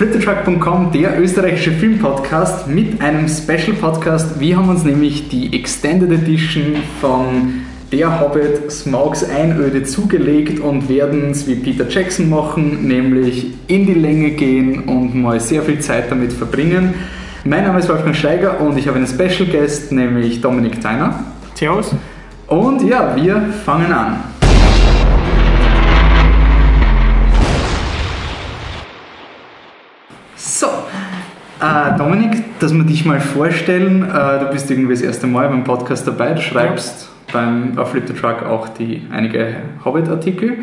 Flittertruck.com, der österreichische Filmpodcast mit einem Special Podcast. Wir haben uns nämlich die Extended Edition von Der Hobbit Smaugs Einöde zugelegt und werden es wie Peter Jackson machen, nämlich in die Länge gehen und mal sehr viel Zeit damit verbringen. Mein Name ist Wolfgang Steiger und ich habe einen Special Guest, nämlich Dominik Theiner. Servus. Und ja, wir fangen an. Äh, Dominik, dass wir dich mal vorstellen, äh, du bist irgendwie das erste Mal beim Podcast dabei, du schreibst beim, auf Flip the Truck auch die, einige Hobbit-Artikel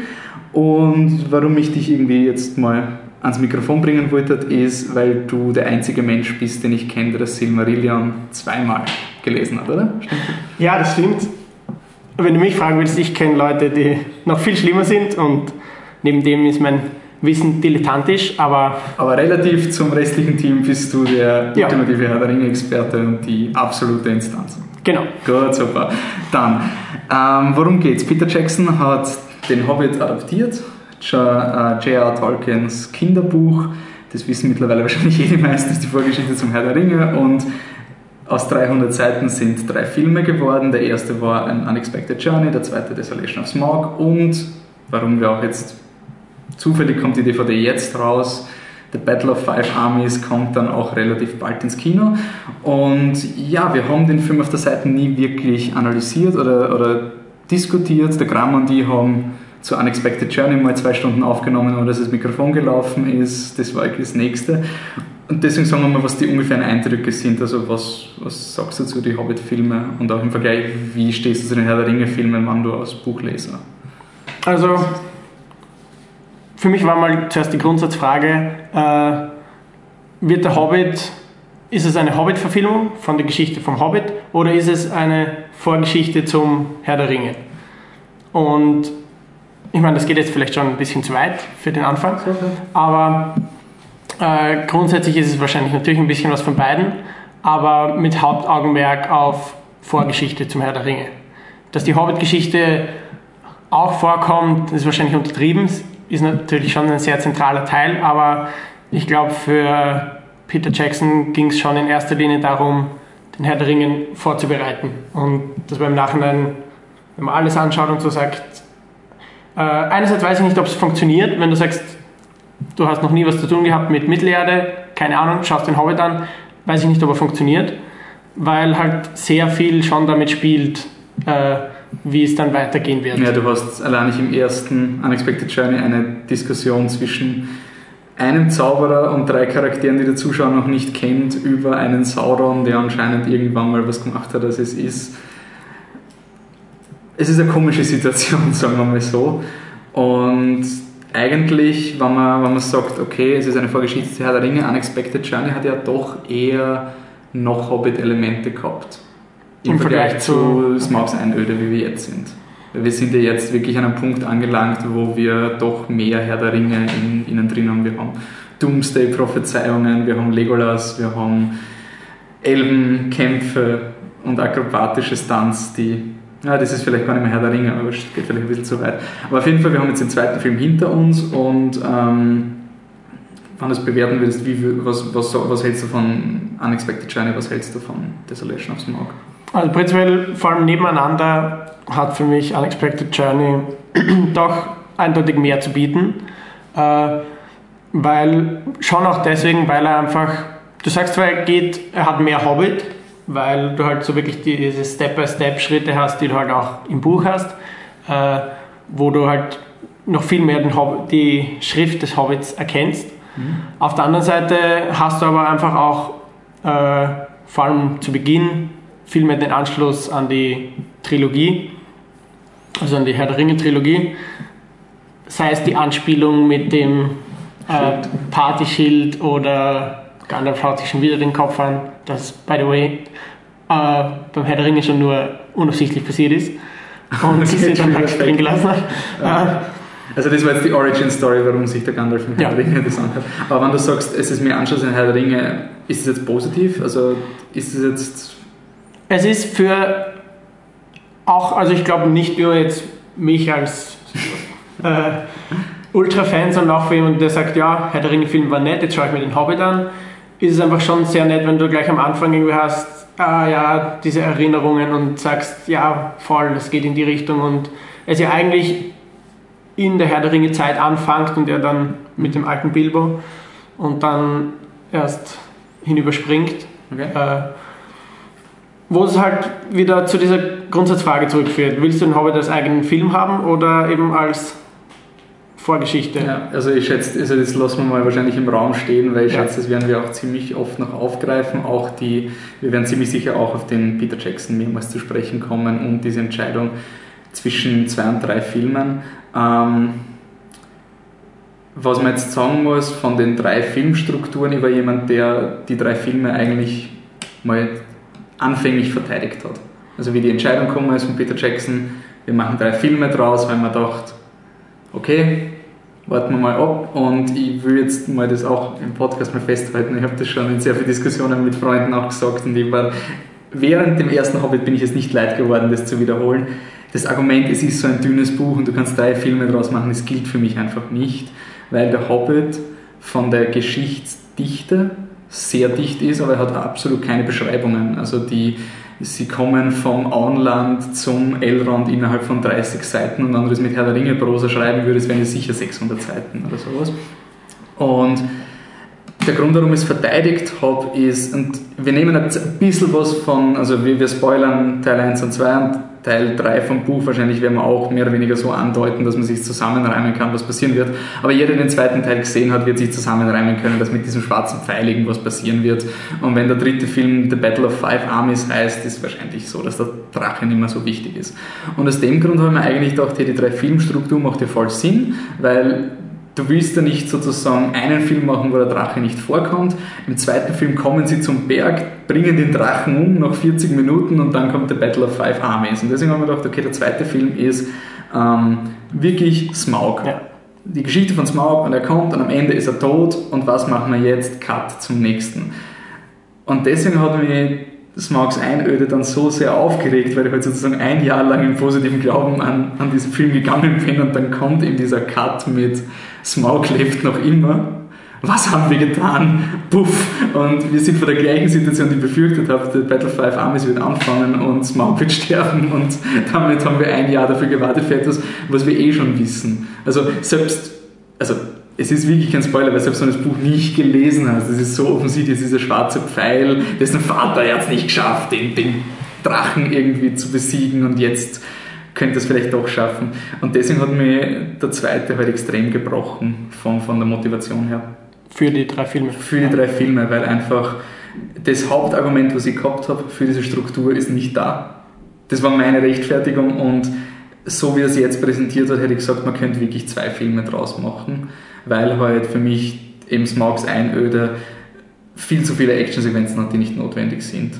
und warum ich dich irgendwie jetzt mal ans Mikrofon bringen wollte, ist, weil du der einzige Mensch bist, den ich kenne, der das Silmarillion zweimal gelesen hat, oder? Stimmt? Ja, das stimmt. Wenn du mich fragen willst, ich kenne Leute, die noch viel schlimmer sind und neben dem ist mein Wissen dilettantisch, aber... Aber relativ zum restlichen Team bist du der ja. ultimative Herr der Ringe-Experte und die absolute Instanz. Genau. Gut, super. Dann, ähm, worum geht's? Peter Jackson hat den Hobbit adaptiert, J.R. Äh, Tolkiens Kinderbuch, das wissen mittlerweile wahrscheinlich eh die meisten, ist die Vorgeschichte zum Herr der Ringe und aus 300 Seiten sind drei Filme geworden. Der erste war ein Unexpected Journey, der zweite Desolation of Smog und, warum wir auch jetzt Zufällig kommt die DVD jetzt raus. The Battle of Five Armies kommt dann auch relativ bald ins Kino. Und ja, wir haben den Film auf der Seite nie wirklich analysiert oder, oder diskutiert. Der Gramm und die haben zu Unexpected Journey mal zwei Stunden aufgenommen, ohne dass das Mikrofon gelaufen ist. Das war eigentlich das nächste. Und deswegen sagen wir mal, was die ungefähren Eindrücke sind. Also, was, was sagst du zu den Hobbit-Filmen und auch im Vergleich, wie stehst du zu den Herr der Ringe-Filmen, wann du als Buchleser? Also, für mich war mal zuerst die Grundsatzfrage, äh, wird der Hobbit, ist es eine Hobbit-Verfilmung von der Geschichte vom Hobbit oder ist es eine Vorgeschichte zum Herr der Ringe? Und ich meine, das geht jetzt vielleicht schon ein bisschen zu weit für den Anfang, aber äh, grundsätzlich ist es wahrscheinlich natürlich ein bisschen was von beiden, aber mit Hauptaugenmerk auf Vorgeschichte zum Herr der Ringe. Dass die Hobbit-Geschichte auch vorkommt, ist wahrscheinlich untertrieben ist natürlich schon ein sehr zentraler Teil, aber ich glaube, für Peter Jackson ging es schon in erster Linie darum, den Herr der Ringen vorzubereiten. Und das war im Nachhinein, wenn man alles anschaut und so sagt, äh, einerseits weiß ich nicht, ob es funktioniert, wenn du sagst, du hast noch nie was zu tun gehabt mit Mittelerde, keine Ahnung, schaust den Hobbit an, weiß ich nicht, ob er funktioniert, weil halt sehr viel schon damit spielt, äh, wie es dann weitergehen wird. Ja, du hast allein nicht im ersten Unexpected Journey eine Diskussion zwischen einem Zauberer und drei Charakteren, die der Zuschauer noch nicht kennt, über einen Sauron, der anscheinend irgendwann mal was gemacht hat, als es ist. Es ist eine komische Situation, sagen wir mal so. Und eigentlich, wenn man, wenn man sagt, okay, es ist eine Vorgeschichte Herr der Ringe, Unexpected Journey hat ja doch eher noch Hobbit-Elemente gehabt im Vergleich, Vergleich zu Smaugs Einöde, wie wir jetzt sind. Wir sind ja jetzt wirklich an einem Punkt angelangt, wo wir doch mehr Herr der Ringe in, innen drin haben. Wir haben Doomsday-Prophezeiungen, wir haben Legolas, wir haben Elbenkämpfe und akrobatische Stunts, die ja, das ist vielleicht gar nicht mehr Herr der Ringe, aber es geht vielleicht ein bisschen zu weit. Aber auf jeden Fall, wir haben jetzt den zweiten Film hinter uns und ähm, wenn du es bewerten willst, wie, was, was, was hältst du von Unexpected Journey, was hältst du von Desolation of Smog? Also prinzipiell vor allem nebeneinander hat für mich Unexpected Journey doch eindeutig mehr zu bieten. Äh, weil, schon auch deswegen, weil er einfach, du sagst zwar, er geht, er hat mehr Hobbit, weil du halt so wirklich diese Step-by-Step-Schritte hast, die du halt auch im Buch hast, äh, wo du halt noch viel mehr die Schrift des Hobbits erkennst. Mhm. Auf der anderen Seite hast du aber einfach auch äh, vor allem zu Beginn vielmehr den Anschluss an die Trilogie, also an die Herr der Ringe Trilogie, sei es die Anspielung mit dem äh, Partyschild oder Gandalf haut sich schon wieder den Kopf an, das, by the way, äh, beim Herr der Ringe schon nur unabsichtlich passiert ist und okay, sie dann halt drin gelassen hat. Ja. Also das war jetzt die Origin Story, warum sich der Gandalf mit Herr der Ringe das anhört. Aber wenn du sagst, es ist mehr Anschluss an Herr der Ringe, ist das jetzt positiv? Also ist es jetzt es ist für auch, also ich glaube nicht nur jetzt mich als äh, Ultra-Fan, sondern auch für jemanden, der sagt, ja, Herr der Ringe-Film war nett, jetzt schaue ich mir den Hobbit an, ist es einfach schon sehr nett, wenn du gleich am Anfang irgendwie hast, ah ja, diese Erinnerungen und sagst, ja, voll, das geht in die Richtung und es ja eigentlich in der Herr der Ringe Zeit anfängt und er dann mit dem alten Bilbo und dann erst hinüberspringt. Okay. Äh, wo es halt wieder zu dieser Grundsatzfrage zurückführt. Willst du den Hobbit als eigenen Film haben oder eben als Vorgeschichte? Ja, also ich schätze, also das lassen wir mal wahrscheinlich im Raum stehen, weil ich ja. schätze, das werden wir auch ziemlich oft noch aufgreifen. Auch die, wir werden ziemlich sicher auch auf den Peter Jackson mehrmals zu sprechen kommen und diese Entscheidung zwischen zwei und drei Filmen. Ähm, was man jetzt sagen muss, von den drei Filmstrukturen, ich war jemand, der die drei Filme eigentlich mal anfänglich verteidigt hat. Also wie die Entscheidung gekommen ist von Peter Jackson, wir machen drei Filme draus, weil man dachte, okay, warten wir mal ab und ich will jetzt mal das auch im Podcast mal festhalten. Ich habe das schon in sehr vielen Diskussionen mit Freunden auch gesagt und ich war, während dem ersten Hobbit bin ich es nicht leid geworden, das zu wiederholen. Das Argument, es ist so ein dünnes Buch und du kannst drei Filme draus machen, das gilt für mich einfach nicht, weil der Hobbit von der Geschichtsdichte sehr dicht ist, aber er hat absolut keine Beschreibungen. Also die, sie kommen vom Auenland zum Elrond innerhalb von 30 Seiten und wenn du das mit Herr der Ringe Prosa schreiben würdest, wären es sicher 600 Seiten oder sowas. Und der Grund, warum ich es verteidigt habe, ist, und wir nehmen jetzt ein bisschen was von, also wir, wir spoilern Teil 1 und 2 und Teil 3 vom Buch wahrscheinlich werden wir auch mehr oder weniger so andeuten, dass man sich zusammenreimen kann, was passieren wird. Aber jeder, der den zweiten Teil gesehen hat, wird sich zusammenreimen können, dass mit diesem schwarzen Pfeil irgendwas passieren wird. Und wenn der dritte Film The Battle of Five Armies heißt, ist wahrscheinlich so, dass der Drache nicht mehr so wichtig ist. Und aus dem Grund habe ich mir eigentlich gedacht, hier die drei Filmstruktur macht ja voll Sinn, weil du willst ja nicht sozusagen einen Film machen, wo der Drache nicht vorkommt. Im zweiten Film kommen sie zum Berg, bringen den Drachen um nach 40 Minuten und dann kommt der Battle of Five Armies. Und deswegen haben wir gedacht, okay, der zweite Film ist ähm, wirklich Smaug. Ja. Die Geschichte von Smaug und er kommt und am Ende ist er tot und was machen wir jetzt? Cut zum nächsten. Und deswegen hat mich Smaugs Einöde dann so sehr aufgeregt, weil ich halt sozusagen ein Jahr lang im positiven Glauben an, an diesen Film gegangen bin und dann kommt eben dieser Cut mit Smaug lebt noch immer. Was haben wir getan? Puff! Und wir sind vor der gleichen Situation, die ich befürchtet habe. Der Battle 5 Armies wird anfangen und Smaug wird sterben und damit haben wir ein Jahr dafür gewartet für etwas, was wir eh schon wissen. Also selbst, also es ist wirklich kein Spoiler, weil selbst wenn du das Buch nicht gelesen hast, es ist so offensichtlich, dieser schwarze Pfeil, dessen Vater er hat es nicht geschafft, den, den Drachen irgendwie zu besiegen und jetzt könnte es vielleicht doch schaffen. Und deswegen hat mir der zweite halt extrem gebrochen von, von der Motivation her. Für die drei Filme? Für die drei Filme, weil einfach das Hauptargument, was ich gehabt habe für diese Struktur, ist nicht da. Das war meine Rechtfertigung und so wie er es jetzt präsentiert hat, hätte ich gesagt, man könnte wirklich zwei Filme draus machen, weil halt für mich eben Smarks Einöde viel zu viele Actionsequenzen hat, die nicht notwendig sind.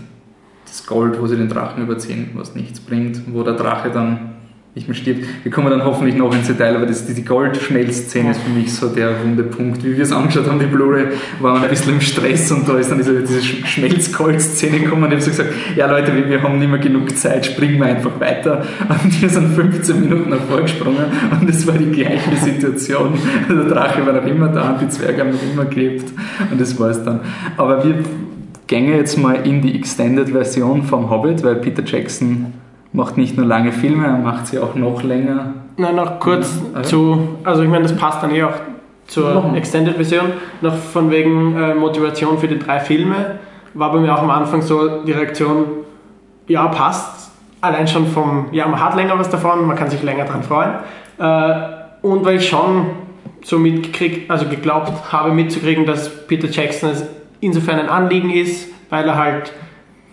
Das Gold, wo sie den Drachen überziehen, was nichts bringt, wo der Drache dann nicht mehr stirbt. Wir kommen dann hoffentlich noch ins Detail, aber das, diese Goldschmelzszene ist für mich so der runde Punkt. Wie wir es angeschaut haben, die Blu-ray, waren ein bisschen im Stress und da ist dann diese, diese Schmelzgold-Szene gekommen und ich habe so gesagt, ja Leute, wir, wir, haben nicht mehr genug Zeit, springen wir einfach weiter. Und wir sind 15 Minuten nach vorgesprungen und es war die gleiche Situation. Der Drache war noch immer da und die Zwerge haben noch immer gelebt und das war es dann. Aber wir gänge jetzt mal in die Extended-Version vom Hobbit, weil Peter Jackson macht nicht nur lange Filme, er macht sie auch noch länger. Nein, noch kurz okay. zu, also ich meine, das passt dann eh auch zur Extended-Version, noch von wegen äh, Motivation für die drei Filme, war bei mir auch am Anfang so die Reaktion, ja, passt, allein schon vom, ja, man hat länger was davon, man kann sich länger dran freuen. Äh, und weil ich schon so mitgekriegt, also geglaubt habe mitzukriegen, dass Peter Jackson es insofern ein Anliegen ist, weil er halt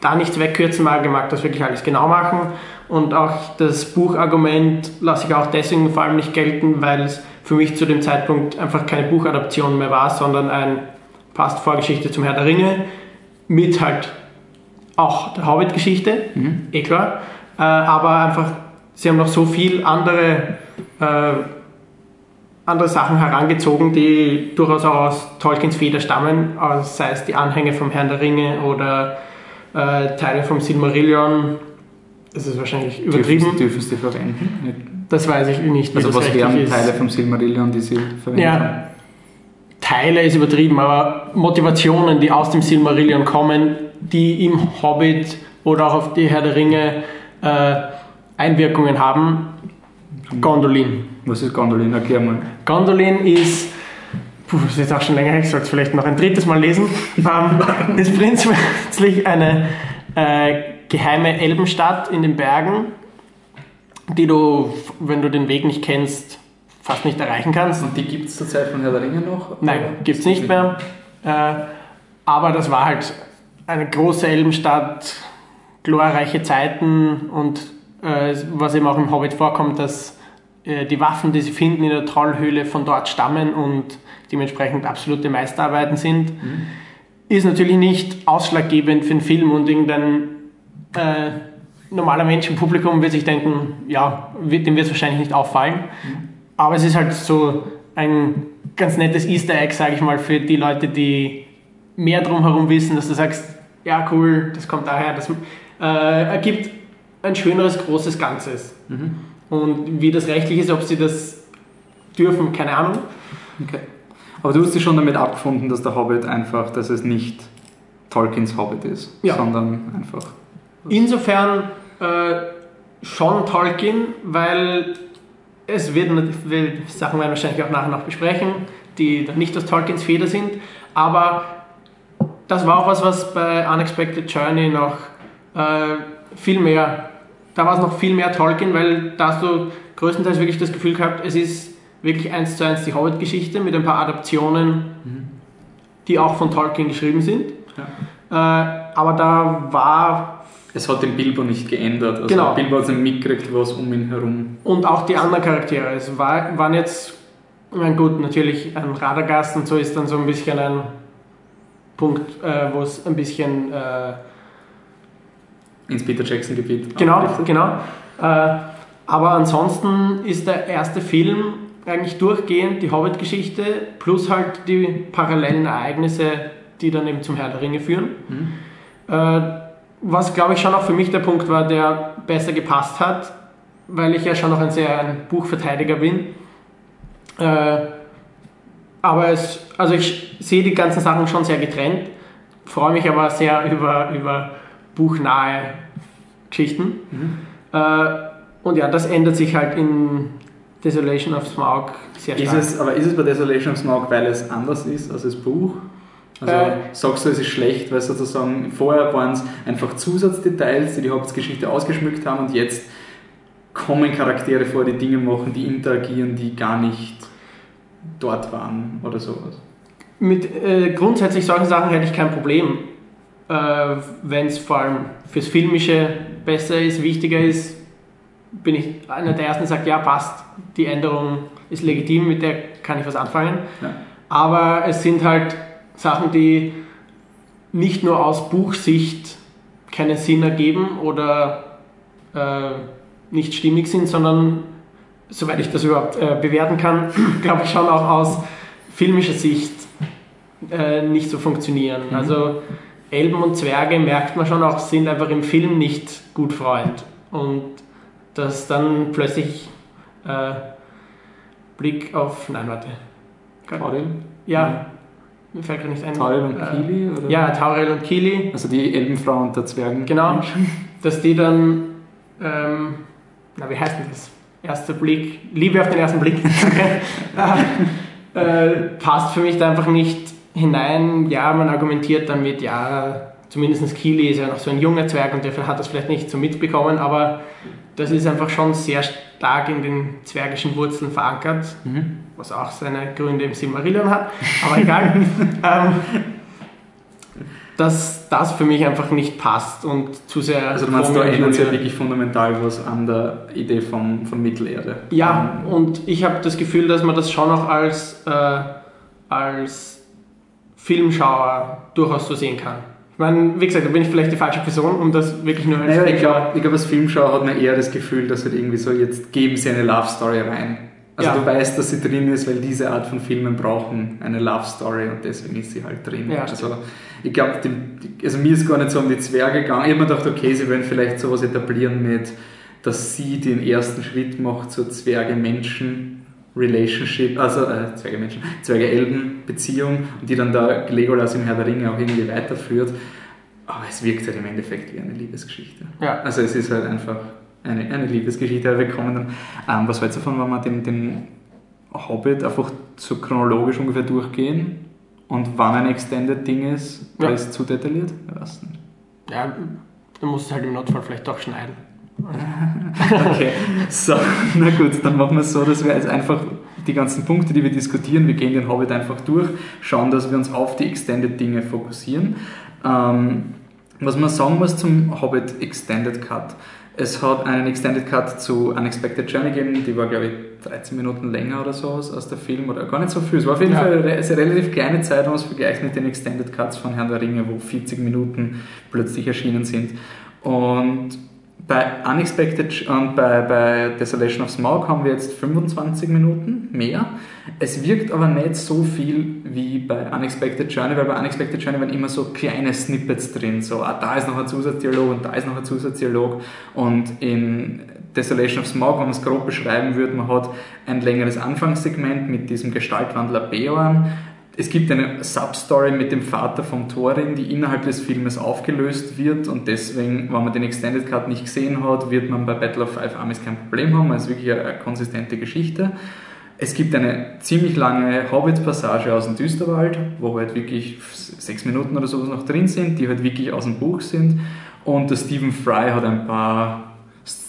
da nichts wegkürzen mag, er mag das wirklich alles genau machen. Und auch das Buchargument lasse ich auch deswegen vor allem nicht gelten, weil es für mich zu dem Zeitpunkt einfach keine Buchadaption mehr war, sondern ein fast Vorgeschichte zum Herr der Ringe mit halt auch der Hobbit-Geschichte, mhm. eh klar. Äh, aber einfach, sie haben noch so viel andere äh, andere Sachen herangezogen, die durchaus auch aus Tolkiens Feder stammen, sei es die Anhänge vom Herrn der Ringe oder äh, Teile vom Silmarillion. Das ist wahrscheinlich übertrieben. Dürfen, Sie verwenden? Das weiß ich nicht. Also was wären ist. Teile vom Silmarillion, die sie verwendet haben? Ja, Teile ist übertrieben, aber Motivationen, die aus dem Silmarillion kommen, die im Hobbit oder auch auf die Herr der Ringe äh, Einwirkungen haben. Gondolin. Was ist Gondolin? Erklär mal. Gondolin ist, puh, das ist jetzt auch schon länger her, ich sollte es vielleicht noch ein drittes Mal lesen, ähm, ist prinzipiell eine äh, geheime Elbenstadt in den Bergen, die du, wenn du den Weg nicht kennst, fast nicht erreichen kannst. Und die gibt es zur Zeit von Herr der Ringe noch? Nein, gibt es nicht mehr. Äh, aber das war halt eine große Elbenstadt, glorreiche Zeiten und äh, was eben auch im Hobbit vorkommt, dass die Waffen, die sie finden in der Trollhöhle, von dort stammen und dementsprechend absolute Meisterarbeiten sind, ist natürlich nicht ausschlaggebend für den Film und irgendein äh, normaler Mensch im Publikum wird sich denken, ja, dem wird es wahrscheinlich nicht auffallen. Aber es ist halt so ein ganz nettes Easter Egg, sage ich mal, für die Leute, die mehr drumherum wissen, dass du sagst, ja cool, das kommt daher, das äh, ergibt ein schöneres, großes Ganzes. Und wie das rechtlich ist, ob sie das dürfen, keine Ahnung. Okay. Aber du hast dich schon damit abgefunden, dass der Hobbit einfach, dass es nicht Tolkiens Hobbit ist, Ja. sondern einfach. Insofern äh, schon Tolkien, weil es wird, will, Sachen werden wahrscheinlich auch nachher noch besprechen, die nicht aus Tolkiens Feder sind, aber das war auch was, was bei Unexpected Journey noch äh, viel mehr, da war es noch viel mehr Tolkien, weil da hast du größtenteils wirklich das Gefühl gehabt, es ist wirklich eins zu eins die Hobbit-Geschichte mit ein paar Adaptionen, die auch von Tolkien geschrieben sind. Äh, aber da war Es hat den Bilbo nicht geändert. Also Genau. Bilbo hat mitgekriegt, was um ihn herum. Und auch die anderen Charaktere. Es war, waren jetzt, ich meine, gut, natürlich ein Radagast und so ist dann so ein bisschen ein Punkt, äh, wo es ein bisschen, äh, ins Peter Jackson Gebiet. genau, abdriftet. genau. Äh, aber ansonsten ist der erste Film eigentlich durchgehend die Hobbit-Geschichte plus halt die parallelen Ereignisse, die dann eben zum Herr der Ringe führen. Äh, was glaube ich schon auch für mich der Punkt war, der besser gepasst hat, weil ich ja schon noch ein sehr ein Buchverteidiger bin. Äh, aber es, also ich sehe die ganzen Sachen schon sehr getrennt, freue mich aber sehr über, über buchnahe Geschichten. Äh, und ja, das ändert sich halt in Desolation of Smaug sehr Ist stark. es, aber ist es bei Desolation of Smaug, weil es anders ist als das Buch? Also Äh. sagst du, es ist schlecht, weil sozusagen vorher waren es einfach Zusatzdetails, die die Hauptgeschichte ausgeschmückt haben und jetzt kommen Charaktere vor, die Dinge machen, die interagieren, die gar nicht dort waren oder sowas. Mit äh, grundsätzlich solchen Sachen hätte ich kein Problem, äh, wenn es vor allem fürs Filmische besser ist, wichtiger ist. Bin ich einer der ersten, der sagt, ja, passt, die Änderung ist legitim, mit der kann ich was anfangen. Ja. Aber es sind halt Sachen, die nicht nur aus Buchsicht keinen Sinn ergeben oder äh, nicht stimmig sind, sondern, soweit ich das überhaupt äh, bewerten kann, glaube ich schon auch aus filmischer Sicht äh, nicht so funktionieren. Also Elben und Zwerge merkt man schon auch, sind einfach im Film nicht gut Freund. Und dass dann plötzlich äh, Blick auf. Nein, warte. Taurel? Ja, mir fällt gerade nicht ein. Taurel und Äh, Kili? Oder? Ja, Taurel und Kili. Also die Elbenfrau und der Zwergen. Genau. Dass die dann. Ähm, na, wie heißt denn das? Erster Blick. Liebe auf den ersten Blick. äh, passt für mich da einfach nicht hinein. Ja, man argumentiert damit, ja, zumindest Kili ist ja noch so ein junger Zwerg und der hat das vielleicht nicht so mitbekommen, aber das ist einfach schon sehr stark in den zwergischen Wurzeln verankert, Mhm. was auch seine Gründe im Silmarillion hat, aber egal. ähm, dass das für mich einfach nicht passt und zu sehr. Also du meinst, da ändert sich ja wirklich fundamental was an der Idee von, von Mittelerde. Ja, und ich habe das Gefühl, dass man das schon auch als, äh, als Filmschauer durchaus so sehen kann. Ich meine, wie gesagt, da bin ich vielleicht die falsche Person, um das wirklich nur als Naja, ich glaube, ich glaub, als Filmschauer hat man eher das Gefühl, dass halt irgendwie so, jetzt geben sie eine Love Story rein. Also Ja. du weißt, dass sie drin ist, weil diese Art von Filmen brauchen eine Love Story und deswegen ist sie halt drin. Ja, also ich glaube, also mir ist gar nicht so um die Zwerge gegangen. Ich habe mir gedacht, okay, sie wollen vielleicht sowas etablieren mit dass sie den ersten Schritt macht zur Zwerge-Menschen-Relationship, also äh, Zwerge-Menschen, Zwerge-Elben-Beziehung und die dann da Legolas im Herr der Ringe auch irgendwie weiterführt. Aber es wirkt halt im Endeffekt wie eine Liebesgeschichte. Ja. Also es ist halt einfach eine, eine Liebesgeschichte. Wir kommen dann, ähm, was hältst du davon, wenn wir den, den Hobbit einfach so chronologisch ungefähr durchgehen und wann ein Extended-Ding ist, Ja. weil es zu detailliert? Ich weiß nicht. Ja, du musst es halt im Notfall vielleicht doch schneiden. Okay, so, na gut, dann machen wir es so, dass wir jetzt einfach die ganzen Punkte, die wir diskutieren, wir gehen den Hobbit einfach durch, schauen, dass wir uns auf die Extended-Dinge fokussieren. Ähm, was man sagen muss zum Hobbit Extended Cut. Es hat einen Extended Cut zu Unexpected Journey gegeben, die war glaube ich 13 Minuten länger oder so aus, aus der Film, oder gar nicht so viel. Es war auf jeden Ja. Fall eine eine relativ kleine Zeit, wenn man es vergleicht mit den Extended Cuts von Herrn der Ringe, wo 40 Minuten plötzlich erschienen sind. Und bei Unexpected und bei, bei Desolation of Smaug haben wir jetzt 25 Minuten mehr. Es wirkt aber nicht so viel wie bei Unexpected Journey, weil bei Unexpected Journey waren immer so kleine Snippets drin. So, ah, da ist noch ein Zusatzdialog und da ist noch ein Zusatzdialog. Und in Desolation of Smaug, wenn man es grob beschreiben würde, man hat ein längeres Anfangssegment mit diesem Gestaltwandler Beorn. Es gibt eine Substory mit dem Vater von Thorin, die innerhalb des Filmes aufgelöst wird und deswegen, wenn man den Extended Cut nicht gesehen hat, wird man bei Battle of Five Armies kein Problem haben. Es ist wirklich eine, eine konsistente Geschichte. Es gibt eine ziemlich lange Hobbit-Passage aus dem Düsterwald, wo halt wirklich sechs Minuten oder sowas noch drin sind, die halt wirklich aus dem Buch sind. Und der Stephen Fry hat ein paar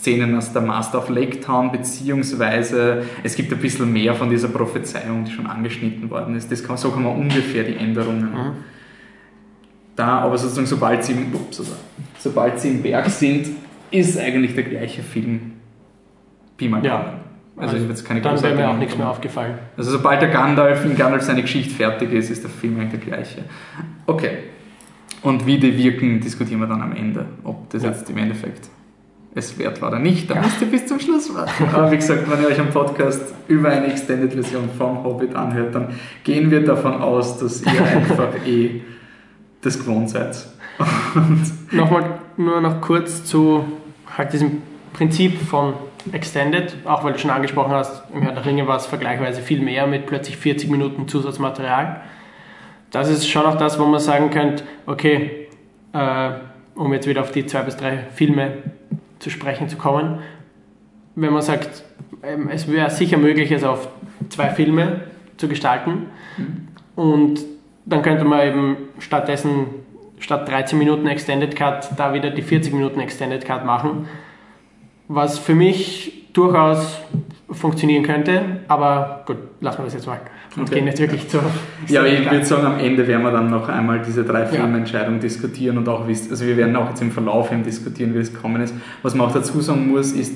Szenen aus der Master of Lake Town, beziehungsweise es gibt ein bisschen mehr von dieser Prophezeiung, die schon angeschnitten worden ist. Das kann, so kann man ungefähr die Änderungen. Mhm. Da, aber sozusagen, sobald sie, im- ups, also, sobald sie im Berg sind, ist eigentlich der gleiche Film. Pi mal Ja. Also, habe jetzt keine Dann wäre mir auch nichts mehr aufgefallen. also sobald der Gandalf in Gandalf seine Geschichte fertig ist, ist der Film eigentlich der gleiche. Okay. Und wie die wirken, diskutieren wir dann am Ende. Ob das Ja. jetzt im Endeffekt es wert war oder nicht. Da müsst ihr bis zum Schluss warten. Aber wie gesagt, wenn ihr euch am Podcast über eine Extended-Version vom Hobbit anhört, dann gehen wir davon aus, dass ihr einfach eh das gewohnt seid. Und Nochmal nur noch kurz zu halt diesem Prinzip von Extended, auch weil du schon angesprochen hast, im Herr der Ringe war es vergleichsweise viel mehr mit plötzlich 40 Minuten Zusatzmaterial. Das ist schon auch das, wo man sagen könnte, okay, äh, um jetzt wieder auf die zwei bis drei Filme zu sprechen zu kommen, wenn man sagt, ähm, es wäre sicher möglich, es auf zwei Filme zu gestalten. Und dann könnte man eben stattdessen statt 13 Minuten Extended Cut da wieder die 40 Minuten Extended Cut machen, was für mich durchaus funktionieren könnte, aber gut, lassen wir das jetzt mal und Okay. gehen jetzt wirklich zur Ja, aber ich würde sagen, am Ende werden wir dann noch einmal diese drei Ja. Filmentscheidungen diskutieren und auch, wie es- also wir werden auch jetzt im Verlauf eben diskutieren, wie es gekommen ist. Was man auch dazu sagen muss, ist,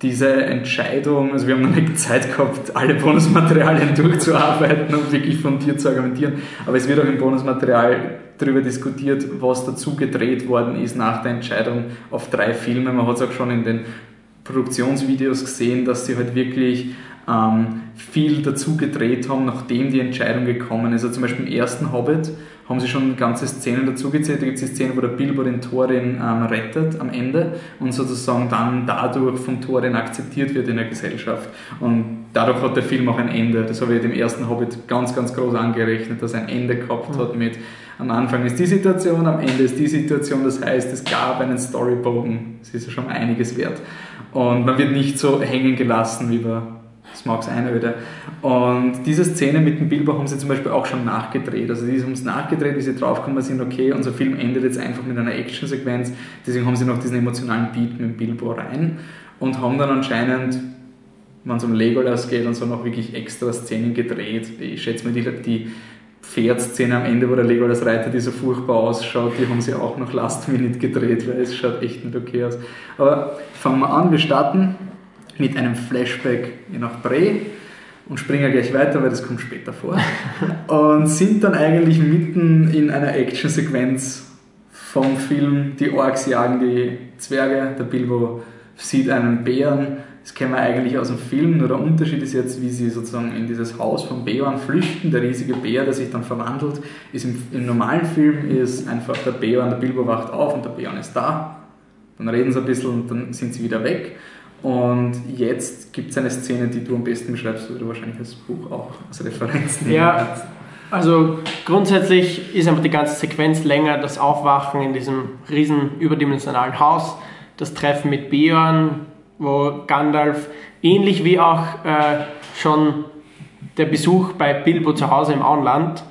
diese Entscheidung, also wir haben noch nicht Zeit gehabt, alle Bonusmaterialien durchzuarbeiten und wirklich fundiert zu argumentieren, aber es wird auch im Bonusmaterial darüber diskutiert, was dazu gedreht worden ist nach der Entscheidung auf drei Filme. Man hat es auch schon in den Produktionsvideos gesehen, dass sie halt wirklich ähm, viel dazu gedreht haben, nachdem die Entscheidung gekommen ist. Also zum Beispiel im ersten Hobbit haben sie schon ganze Szenen dazu gezählt. Da gibt es die Szene, wo der Bilbo den Thorin ähm, rettet am Ende und sozusagen dann dadurch vom Thorin akzeptiert wird in der Gesellschaft. Und dadurch hat der Film auch ein Ende. Das habe ich dem ersten Hobbit ganz, ganz groß angerechnet, dass er ein Ende gehabt hat mit am Anfang ist die Situation, am Ende ist die Situation. Das heißt, es gab einen Storybogen. Das ist ja schon einiges wert. Und man wird nicht so hängen gelassen wie bei Smogs Einöde. Und diese Szene mit dem Bilbo haben sie zum Beispiel auch schon nachgedreht. Also die haben es nachgedreht, wie sie draufgekommen sind, okay, unser Film endet jetzt einfach mit einer Actionsequenz. Deswegen haben sie noch diesen emotionalen Beat mit dem Bilbo rein und haben dann anscheinend, wenn es um Legolas geht und so, noch wirklich extra Szenen gedreht. Ich schätze mal, die, die Pferdszene am Ende, wo der Legolas reitet, die so furchtbar ausschaut, die haben sie auch noch Last Minute gedreht, weil es schaut echt nicht okay aus. Aber fangen wir an, wir starten mit einem Flashback nach Bre und springen gleich weiter, weil das kommt später vor. und sind dann eigentlich mitten in einer Actionsequenz vom Film. Die Orks jagen die Zwerge, der Bilbo sieht einen Bären. Das kennen wir eigentlich aus dem Film, nur der Unterschied ist jetzt, wie sie sozusagen in dieses Haus von Beorn flüchten. Der riesige Bär, der sich dann verwandelt, ist im, im normalen Film ist einfach der Beorn, der Bilbo wacht auf und der Beorn ist da. Dann reden sie ein bisschen und dann sind sie wieder weg. Und jetzt gibt es eine Szene, die du am besten beschreibst, oder wahrscheinlich das Buch auch als Referenz nehmen Ja. kannst. Also grundsätzlich ist einfach die ganze Sequenz länger, das Aufwachen in diesem riesen überdimensionalen Haus, das Treffen mit Beorn, wo Gandalf ähnlich wie auch äh, schon der Besuch bei Bilbo zu Hause im Auenland,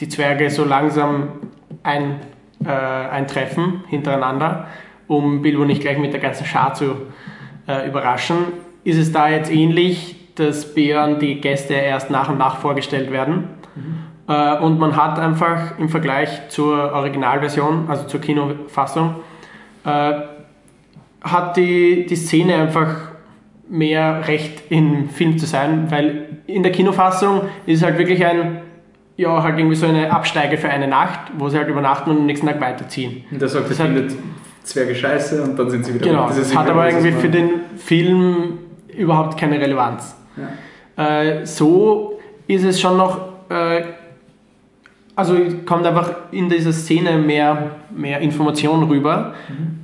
die Zwerge so langsam ein, äh, eintreffen hintereinander, um Bilbo nicht gleich mit der ganzen Schar zu äh, überraschen. Ist es da jetzt ähnlich, dass Beorn die Gäste erst nach und nach vorgestellt werden? Äh, und man hat einfach im Vergleich zur Originalversion, also zur Kinofassung, äh, hat die, die Szene einfach mehr Recht im Film zu sein, weil in der Kinofassung ist es halt wirklich ein, ja, halt irgendwie so eine Absteige für eine Nacht, wo sie halt übernachten und am nächsten Tag weiterziehen. Und der sagt, Das findet Zwerge scheiße und dann sind sie wieder Genau, das, hat aber irgendwie für den Film überhaupt keine Relevanz. Ja. Äh, so ist es schon noch, äh, also kommt einfach in dieser Szene mehr, mehr Information rüber,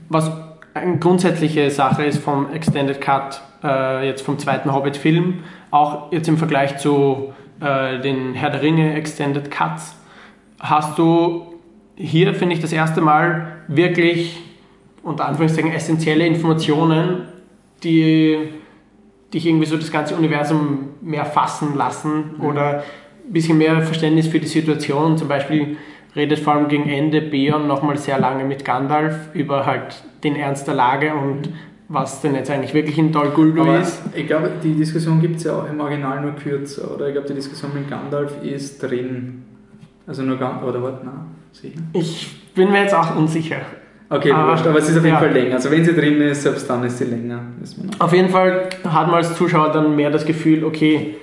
was eine grundsätzliche Sache ist vom Extended Cut, äh, jetzt vom zweiten Hobbit-Film, auch jetzt im Vergleich zu äh, den Herr der Ringe Extended Cuts, hast du hier, finde ich, das erste Mal wirklich unter Anführungszeichen essentielle Informationen, die dich irgendwie so das ganze Universum mehr fassen lassen oder ein bisschen mehr Verständnis für die Situation. Zum Beispiel redet vor allem gegen Ende Beorn nochmal sehr lange mit Gandalf über halt den Ernst der Lage und was denn jetzt eigentlich wirklich in Dol Guldur ist. ich glaube, die Diskussion gibt es ja auch im Original nur kürzer, oder? Ich glaube, die Diskussion mit Gandalf ist drin. Also nur Gandalf, oder warte, nein, sicher. Ich bin mir jetzt auch unsicher. Okay, Aber- wurscht, aber es ist auf jeden ja. Fall länger. Also wenn sie drin ist, selbst dann ist sie länger. Auf jeden Fall hat man als Zuschauer dann mehr das Gefühl, okay,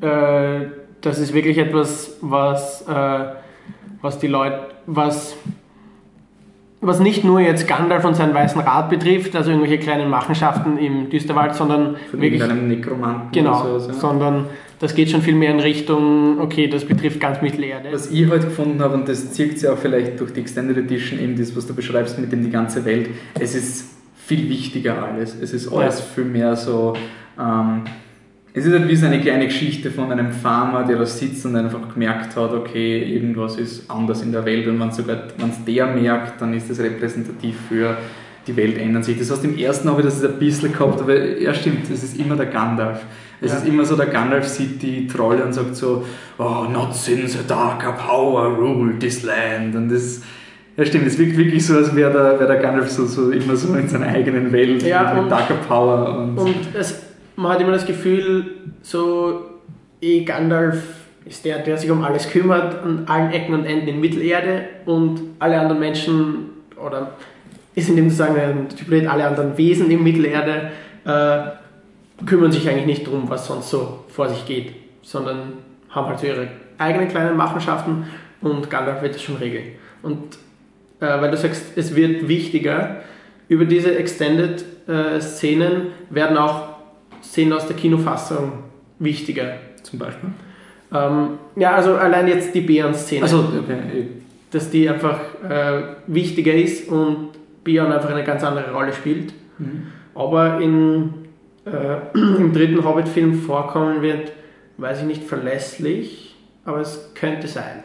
äh, das ist wirklich etwas, was, äh, was die Leute, was, was nicht nur jetzt Gandalf und seinen Weißen Rat betrifft, also irgendwelche kleinen Machenschaften im Düsterwald, sondern Von wirklich, irgendeinem Nekromanten genau, oder so. Ja. sondern das geht schon viel mehr in Richtung, okay, das betrifft ganz Mittelerde. Was ich heute gefunden habe, und das zieht sich auch vielleicht durch die Extended Edition, eben das, was du beschreibst mit dem die ganze Welt, es ist viel wichtiger alles. Es ist alles Ja. viel mehr so. Ähm, es ist halt wie so eine kleine Geschichte von einem Farmer, der da sitzt und einfach gemerkt hat, okay, irgendwas ist anders in der Welt und wenn es der merkt, dann ist das repräsentativ für die Welt ändern sich. Das heißt, im ersten habe ich das ein bisschen gehabt, aber ja stimmt, es ist immer der Gandalf. Es Ja. ist immer so, der Gandalf sieht die Trolle und sagt so, oh, not since a darker power ruled this land. Und das, ja stimmt, es wirkt wirklich so, als wäre der, wär der Gandalf so, so immer so in seiner eigenen Welt Ja, mit und- darker power. Und, Und es, man hat immer das Gefühl, so eh Gandalf ist der, der sich um alles kümmert, an allen Ecken und Enden in Mittelerde und alle anderen Menschen, oder ist in dem Zusammenhang Hybrid, alle anderen Wesen in Mittelerde äh, kümmern sich eigentlich nicht darum, was sonst so vor sich geht, sondern haben halt so ihre eigenen kleinen Machenschaften und Gandalf wird das schon regeln. Und äh, weil du sagst, es wird wichtiger, über diese Extended-Szenen werden auch Szenen aus der Kinofassung wichtiger. zum Beispiel. Ähm, ja, also allein jetzt die Bären-Szene, Also, okay. dass die einfach äh, wichtiger ist und Björn einfach eine ganz andere Rolle spielt. Mhm. Aber in, äh, im dritten Hobbit-Film vorkommen wird, weiß ich nicht, verlässlich, aber es könnte sein.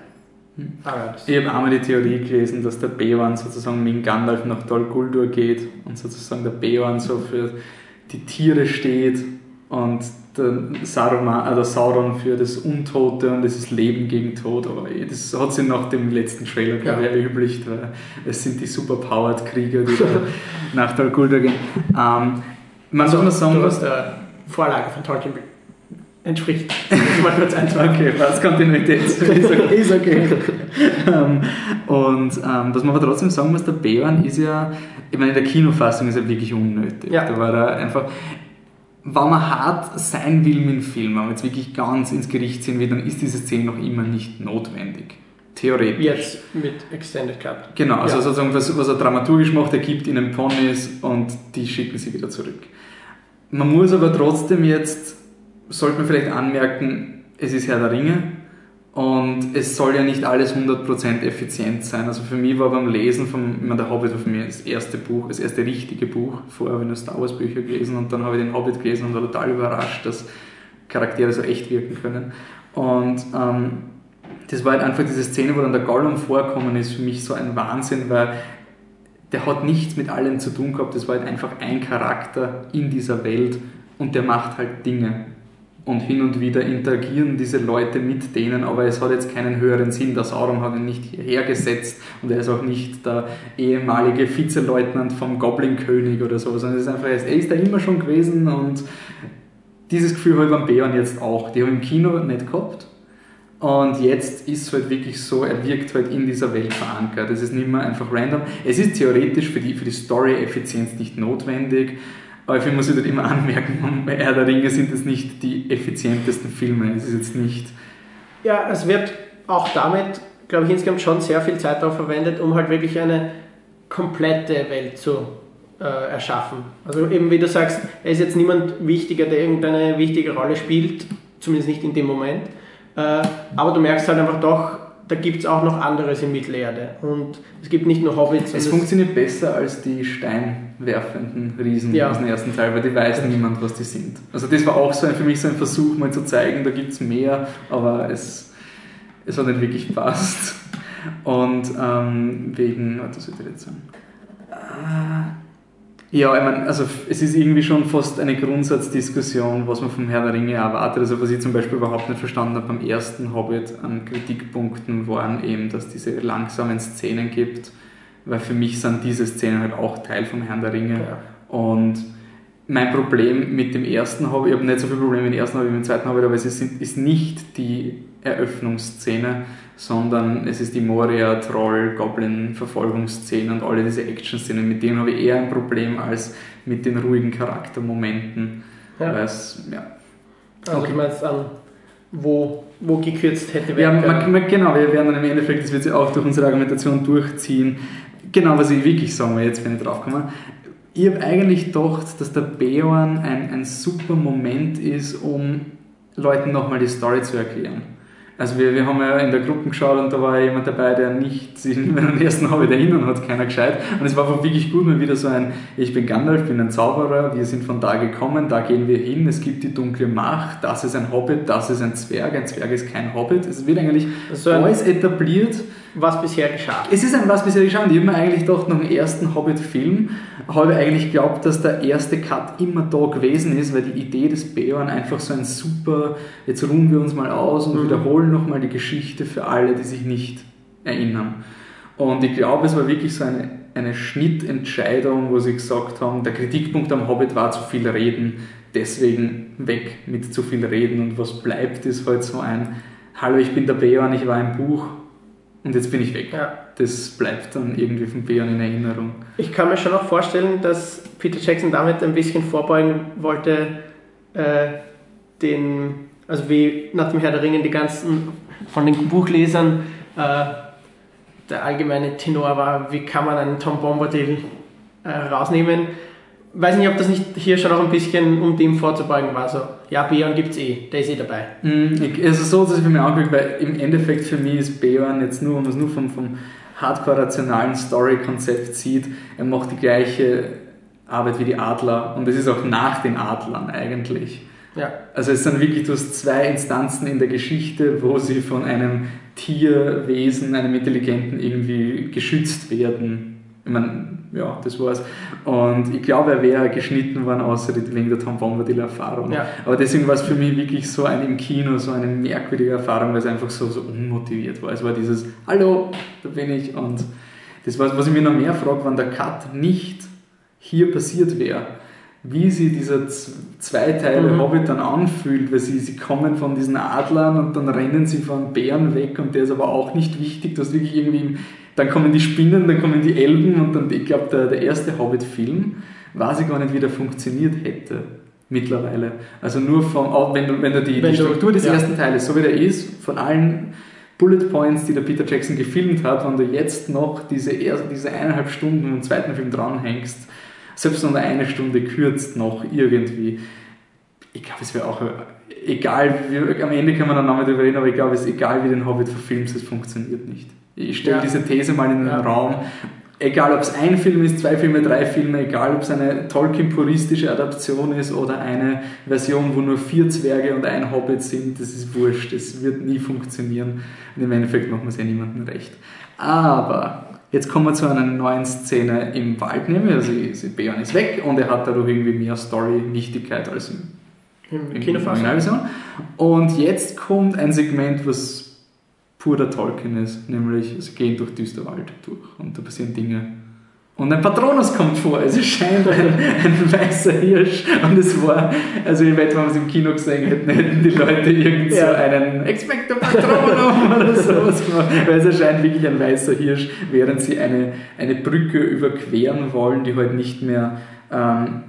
Hm. Das, Ich habe einmal die Theorie gelesen, dass der Beorn sozusagen mit Gandalf nach Dol Guldur geht und sozusagen der Beorn so für die Tiere steht und der, Saruman, äh, der Sauron für das Untote und das ist Leben gegen Tod. Aber eh, das hat sich nach dem letzten Trailer, glaube ich, Ja. erübrigt, weil es sind die superpowered Krieger, die da nach Dol Guldur gehen. Ähm, man muss man sagen, du hast der Vorlage von Tolkien entspricht. Ich mal kurz eintragen. Okay, was Kontinuität ist okay. ist okay. ähm, und ähm, was man aber trotzdem sagen muss, der Beorn ist ja, ich meine, in der Kinofassung ist er wirklich unnötig. Ja. Da war er einfach, wenn man hart sein will mit dem Film, wenn man jetzt wirklich ganz ins Gericht ziehen will, dann ist diese Szene noch immer nicht notwendig. Theoretisch. Jetzt mit Extended Cut. Genau, also Ja. sozusagen, was, was er dramaturgisch macht, er gibt ihnen Ponys und die schicken sie wieder zurück. Man muss aber trotzdem jetzt, sollte man vielleicht anmerken, es ist Herr der Ringe Und es soll ja nicht alles 100% effizient sein. Also für mich war beim Lesen von, ich meine, der Hobbit war für mich das erste Buch, das erste richtige Buch. Vorher habe ich nur Star Wars Bücher gelesen und dann habe ich den Hobbit gelesen und war total überrascht, dass Charaktere so echt wirken können. Und ähm, das war halt einfach diese Szene, wo dann der Gollum vorkommen ist, für mich so ein Wahnsinn, weil der hat nichts mit allem zu tun gehabt, das war halt einfach ein Charakter in dieser Welt und der macht halt Dinge und hin und wieder interagieren diese Leute mit denen, aber es hat jetzt keinen höheren Sinn. Der Sauron hat ihn nicht hierher gesetzt und er ist auch nicht der ehemalige Vizeleutnant vom Goblin-König oder so, sondern es ist einfach, er ist da immer schon gewesen und dieses Gefühl habe ich beim Beon jetzt auch. Die haben im Kino nicht gehabt und jetzt ist es halt wirklich so, er wirkt halt in dieser Welt verankert. Es ist nicht mehr einfach random. Es ist theoretisch für die, für die Story-Effizienz nicht notwendig, aber ich muss ich halt immer anmerken, bei Herr der Ringe sind es nicht die effizientesten Filme. Es ist jetzt nicht. Ja, es wird auch damit, glaube ich, insgesamt schon sehr viel Zeit darauf verwendet, um halt wirklich eine komplette Welt zu äh, erschaffen. Also eben wie du sagst, er ist jetzt niemand wichtiger, der irgendeine wichtige Rolle spielt, zumindest nicht in dem Moment. Äh, aber du merkst halt einfach doch, da gibt es auch noch anderes in Mittelerde. Und es gibt nicht nur Hobbits. Es funktioniert besser als die steinwerfenden Riesen ja. aus dem ersten Teil, weil die weiß niemand, was die sind. Also das war auch so ein, für mich so ein Versuch, mal zu zeigen, da gibt es mehr, aber es, es hat nicht wirklich gepasst. Und ähm, wegen, was soll ich jetzt sagen? Äh, ja, ich meine, also es ist irgendwie schon fast eine Grundsatzdiskussion, was man vom Herrn der Ringe erwartet. Also was ich zum Beispiel überhaupt nicht verstanden habe beim ersten Hobbit an Kritikpunkten waren eben, dass diese langsamen Szenen gibt, weil für mich sind diese Szenen halt auch Teil vom Herrn der Ringe. Ja. Und mein Problem mit dem ersten Hobbit, ich habe nicht so viel Probleme mit dem ersten Hobbit wie mit dem zweiten Hobbit, aber es ist, ist nicht die Eröffnungsszene, sondern es ist die Moria, Troll, Goblin, Verfolgungsszene und alle diese Action-Szenen. Mit denen habe ich eher ein Problem als mit den ruhigen Charaktermomenten. Ja. Es, ja. Also okay. du meinst an, wo, wo gekürzt hätte werden ja, man, man, Genau, wir werden dann im Endeffekt, das wird sich auch durch unsere Argumentation durchziehen. Genau, was ich wirklich sagen will, jetzt bin ich drauf gekommen. Ich habe eigentlich gedacht, dass der Beorn ein, ein super Moment ist, um Leuten nochmal die Story zu erklären. Also wir, wir haben ja in der Gruppe geschaut und da war jemand dabei, der nicht in den ersten Hobbit erinnern hat, keiner gescheit. Und es war einfach wirklich gut, mal wieder so ein, ich bin Gandalf, bin ein Zauberer, wir sind von da gekommen, da gehen wir hin, es gibt die dunkle Macht, das ist ein Hobbit, das ist ein Zwerg, ein Zwerg ist kein Hobbit. Es wird eigentlich also alles etabliert was bisher geschah. Es ist ein was bisher geschah und ich habe mir eigentlich gedacht, nach dem ersten Hobbit-Film habe ich eigentlich geglaubt, dass der erste Cut immer da gewesen ist, weil die Idee des Beorn einfach so ein super, jetzt ruhen wir uns mal aus und mhm. wiederholen nochmal die Geschichte für alle, die sich nicht erinnern. Und ich glaube, es war wirklich so eine, eine Schnittentscheidung, wo sie gesagt haben, der Kritikpunkt am Hobbit war zu viel Reden, deswegen weg mit zu viel Reden und was bleibt, ist halt so ein Hallo, ich bin der Beorn, ich war im Buch und jetzt bin ich weg. Ja. Das bleibt dann irgendwie von Beon in Erinnerung. Ich kann mir schon auch vorstellen, dass Peter Jackson damit ein bisschen vorbeugen wollte, äh, den, also wie nach dem Herr der Ringe die ganzen von den Buchlesern äh, der allgemeine Tenor war, wie kann man einen Tom Bombadil äh, rausnehmen weiß nicht, ob das nicht hier schon auch ein bisschen, um dem vorzubeugen war, so, ja, Beorn gibt's eh, der ist eh dabei. Mhm, es ist so, dass ich mich angucke, weil im Endeffekt für mich ist Beorn jetzt nur, wenn man es nur vom, vom hardcore-rationalen Story-Konzept sieht, er macht die gleiche Arbeit wie die Adler und es ist auch nach den Adlern eigentlich. Ja. Also es sind wirklich, du hast zwei Instanzen in der Geschichte, wo sie von einem Tierwesen, einem Intelligenten irgendwie geschützt werden ich meine, ja, das war's. Und ich glaube, er wäre geschnitten worden, außer wegen der Tom Bombadil-Erfahrung. Ja. Aber deswegen war es für mich wirklich so ein im Kino, so eine merkwürdige Erfahrung, weil es einfach so, so unmotiviert war. Es war dieses, hallo, da bin ich. Und das war, was ich mir noch mehr frage, wann der Cut nicht hier passiert wäre. Wie sie dieser Zweiteile mhm. Hobbit dann anfühlt, weil sie, sie kommen von diesen Adlern und dann rennen sie von Bären weg und der ist aber auch nicht wichtig, dass wirklich irgendwie dann kommen die Spinnen, dann kommen die Elben und dann, ich glaube, der, der erste Hobbit-Film, weiß ich gar nicht, wie der funktioniert hätte mittlerweile. Also nur vom, wenn du, wenn du die, wenn die Struktur du, des ja. ersten Teiles, so wie der ist, von allen Bullet Points, die der Peter Jackson gefilmt hat, wenn du jetzt noch diese, diese eineinhalb Stunden im zweiten Film dranhängst, selbst wenn du eine Stunde kürzt noch irgendwie, ich glaube, es wäre auch egal, wie, am Ende kann man dann nochmal drüber reden, aber ich glaube, es ist egal, wie den Hobbit verfilmst, es funktioniert nicht. Ich stelle Ja. diese These mal in den Ja. Raum. Egal, ob es ein Film ist, zwei Filme, drei Filme, egal, ob es eine Tolkien-puristische Adaption ist oder eine Version, wo nur vier Zwerge und ein Hobbit sind, das ist wurscht. Das wird nie funktionieren. Und im Endeffekt machen wir es ja niemandem recht. Aber jetzt kommen wir zu einer neuen Szene im Wald, nämlich also sie- Beorn ist weg und er hat dadurch irgendwie mehr Story-Wichtigkeit als im Im Originalversion. Und jetzt kommt ein Segment, was pur der Tolkien ist, nämlich sie gehen durch Düsterwald durch und da passieren Dinge. Und ein Patronus kommt vor, es erscheint ein, ein weißer Hirsch und es war, also ich wette, wenn wir es im Kino gesehen hätten, hätten die Leute irgend so Ja. einen Expecto Patronum oder sowas gemacht, weil es erscheint wirklich ein weißer Hirsch, während sie eine, eine Brücke überqueren wollen, die halt nicht mehr ähm,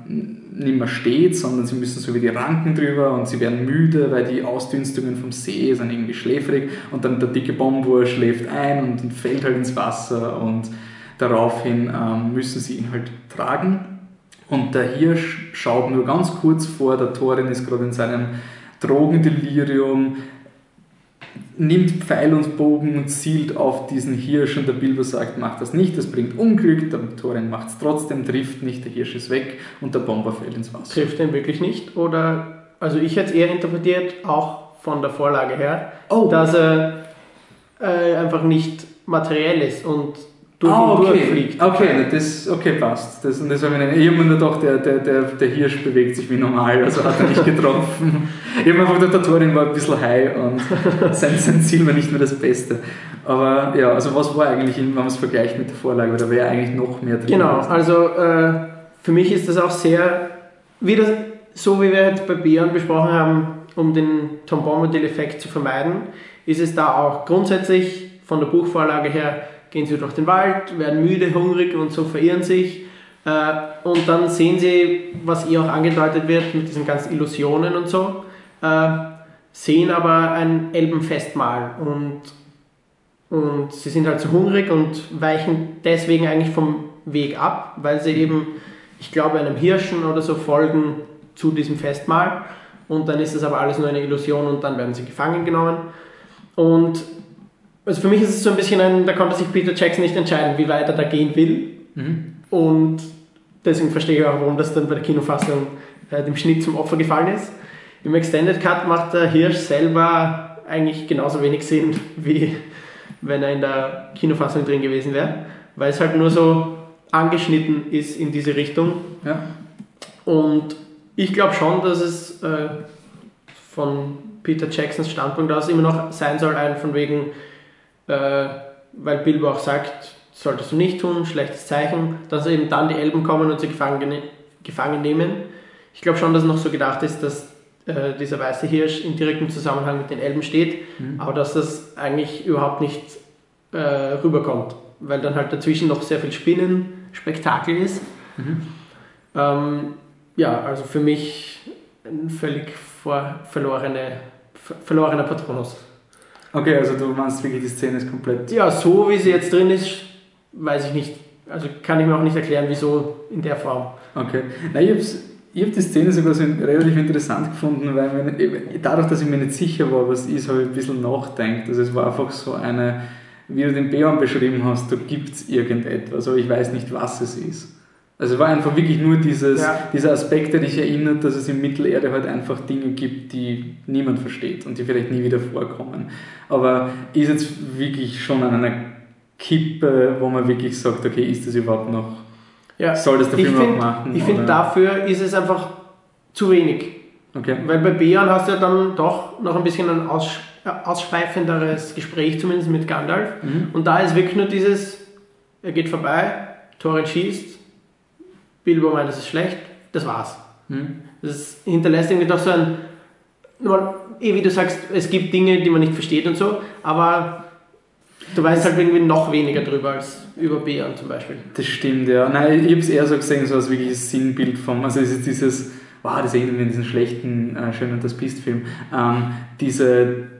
nicht mehr steht, sondern sie müssen so wie die Ranken drüber und sie werden müde, weil die Ausdünstungen vom See sind irgendwie schläfrig und dann der dicke Bombur schläft ein und, fällt halt ins Wasser und daraufhin ähm, müssen sie ihn halt tragen. Und der Hirsch schaut nur ganz kurz vor, der Thorin ist gerade in seinem Drogendelirium, nimmt Pfeil und Bogen und zielt auf diesen Hirsch und der Bilbo sagt, mach das nicht, das bringt Unglück, der Thorin macht es trotzdem, trifft nicht, der Hirsch ist weg und der Bomber fällt ins Wasser. Trifft den wirklich nicht? Oder, also ich hätte es eher interpretiert, auch von der Vorlage her, Oh. dass er äh, einfach nicht materiell ist und durch Ah, okay. durchfliegt. Okay, das okay, passt. Das, und das habe ich nicht. Ich habe mir nur gedacht, der, der, der, der Hirsch bewegt sich wie normal, also hat er nicht getroffen. ich habe mir einfach gedacht, der Thorin war ein bisschen high und sein, sein Ziel war nicht mehr das Beste. Aber ja, also was war eigentlich, wenn man es vergleicht mit der Vorlage, da wäre eigentlich noch mehr drin. Genau, gewesen. also äh, für mich ist das auch sehr, wieder so wie wir jetzt bei Bären besprochen haben, um den Tom Bombadil-Effekt zu vermeiden, ist es da auch grundsätzlich von der Buchvorlage her, gehen sie durch den Wald, werden müde, hungrig und so verirren sich. Äh, und dann sehen sie, was ihr auch angedeutet wird mit diesen ganzen Illusionen und so, äh, sehen aber ein Elbenfestmahl und und sie sind halt so hungrig und weichen deswegen eigentlich vom Weg ab, weil sie eben, ich glaube, einem Hirschen oder so folgen zu diesem Festmahl. Und dann ist das aber alles nur eine Illusion und dann werden sie gefangen genommen. Und also für mich ist es so ein bisschen ein, da konnte sich Peter Jackson nicht entscheiden, wie weit er da gehen will. Mhm. Und deswegen verstehe ich auch, warum das dann bei der Kinofassung äh, dem Schnitt zum Opfer gefallen ist. Im Extended Cut macht der Hirsch selber eigentlich genauso wenig Sinn, wie wenn er in der Kinofassung drin gewesen wäre, weil es halt nur so angeschnitten ist in diese Richtung. Ja. Und ich glaube schon, dass es äh, von Peter Jacksons Standpunkt aus immer noch sein soll, ein von wegen, äh, weil Bilbo auch sagt, solltest du nicht tun, schlechtes Zeichen, dass eben dann die Elben kommen und sie gefangen, gefangen nehmen. Ich glaube schon, dass es noch so gedacht ist, dass äh, dieser weiße Hirsch in direktem Zusammenhang mit den Elben steht, aber dass das eigentlich überhaupt nicht äh, rüberkommt, weil dann halt dazwischen noch sehr viel Spinnenspektakel ist. Ähm, ja, also für mich ein völlig verlorene, ver verlorener Patronus. Okay, also du meinst wirklich, die Szene ist komplett. Ja, so wie sie jetzt drin ist, weiß ich nicht. Also kann ich mir auch nicht erklären, wieso in der Form. Okay. Nein, ich habe ich hab die Szene sogar so relativ interessant gefunden, weil mir dadurch, dass ich mir nicht sicher war, was ist, habe ich ein bisschen nachgedacht. Also es war einfach so eine, wie du den Bären beschrieben hast, da gibt es irgendetwas, aber ich weiß nicht, was es ist. Also es war einfach wirklich nur dieses, Ja. dieser Aspekt, der dich erinnert, dass es in Mittelerde halt einfach Dinge gibt, die niemand versteht und die vielleicht nie wieder vorkommen. Aber ist jetzt wirklich schon an einer Kippe, wo man wirklich sagt, okay, ist das überhaupt noch Ja, soll das der ich Film find- auch machen? Ich finde, dafür ist es einfach zu wenig. Okay. Weil bei Bären hast du ja dann doch noch ein bisschen ein aus, äh, ausschweifenderes Gespräch, zumindest mit Gandalf. Mhm. Und da ist wirklich nur dieses, er geht vorbei, Thorin schießt, Bilbo meint, das ist schlecht, das war's. Mhm. Das hinterlässt irgendwie doch so ein, eh wie du sagst, es gibt Dinge, die man nicht versteht und so, aber du weißt halt irgendwie noch weniger drüber als über Bären zum Beispiel. Das stimmt, ja. Nein, ich habe es eher so gesehen, so als wirkliches Sinnbild vom, also es ist dieses, wow, das erinnert mich an diesen schlechten äh, Schön und das Beast-Film, ähm, diese,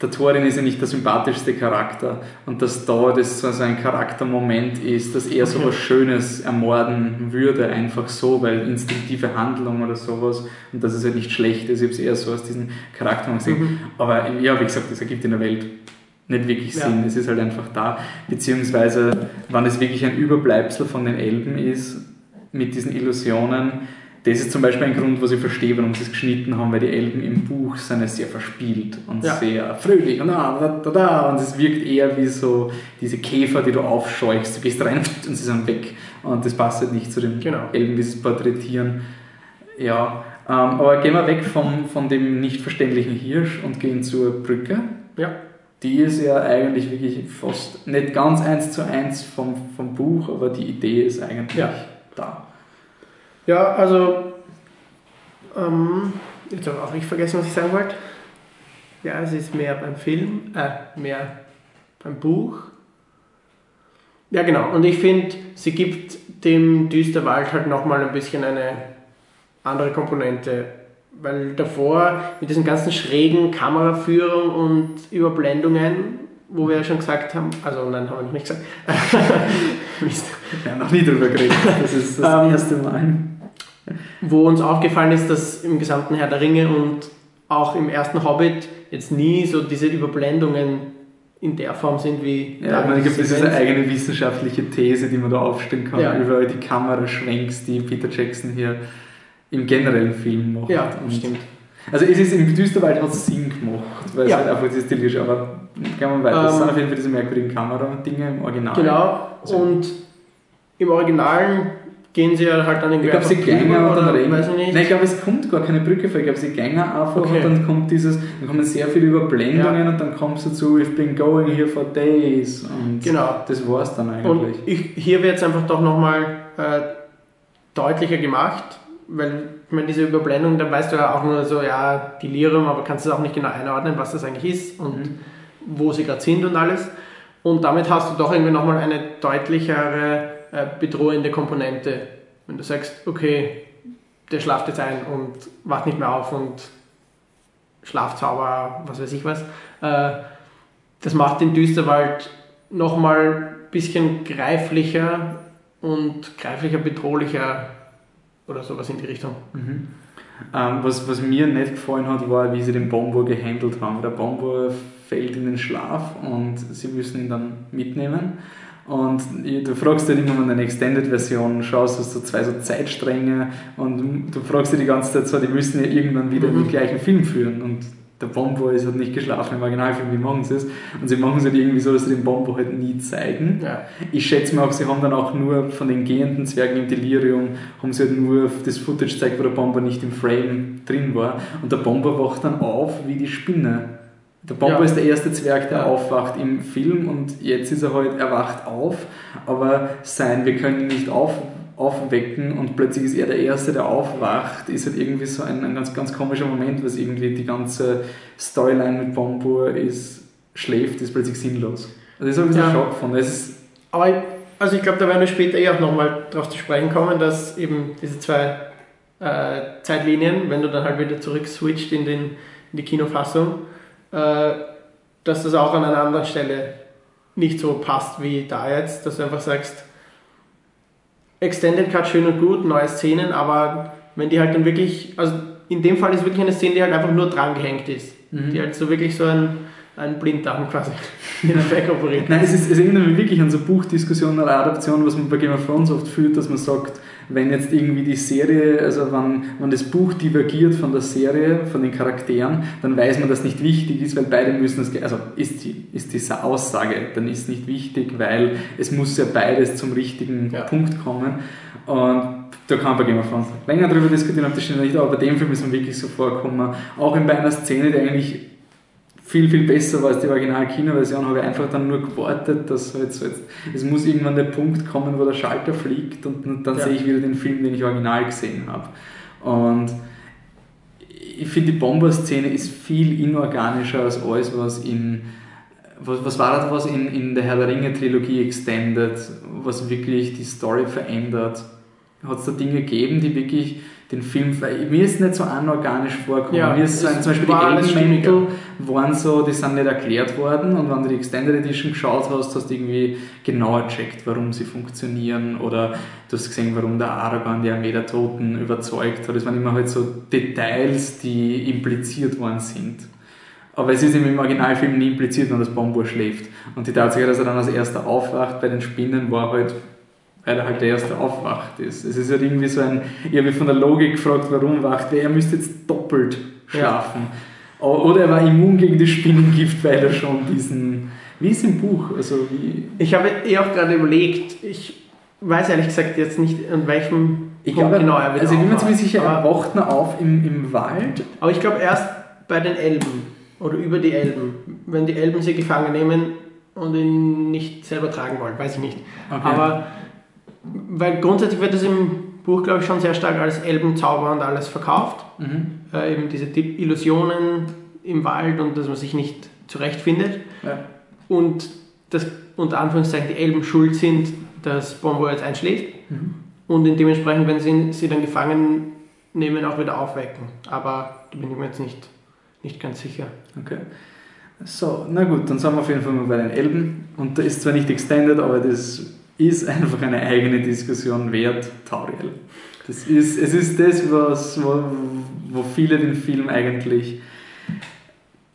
der Thorin ist ja nicht der sympathischste Charakter und dass da das so ein Charaktermoment ist, dass er so was Schönes ermorden würde, einfach so, weil instinktive Handlung oder sowas und dass es halt nicht schlecht ist. Ich habe es eher so aus diesem Charakter gesehen. Mhm. Aber ja, wie gesagt, das ergibt in der Welt nicht wirklich Sinn. Ja. Es ist halt einfach da. Beziehungsweise, wenn es wirklich ein Überbleibsel von den Elben ist, mit diesen Illusionen, das ist zum Beispiel ein Grund, was ich verstehe, warum sie es geschnitten haben, weil die Elben im Buch sind sehr verspielt und ja. sehr fröhlich und da, da, da, da und es wirkt eher wie so diese Käfer, die du aufscheuchst, du gehst rein und sie sind weg und das passt halt nicht zu den genau. Elben, wie sie es porträtieren. Ja, ähm, aber gehen wir weg vom, von dem nicht verständlichen Hirsch und gehen zur Brücke. Ja. Die ist ja eigentlich wirklich fast nicht ganz eins zu eins vom, vom Buch, aber die Idee ist eigentlich ja. da. Ja, also, ähm, jetzt habe ich auch nicht vergessen, was ich sagen wollte. Ja, es ist mehr beim Film, äh, mehr beim Buch. Ja, genau. Und ich finde, sie gibt dem Düsterwald halt nochmal ein bisschen eine andere Komponente. Weil davor mit diesen ganzen schrägen Kameraführung und Überblendungen, wo wir ja schon gesagt haben, also nein, haben wir noch nicht gesagt. Mist. Ja, noch nie drüber geredet. Das ist das ähm, erste Mal wo uns aufgefallen ist, dass im gesamten Herr der Ringe und auch im ersten Hobbit jetzt nie so diese Überblendungen in der Form sind wie. Ja, ich, meine, ich glaube, das ist eine eigene wissenschaftliche These, die man da aufstellen kann, ja. über die Kameraschwenks, die Peter Jackson hier im generellen Film macht. Ja, und stimmt. Also es ist im Düsterwald hat es Sinn gemacht, weil ja. es halt einfach stilisch, aber gehen wir weiter. Das ähm, sind auf jeden Fall diese merkwürdigen Kamera-Dinge im Original. Genau, also, und im Originalen gehen sie ja halt dann irgendwie Ich glaube, sie gehen oder, oder weiß ich nicht. Nein, ich glaube, es kommt gar keine Brücke vor. Ich glaube, sie gehen einfach okay. und dann kommt dieses, dann kommen sehr viele Überblendungen ja. und dann kommst du zu We've been going here for days und genau. das war es dann eigentlich. Und ich, hier wird es einfach doch nochmal äh, deutlicher gemacht, weil ich meine, diese Überblendung, da weißt du ja auch nur so, ja, die Lirum, aber kannst du auch nicht genau einordnen, was das eigentlich ist und mhm. wo sie gerade sind und alles. Und damit hast du doch irgendwie nochmal eine deutlichere äh, bedrohende Komponente. Wenn du sagst, okay, der schlaft jetzt ein und wacht nicht mehr auf und Schlafzauber, was weiß ich was. Äh, das macht den Düsterwald nochmal ein bisschen greiflicher und greiflicher, bedrohlicher oder sowas in die Richtung. Mhm. Ähm, was, was mir nicht gefallen hat, war, wie sie den Bombur gehandelt haben. Der Bombur fällt in den Schlaf und sie müssen ihn dann mitnehmen. Und du fragst dich immer, wenn du eine Extended-Version schaust, hast du zwei so Zeitstränge und du fragst dich die ganze Zeit so, die müssen ja irgendwann wieder mhm. den gleichen Film führen. Und der Bombo ist halt nicht geschlafen im Originalfilm, wie machen sie es? Und sie machen es halt irgendwie so, dass sie den Bombo halt nie zeigen. Ja. Ich schätze mal auch, sie haben dann auch nur von den gehenden Zwergen im Delirium, haben sie halt nur das Footage gezeigt, wo der Bombo nicht im Frame drin war. Und der Bombo wacht dann auf wie die Spinne. Der Bomber ja. ist der erste Zwerg, der ja. aufwacht im Film und jetzt ist er halt, er wacht auf, aber sein, wir können ihn nicht auf, aufwecken und plötzlich ist er der Erste, der aufwacht, ist halt irgendwie so ein, ein ganz, ganz komischer Moment, was irgendwie die ganze Storyline mit Bombur ist, schläft, ist plötzlich sinnlos. Also das ist ein bisschen ja. Schock von. Es aber ich, also ich glaube, da werden wir später eh auch nochmal drauf zu sprechen kommen, dass eben diese zwei äh, Zeitlinien, wenn du dann halt wieder zurück switcht in, den, in die Kinofassung, äh, dass das auch an einer anderen Stelle nicht so passt wie da jetzt, dass du einfach sagst, Extended Cut schön und gut, neue Szenen, aber wenn die halt dann wirklich, also in dem Fall ist wirklich eine Szene, die halt einfach nur dran gehängt ist, mhm. die halt so wirklich so ein, ein Blinddarm quasi in der Back operiert. Nein, es, ist, es erinnert mich wirklich an so Buchdiskussionen oder Adaptionen, was man bei Game of Thrones oft führt, dass man sagt, wenn jetzt irgendwie die Serie, also wenn, wenn das Buch divergiert von der Serie, von den Charakteren, dann weiß man, dass nicht wichtig ist, weil beide müssen das, also ist, die, ist diese Aussage, dann ist nicht wichtig, weil es muss ja beides zum richtigen ja. Punkt kommen. Und da kann man bei Game of Thrones länger darüber diskutieren, ob das stimmt oder nicht, aber bei dem Film ist man wirklich so vorkommen. Auch in bei einer Szene, die eigentlich viel, viel besser war als die Original-Kino-Version, habe ich einfach dann nur gewartet, dass halt so jetzt, es muss irgendwann der Punkt kommen, wo der Schalter fliegt und dann ja. sehe ich wieder den Film, den ich original gesehen habe. Und ich finde, die Bomber-Szene ist viel inorganischer als alles, was in was, was war das, was in, in der Herr der Ringe-Trilogie Extended, was wirklich die Story verändert? Hat es da Dinge gegeben, die wirklich den Film, weil mir ist nicht so anorganisch vorgekommen. Ja, mir ist so es ein, zum Beispiel die Elemental waren so, die sind nicht erklärt worden und wenn du die Extended Edition geschaut hast, hast du irgendwie genauer checkt, warum sie funktionieren oder du hast gesehen, warum der Aragorn die Armee der Toten überzeugt hat. Das waren immer halt so Details, die impliziert worden sind. Aber es ist im Originalfilm nie impliziert, wenn das Bombur schläft. Und die Tatsache, dass er dann als erster aufwacht bei den Spinnen, war halt, weil er halt der erste aufwacht ist. Es ist halt irgendwie so ein, ich habe mich von der Logik gefragt, warum wacht er? Er müsste jetzt doppelt schlafen. Oder er war immun gegen das Spinnengift, weil er schon diesen, wie ist im Buch? Also wie, Ich habe eh auch gerade überlegt, ich weiß ehrlich gesagt jetzt nicht, an welchem ich Punkt glaube, genau er wieder also ich bin mir ziemlich sicher, er wacht noch auf im, im Wald. aber ich glaube erst bei den Elben oder über die Elben, wenn die Elben sie gefangen nehmen und ihn nicht selber tragen wollen, weiß ich nicht. Okay. Aber weil grundsätzlich wird es im Buch, glaube ich, schon sehr stark als Elbenzauber und alles verkauft. Mhm. Äh, eben diese Di- Illusionen im Wald und dass man sich nicht zurechtfindet. Ja. Und dass unter Anführungszeichen die Elben schuld sind, dass Bombo jetzt einschläft. Mhm. Und dementsprechend, wenn sie sie dann gefangen nehmen, auch wieder aufwecken. Aber da bin ich mir jetzt nicht, nicht ganz sicher. Okay. So, na gut, dann sind wir auf jeden Fall mal bei den Elben. Und da ist zwar nicht extended, aber das ist einfach eine eigene Diskussion wert, Tauriel. Das ist, es ist das, was, wo, wo viele den Film eigentlich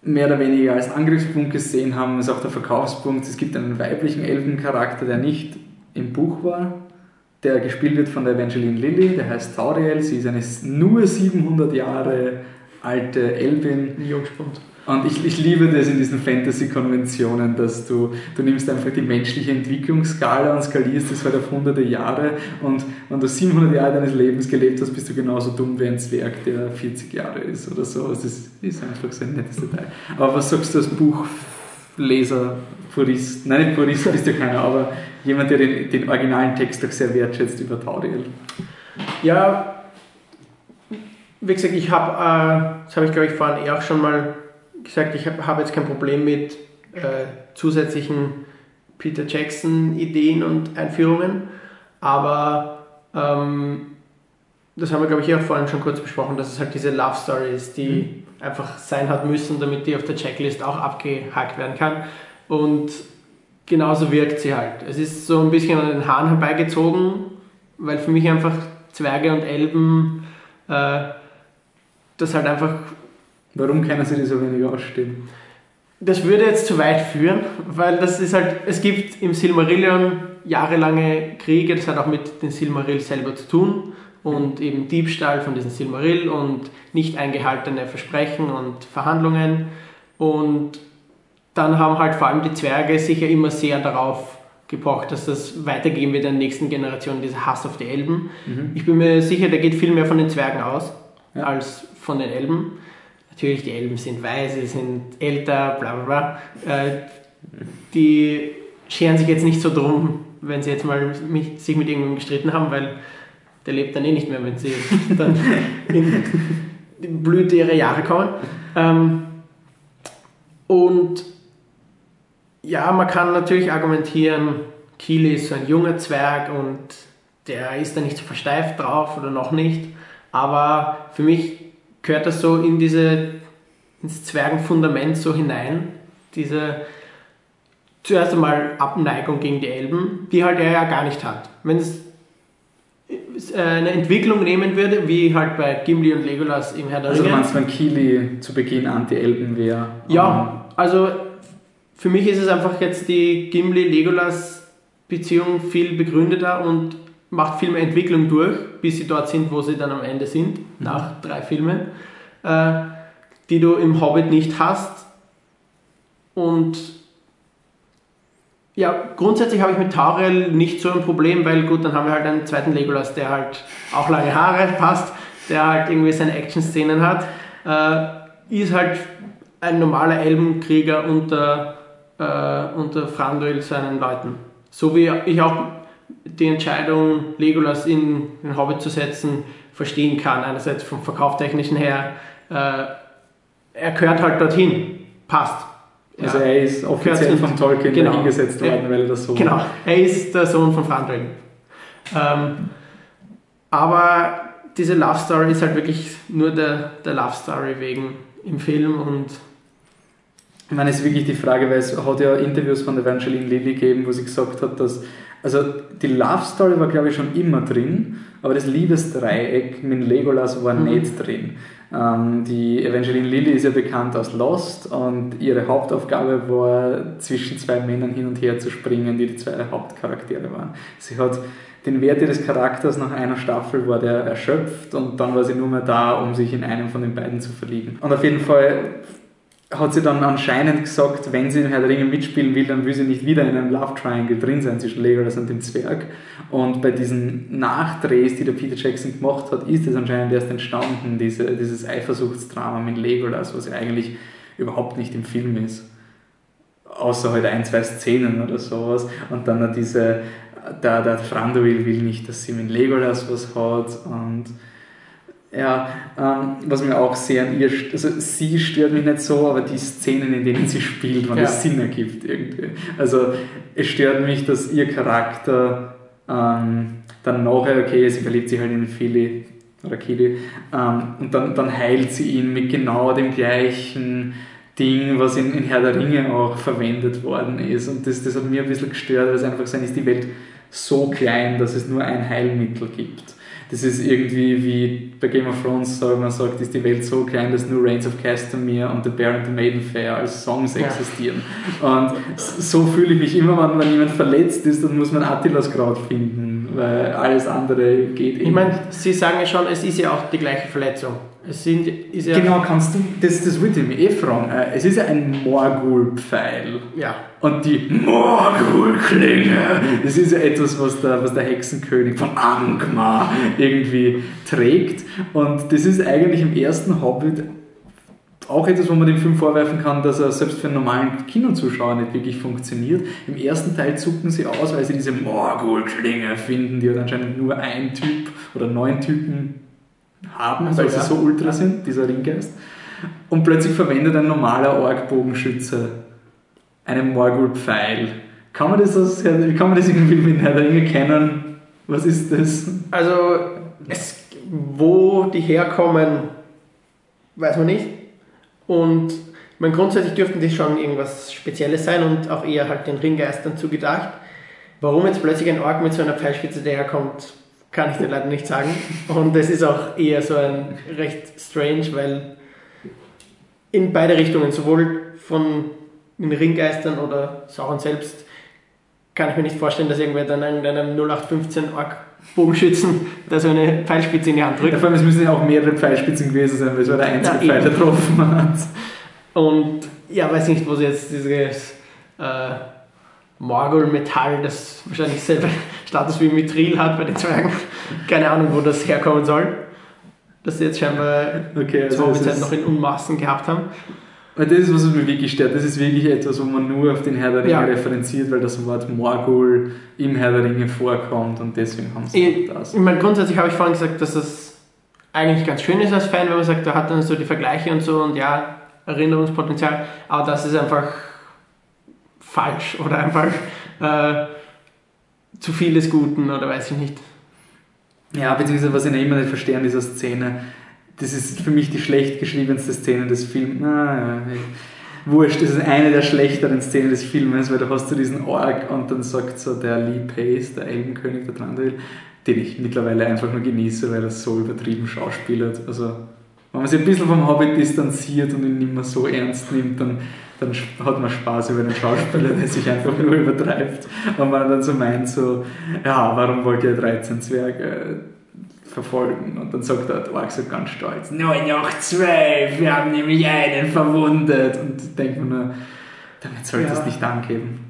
mehr oder weniger als Angriffspunkt gesehen haben, ist auch der Verkaufspunkt. Es gibt einen weiblichen Elbencharakter, der nicht im Buch war, der gespielt wird von der Evangeline Lilly, der heißt Tauriel. Sie ist eine nur 700 Jahre alte Elbin, Jungspund. Und ich, ich liebe das in diesen Fantasy-Konventionen, dass du, du nimmst einfach die menschliche Entwicklungsskala und skalierst das halt auf hunderte Jahre und wenn du 700 Jahre deines Lebens gelebt hast, bist du genauso dumm wie ein Zwerg, der 40 Jahre ist oder so. Das ist, ist einfach so ein nettes Detail. Aber was sagst du als Buchleser, Purist? Nein, nicht Purist bist ja keiner, aber jemand, der den, den originalen Text auch sehr wertschätzt über Tauriel. Ja, wie gesagt, ich habe, äh, das habe ich glaube ich vorhin eh auch schon mal gesagt, ich habe hab jetzt kein Problem mit äh, zusätzlichen Peter Jackson Ideen und Einführungen, aber ähm, das haben wir glaube ich eh auch vorhin schon kurz besprochen, dass es halt diese Love Story ist, die einfach sein hat müssen, damit die auf der Checklist auch abgehakt werden kann und genauso wirkt sie halt. Es ist so ein bisschen an den Haaren herbeigezogen, weil für mich einfach Zwerge und Elben äh, das halt einfach, Warum können sie die so wenig ausstehen? das würde jetzt zu weit führen, weil das ist halt, es gibt im Silmarillion jahrelange Kriege, das hat auch mit den Silmaril selber zu tun und eben Diebstahl von diesen Silmaril und nicht eingehaltene Versprechen und Verhandlungen und dann haben halt vor allem die Zwerge sicher immer sehr darauf gepocht, dass das weitergehen wird in der nächsten Generation, dieser Hass auf die Elben. Mhm. Ich bin mir sicher, der geht viel mehr von den Zwergen aus Ja. als von den Elben. Natürlich, die Elben sind weise, sie sind älter, bla bla bla. Äh, die scheren sich jetzt nicht so drum, wenn sie jetzt mal mit, sich mit irgendjemandem gestritten haben, weil der lebt dann eh nicht mehr, wenn sie dann in die Blüte ihrer Jahre kommen. Ähm, und ja, man kann natürlich argumentieren, Kili ist so ein junger Zwerg und der ist da nicht so versteift drauf oder noch nicht. Aber für mich gehört das so in diese, ins Zwergenfundament so hinein. Diese zuerst einmal Abneigung gegen die Elben, die halt er ja gar nicht hat. Wenn es äh, eine Entwicklung nehmen würde, wie halt bei Gimli und Legolas im Herr der Also Ringe. meinst du, wenn Kili zu Beginn Anti-Elben wäre? Ja, also für mich ist es einfach jetzt die Gimli-Legolas-Beziehung viel begründeter und macht viel mehr Entwicklung durch, bis sie dort sind, wo sie dann am Ende sind, nach drei Filmen, äh, die du im Hobbit nicht hast. Und ja, grundsätzlich habe ich mit Tauriel nicht so ein Problem, weil gut, dann haben wir halt einen zweiten Legolas, der halt auch lange Haare passt, der halt irgendwie seine Action-Szenen hat. Äh, ist halt ein normaler Elbenkrieger unter, äh, unter Franduil seinen Leuten. So wie ich auch die Entscheidung, Legolas in den Hobbit zu setzen, verstehen kann. Einerseits vom Verkauftechnischen her, äh, er gehört halt dorthin, passt. Also Ja. er ist offiziell von Tolkien Genau. hingesetzt worden, weil er das so Genau, er ist der Sohn von Franduil. Ähm, aber diese Love Story ist halt wirklich nur der, der Love Story wegen im Film und ich meine, es ist wirklich die Frage, weil es hat ja Interviews von der Evangeline Lilly gegeben, wo sie gesagt hat, dass, also die Love Story war glaube ich schon immer drin, aber das Liebesdreieck mit Legolas war mhm. nicht drin. Ähm, die Evangeline Lilly ist ja bekannt aus Lost und ihre Hauptaufgabe war, zwischen zwei Männern hin und her zu springen, die die zwei Hauptcharaktere waren. Sie hat den Wert ihres Charakters nach einer Staffel war der erschöpft und dann war sie nur mehr da, um sich in einen von den beiden zu verlieben. Und auf jeden Fall hat sie dann anscheinend gesagt, wenn sie in Herr der Ringe mitspielen will, dann will sie nicht wieder in einem Love Triangle drin sein zwischen Legolas und dem Zwerg. Und bei diesen Nachdrehs, die der Peter Jackson gemacht hat, ist es anscheinend erst entstanden, diese, dieses Eifersuchtsdrama mit Legolas, was ja eigentlich überhaupt nicht im Film ist. Außer halt ein, zwei Szenen oder sowas. Und dann diese, der, der Franduil will nicht, dass sie mit Legolas was hat und ja, ähm, was mir auch sehr an ihr, also sie stört mich nicht so, aber die Szenen, in denen sie spielt, wenn ja. das Sinn ergibt irgendwie. Also es stört mich, dass ihr Charakter ähm, dann nachher, okay, sie verliebt sich halt in Philly oder Kili ähm, und dann, dann heilt sie ihn mit genau dem gleichen Ding, was in, in Herr der Ringe auch verwendet worden ist. Und das, das hat mir ein bisschen gestört, weil es einfach so ist die Welt so klein, dass es nur ein Heilmittel gibt das ist irgendwie wie bei Game of Thrones, so man sagt, ist die Welt so klein, dass nur Reigns of Castamere und The Bear and the Maiden Fair als Songs ja. existieren. Und so fühle ich mich immer, wenn, wenn jemand verletzt ist, dann muss man Attilas Kraut finden, weil alles andere geht eh Ich meine, Sie sagen ja schon, es ist ja auch die gleiche Verletzung. Es sind, ist ja genau, kannst du, das, das wollte ich mir eh fragen. Äh, es ist ja ein Morgul-Pfeil. Ja. Und die Morgul-Klinge, das ist ja etwas, was der, was der Hexenkönig von Angmar irgendwie trägt. Und das ist eigentlich im ersten Hobbit auch etwas, wo man dem Film vorwerfen kann, dass er selbst für einen normalen Kinozuschauer nicht wirklich funktioniert. Im ersten Teil zucken sie aus, weil sie diese Morgul-Klinge finden, die hat anscheinend nur ein Typ oder neun Typen haben, also, weil sie so ultra sind, dieser Ringgeist. Und plötzlich verwendet ein normaler Org-Bogenschütze einen Morgul-Pfeil. Kann man das aus, wie kann man das irgendwie mit Herr der Ringe kennen? Was ist das? Also, es, wo die herkommen, weiß man nicht. Und man grundsätzlich dürften die schon irgendwas Spezielles sein und auch eher halt den Ringgeistern zugedacht. Warum jetzt plötzlich ein Ork mit so einer Pfeilspitze daherkommt, kann ich dir leider nicht sagen. Und es ist auch eher so ein recht strange, weil in beide Richtungen, sowohl von den Ringgeistern oder Sauron selbst, kann ich mir nicht vorstellen, dass irgendwer dann einem 0815 Ork Bogenschützen da so eine Pfeilspitze in die Hand drückt. Ja, vor allem, es müssen ja auch mehrere Pfeilspitzen gewesen sein, weil es war der einzige Pfeil, der getroffen hat. Und ja, weiß nicht, wo sie jetzt dieses äh, Morgul-Metall, das wahrscheinlich selber Status wie Mithril hat bei den Zwergen. Keine Ahnung, wo das herkommen soll. Dass sie jetzt scheinbar okay, also Zeit noch in Unmaßen gehabt haben. Weil das ist, was mich wirklich stört. Das ist wirklich etwas, wo man nur auf den Herr der Ringe ja. referenziert, weil das Wort Morgul im Herr der Ringe vorkommt und deswegen haben sie ich, das. Ich meine, grundsätzlich habe ich vorhin gesagt, dass das eigentlich ganz schön ist als Fan, wenn man sagt, da hat dann so die Vergleiche und so und ja, Erinnerungspotenzial, aber das ist einfach falsch oder einfach äh, zu viel des Guten oder weiß ich nicht. Ja, beziehungsweise was ich noch immer nicht verstehe an dieser Szene, das ist für mich die schlecht geschriebenste Szene des Films. Ah, wurscht, das ist eine der schlechteren Szenen des Films, weil da hast du diesen Org und dann sagt so der Lee Pace, der Elbenkönig der Trandil, den ich mittlerweile einfach nur genieße, weil er so übertrieben schauspielert. Also, wenn man sich ein bisschen vom Hobbit distanziert und ihn nicht mehr so ernst nimmt, dann dann hat man Spaß über den Schauspieler, der sich einfach nur übertreibt. Und man dann so meint, so, ja, warum wollt ihr 13 Zwerge verfolgen? Und dann sagt der Ork so ganz stolz, 9 auch 12, wir haben nämlich einen verwundet. Und denkt man nur, damit sollte es ja. nicht angeben.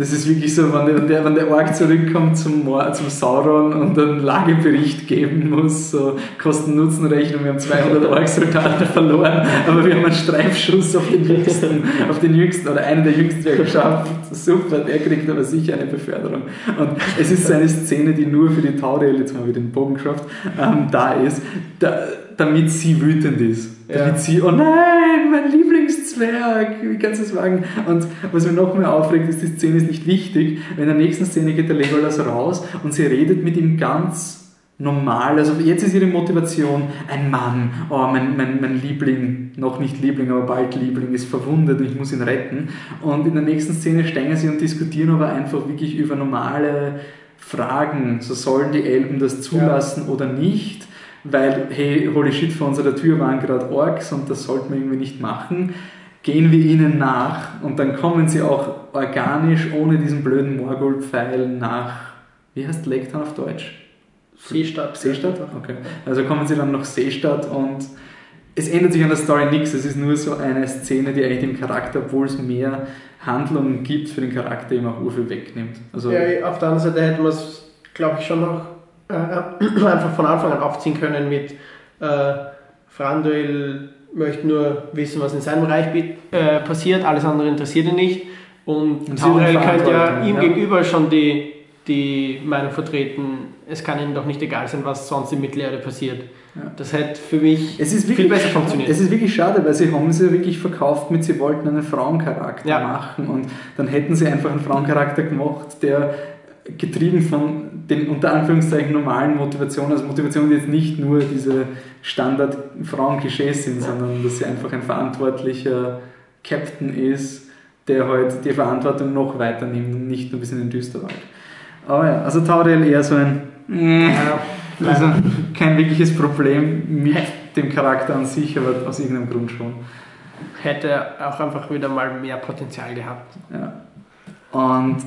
Das ist wirklich so, wenn der, wenn der Org zurückkommt zum, zum Sauron und einen Lagebericht geben muss, so Kosten-Nutzen-Rechnung, wir haben 200 Org-Soldaten verloren, aber wir haben einen Streifschuss auf den jüngsten, auf den jüngsten oder einen der jüngsten geschafft. Super, der kriegt aber sicher eine Beförderung. Und es ist so eine Szene, die nur für die Tauriel, jetzt mal wieder den Bogen geschafft, ähm, da ist, da, damit sie wütend ist. Ja. Sie, oh nein, mein Lieblingszwerg, wie kannst du das wagen? Und was mir noch mehr aufregt, ist, die Szene ist nicht wichtig. In der nächsten Szene geht der Legolas raus und sie redet mit ihm ganz normal. Also jetzt ist ihre Motivation ein Mann, oh, mein, mein, mein Liebling, noch nicht Liebling, aber bald Liebling, ist verwundet und ich muss ihn retten. Und in der nächsten Szene steigen sie und diskutieren aber einfach wirklich über normale Fragen. So sollen die Elben das zulassen ja. oder nicht? Weil, hey, holy shit, vor unserer Tür waren gerade Orks und das sollten wir irgendwie nicht machen. Gehen wir ihnen nach und dann kommen sie auch organisch, ohne diesen blöden Morgul-Pfeil nach, wie heißt Lake Town auf Deutsch? Seestadt. Seestadt? Okay. Also kommen sie dann nach Seestadt und es ändert sich an der Story nichts. Es ist nur so eine Szene, die eigentlich dem Charakter, obwohl es mehr Handlungen gibt, für den Charakter immer auch viel wegnimmt. Also ja, auf der anderen Seite hätten wir es, glaube ich, schon noch äh, einfach von Anfang an aufziehen können mit äh, Franduil möchte nur wissen, was in seinem Bereich äh, passiert, alles andere interessiert ihn nicht. Und, und Taurel könnte ja ihm ja. gegenüber schon die, die Meinung vertreten, es kann ihnen doch nicht egal sein, was sonst in Mittelerde passiert. Ja. Das hätte für mich viel besser funktioniert. Es ist wirklich schade, weil sie haben sie wirklich verkauft mit, sie wollten einen Frauencharakter ja. machen und dann hätten sie einfach einen Frauencharakter gemacht, der getrieben von den unter Anführungszeichen normalen Motivationen, also Motivationen, die jetzt nicht nur diese Standard Frauenklischees sind, sondern dass sie einfach ein verantwortlicher Captain ist, der halt die Verantwortung noch weiter nimmt und nicht nur bis in den Düsterwald. Aber ja, also Tauriel eher so ein ja, also kein wirkliches Problem mit dem Charakter an sich, aber aus irgendeinem Grund schon. Hätte auch einfach wieder mal mehr Potenzial gehabt. Ja. Und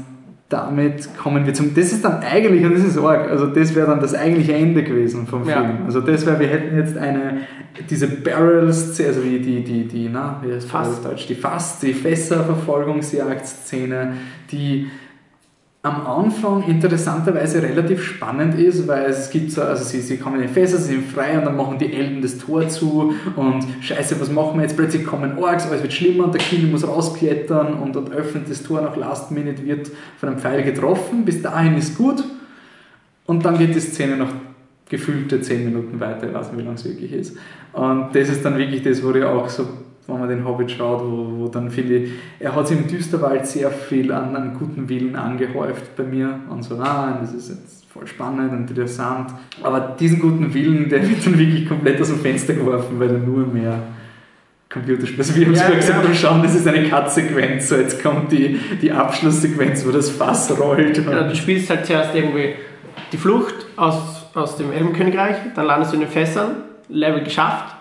damit kommen wir zum. Das ist dann eigentlich, und das ist arg, also das wäre dann das eigentliche Ende gewesen vom Film. Ja. Also das wäre, wir hätten jetzt eine, diese Barrels, also wie die, die, die, na, wie heißt das auf Deutsch, die Fass, die Fässerverfolgungsjagd-Szene, die am Anfang interessanterweise relativ spannend ist, weil es gibt so, also sie, sie kommen in die Fässer, sie sind frei und dann machen die Elben das Tor zu und scheiße, was machen wir jetzt? Plötzlich kommen Orks, alles wird schlimmer und der Kill muss rausklettern und, und öffnet das Tor nach Last Minute, wird von einem Pfeil getroffen, bis dahin ist gut und dann geht die Szene noch gefühlte 10 Minuten weiter, ich weiß nicht, wie lange es wirklich ist. Und das ist dann wirklich das, wo ich auch so wenn man den Hobbit schaut, wo, wo dann ich, er hat sich im Düsterwald sehr viel an, an guten Willen angehäuft bei mir und so, ah, das ist jetzt voll spannend und interessant. Aber diesen guten Willen, der wird dann wirklich komplett aus dem Fenster geworfen, weil er nur mehr Computerspiel. Also wir haben ja, gesagt, ja. schauen, das ist eine Cut-Sequenz, so jetzt kommt die, die Abschlusssequenz, wo das Fass rollt. Ja, du spielst halt zuerst irgendwie die Flucht aus, aus dem Elbenkönigreich, dann landest du in den Fässern, Level geschafft,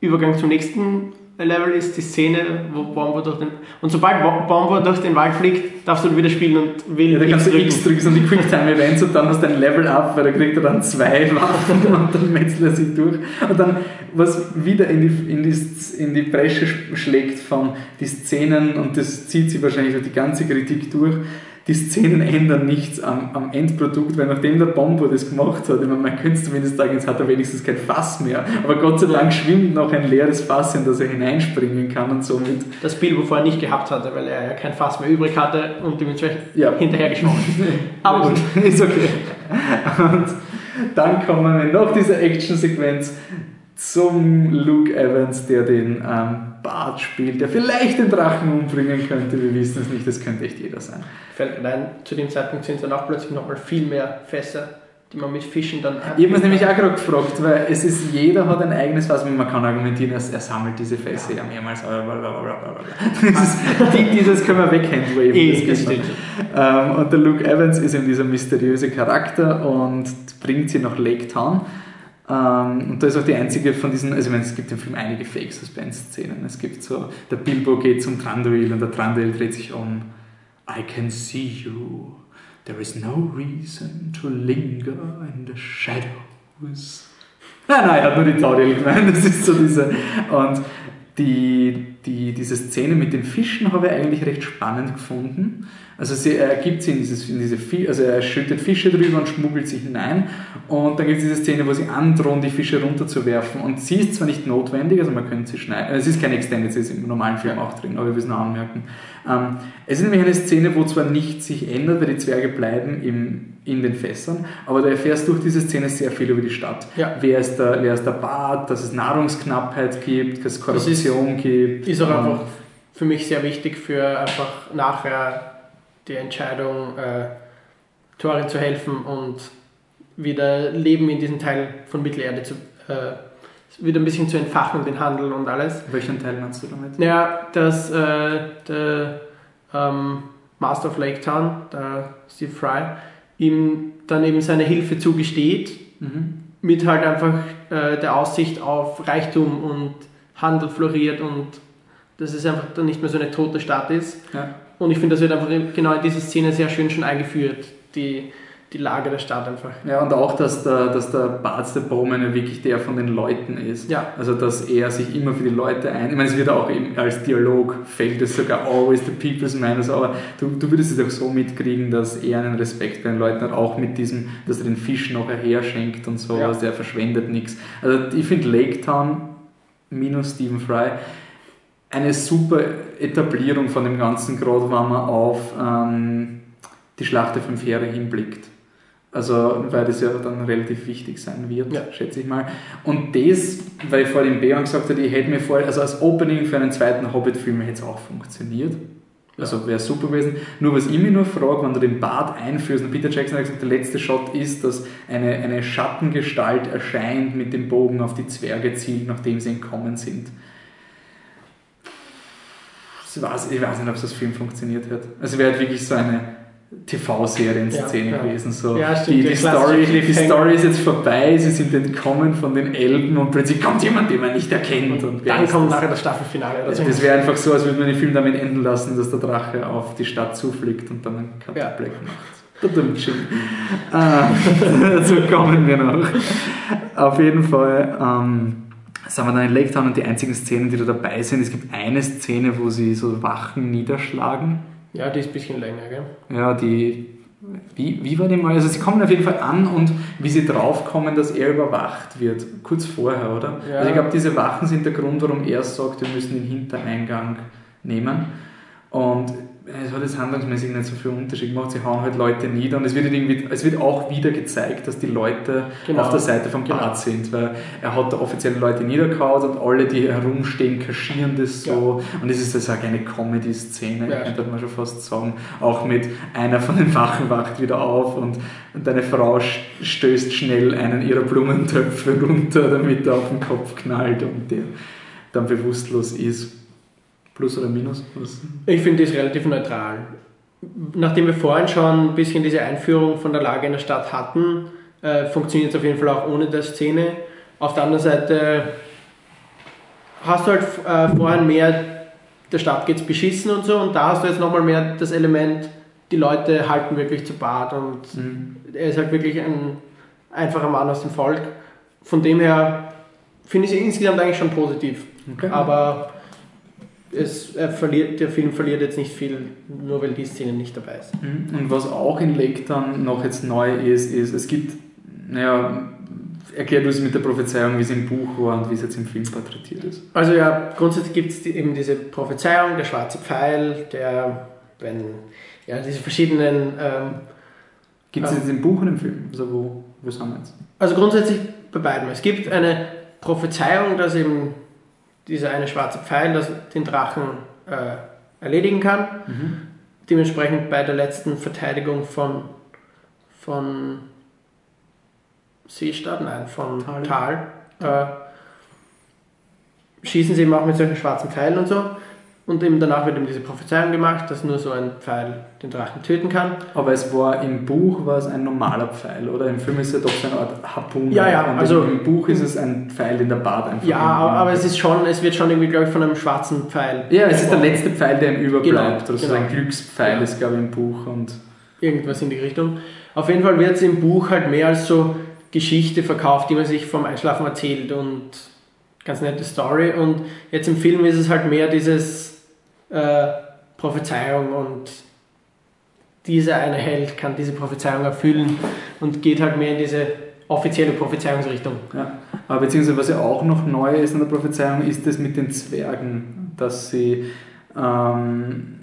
Übergang zum nächsten Level ist die Szene, wo Bomber durch den. Und sobald Bomber durch den Wald fliegt, darfst du wieder spielen und will. Ja, da kannst du X drücken und die Quicktime-Events und dann hast du ein Level up, weil da kriegt er dann zwei Waffen und dann metzelt er sich durch. Und dann, was wieder in die, in die, in die Bresche schlägt von die Szenen, und das zieht sich wahrscheinlich durch die ganze Kritik durch, die Szenen ändern nichts am, am Endprodukt, weil nachdem der Bombo das gemacht hat, ich meine, man könnte zumindest sagen, jetzt hat er wenigstens kein Fass mehr, aber Gott sei Dank schwimmt noch ein leeres Fass, in das er hineinspringen kann und somit. Das Bilbo vorher nicht gehabt hatte, weil er ja kein Fass mehr übrig hatte und dementsprechend ja. hinterher geschwommen Aber gut, ist okay. Und dann kommen wir noch dieser Action-Sequenz zum Luke Evans, der den ähm, Bart spielt, der vielleicht den Drachen umbringen könnte. Wir wissen es nicht, das könnte echt jeder sein. Mir zu dem Zeitpunkt sind es dann auch plötzlich nochmal viel mehr Fässer, die man mit Fischen dann hat. Ich habe es nämlich auch gerade gefragt, weil es ist, jeder hat ein eigenes Fass, man kann argumentieren, er, er sammelt diese Fässer ja, ja mehrmals. Dieses, die, dieses können wir weghandwaven. Eh, ähm, und der Luke Evans ist eben dieser mysteriöse Charakter und bringt sie nach Lake Town ähm, und da ist auch die einzige von diesen, also ich meine, es gibt im Film einige Fake-Suspense-Szenen. Es gibt so, der Bilbo geht zum Tranduil und der Tranduil dreht sich um. I can see you. There is no reason to linger in the shadows. Nein, nein, er hat nur die Tauriel gemeint. Das ist so diese. Und die, die, diese Szene mit den Fischen habe ich eigentlich recht spannend gefunden. Also sie, er gibt sie in, dieses, in diese Fische, also er schüttet Fische drüber und schmuggelt sich hinein. Und dann gibt es diese Szene, wo sie androhen, die Fische runterzuwerfen. Und sie ist zwar nicht notwendig, also man könnte sie schneiden. Es ist keine Extended, sie ist im normalen Film auch drin, aber wir müssen anmerken. Ähm, es ist nämlich eine Szene, wo zwar nichts sich ändert, weil die Zwerge bleiben im, in den Fässern, aber du erfährst durch diese Szene sehr viel über die Stadt. Ja. Wer, ist der, wer ist der Bad, dass es Nahrungsknappheit gibt, dass es Korruption ist, gibt. Ist auch einfach für mich sehr wichtig für einfach nachher die Entscheidung, äh, Thorin zu helfen und wieder Leben in diesem Teil von Mittelerde zu, äh, wieder ein bisschen zu entfachen, den Handel und alles. Welchen Teil meinst du damit? Naja, dass äh, der ähm, Master of Lake Town, der Steve Fry, ihm dann eben seine Hilfe zugesteht, Mhm. mit halt einfach äh, der Aussicht auf Reichtum und Handel floriert und dass es einfach dann nicht mehr so eine tote Stadt ist. Ja. Und ich finde, das wird einfach genau in diese Szene sehr schön schon eingeführt, die, die Lage der Stadt einfach. Ja, und auch, dass der, dass der Bart der Bowman wirklich der von den Leuten ist. Ja. Also, dass er sich immer für die Leute ein... Ich meine, es wird auch eben als Dialog, fällt es sogar always the people's man. Also, aber du, du würdest es auch so mitkriegen, dass er einen Respekt bei den Leuten hat, auch mit diesem, dass er den Fisch noch her schenkt und so, Ja. also der verschwendet nichts. Also, ich finde Lake Town minus Stephen Fry eine super Etablierung von dem Ganzen, gerade wenn man auf ähm, die Schlacht der fünf Heere hinblickt. Also, weil das ja dann relativ wichtig sein wird, Ja. schätze ich mal. Und das, weil ich vor dem Beon gesagt habe, ich hätte mir vor, also als Opening für einen zweiten Hobbit-Film hätte es auch funktioniert. Also wäre super gewesen. Nur was ich mich nur frage, wenn du den Bart einführst, und Peter Jackson hat gesagt, der letzte Shot ist, dass eine, eine Schattengestalt erscheint mit dem Bogen auf die Zwerge zielt, nachdem sie entkommen sind. Ich weiß, ich weiß nicht, ob es als Film funktioniert hat. Also wäre halt wirklich so eine TV-Serien-Szene Ja, gewesen. So. Ja, stimmt, die, die, Story, die. Story ist jetzt vorbei, sie sind entkommen von den Elben und plötzlich kommt jemand, den man nicht erkennt. Und wer Dann kommt das? nachher das Staffelfinale. So. Das wäre einfach so, als würde man den Film damit enden lassen, dass der Drache auf die Stadt zufliegt und dann einen Cut Ja. Black macht. Ah, dazu kommen wir noch. Auf jeden Fall ähm, sind wir dann in Lake Town und die einzigen Szenen, die da dabei sind, es gibt eine Szene, wo sie so Wachen niederschlagen. Ja, die ist ein bisschen länger, gell? Ja, die. Wie, wie war die mal? Also, sie kommen auf jeden Fall an und wie sie draufkommen, dass er überwacht wird. Kurz vorher, oder? Ja. Also, ich glaube, diese Wachen sind der Grund, warum er sagt, wir müssen den Hintereingang nehmen. Und es hat jetzt handlungsmäßig nicht so viel Unterschied gemacht. Sie hauen halt Leute nieder und es wird, halt irgendwie, es wird auch wieder gezeigt, dass die Leute Genau. auf der Seite vom Genau. Bart sind, weil er hat da offizielle Leute niedergehauen und alle, die herumstehen, kaschieren das so. Und es ist also auch eine Comedy-Szene, Ja. könnte man schon fast sagen. Auch mit einer von den Wachen wacht wieder auf und deine Frau stößt schnell einen ihrer Blumentöpfe runter, damit er auf den Kopf knallt und der dann bewusstlos ist. Plus oder minus? Was? Ich finde das relativ neutral. Nachdem wir vorhin schon ein bisschen diese Einführung von der Lage in der Stadt hatten, äh, funktioniert es auf jeden Fall auch ohne der Szene. Auf der anderen Seite hast du halt äh, vorhin mehr, der Stadt geht's beschissen und so, und da hast du jetzt nochmal mehr das Element, die Leute halten wirklich zu Bart und Mhm. er ist halt wirklich ein einfacher Mann aus dem Volk. Von dem her finde ich es insgesamt eigentlich schon positiv. Okay. Aber es, er verliert, der Film verliert jetzt nicht viel, nur weil die Szene nicht dabei ist. Mhm. Und was auch in Lake dann noch jetzt neu ist, ist, es gibt, naja, erklär du es mit der Prophezeiung, wie es im Buch war und wie es jetzt im Film porträtiert ist. Also ja, grundsätzlich gibt es die, eben diese Prophezeiung, der schwarze Pfeil, der, wenn, ja, diese verschiedenen, ähm, Gibt es Ja. jetzt im Buch und im Film? Also wo, wo sind wir jetzt? also grundsätzlich bei beiden. Es gibt eine Prophezeiung, dass eben dieser eine schwarze Pfeil das den Drachen äh, erledigen kann. Dementsprechend bei der letzten Verteidigung von, von Seestadt, nein, von Tal. Tal, äh, schießen sie eben auch mit solchen schwarzen Pfeilen und so. Und eben danach wird eben diese Prophezeiung gemacht, dass nur so ein Pfeil den Drachen töten kann. Aber es war im Buch war es ein normaler Pfeil, oder? Im Film ist es ja doch so eine Art Harpune. Ja, ja, Und also- im Buch ist es ein Pfeil in der Bart einfach. Ja, aber, es ist schon, es wird schon irgendwie, glaube ich, von einem schwarzen Pfeil. Ja, es ist der letzte Pfeil, der ihm überbleibt. Genau, oder so genau. ein Glückspfeil ist, glaube ich, im Buch. Und Irgendwas in die Richtung. Auf jeden Fall wird es im Buch halt mehr als so Geschichte verkauft, die man sich vom Einschlafen erzählt und ganz nette Story. Und jetzt im Film ist es halt mehr dieses äh, Prophezeiung und dieser eine Held kann diese Prophezeiung erfüllen und geht halt mehr in diese offizielle Prophezeiungsrichtung. Ja, aber beziehungsweise was ja auch noch neu ist in der Prophezeiung, ist das mit den Zwergen, dass sie ähm,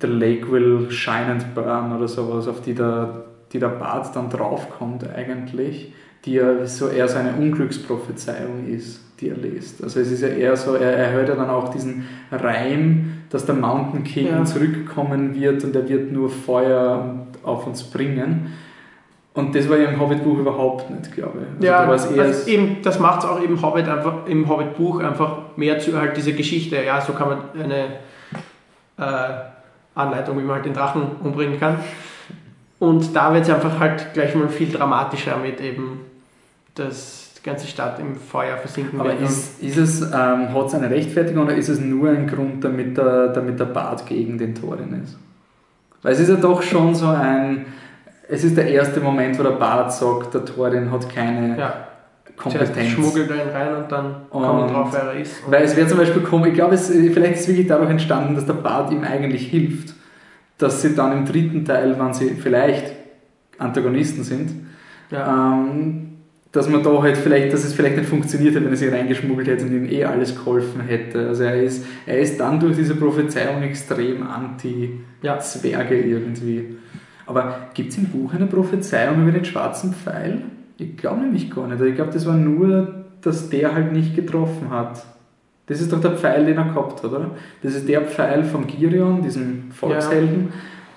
the lake will shine and burn oder sowas, auf die der, die der Bart dann draufkommt eigentlich, die ja so eher so eine Unglücksprophezeiung ist, die er liest. Also es ist ja eher so, er, er hört ja dann auch diesen Reim, dass der Mountain King Ja. zurückkommen wird und er wird nur Feuer auf uns bringen. Und das war ja im Hobbit-Buch überhaupt nicht, glaube ich. Also ja, da also eben, das macht es auch im Hobbit einfach, im Hobbit-Buch einfach mehr zu halt diese Geschichte. Ja, so kann man eine äh, Anleitung, wie man halt den Drachen umbringen kann. Und da wird es einfach halt gleich mal viel dramatischer mit eben, dass die ganze Stadt im Feuer versinken Aber wird. ist, ist es, ähm, hat es eine Rechtfertigung oder ist es nur ein Grund, damit der, damit der Bart gegen den Thorin ist? Weil es ist ja doch schon so ein, es ist der erste Moment, wo der Bart sagt, der Thorin hat keine ja, Kompetenz. zuerst schmuggelt er ihn rein und dann kommt man drauf, wer er ist. Weil es wäre zum Beispiel komisch, ich glaube, es, vielleicht ist es wirklich dadurch entstanden, dass der Bart ihm eigentlich hilft, dass sie dann im dritten Teil, wenn sie vielleicht Antagonisten sind, ja. ähm, dass man da halt vielleicht, dass es vielleicht nicht funktioniert hätte, wenn er sich reingeschmuggelt hätte und ihm eh alles geholfen hätte. Also er ist, er ist dann durch diese Prophezeiung extrem anti-Zwerge irgendwie. Aber gibt es im Buch eine Prophezeiung über den schwarzen Pfeil? Ich glaube nämlich gar nicht. Ich glaube, das war nur, dass der halt nicht getroffen hat. Das ist doch der Pfeil, den er gehabt hat, oder? Das ist der Pfeil vom Girion, diesem Volkshelden,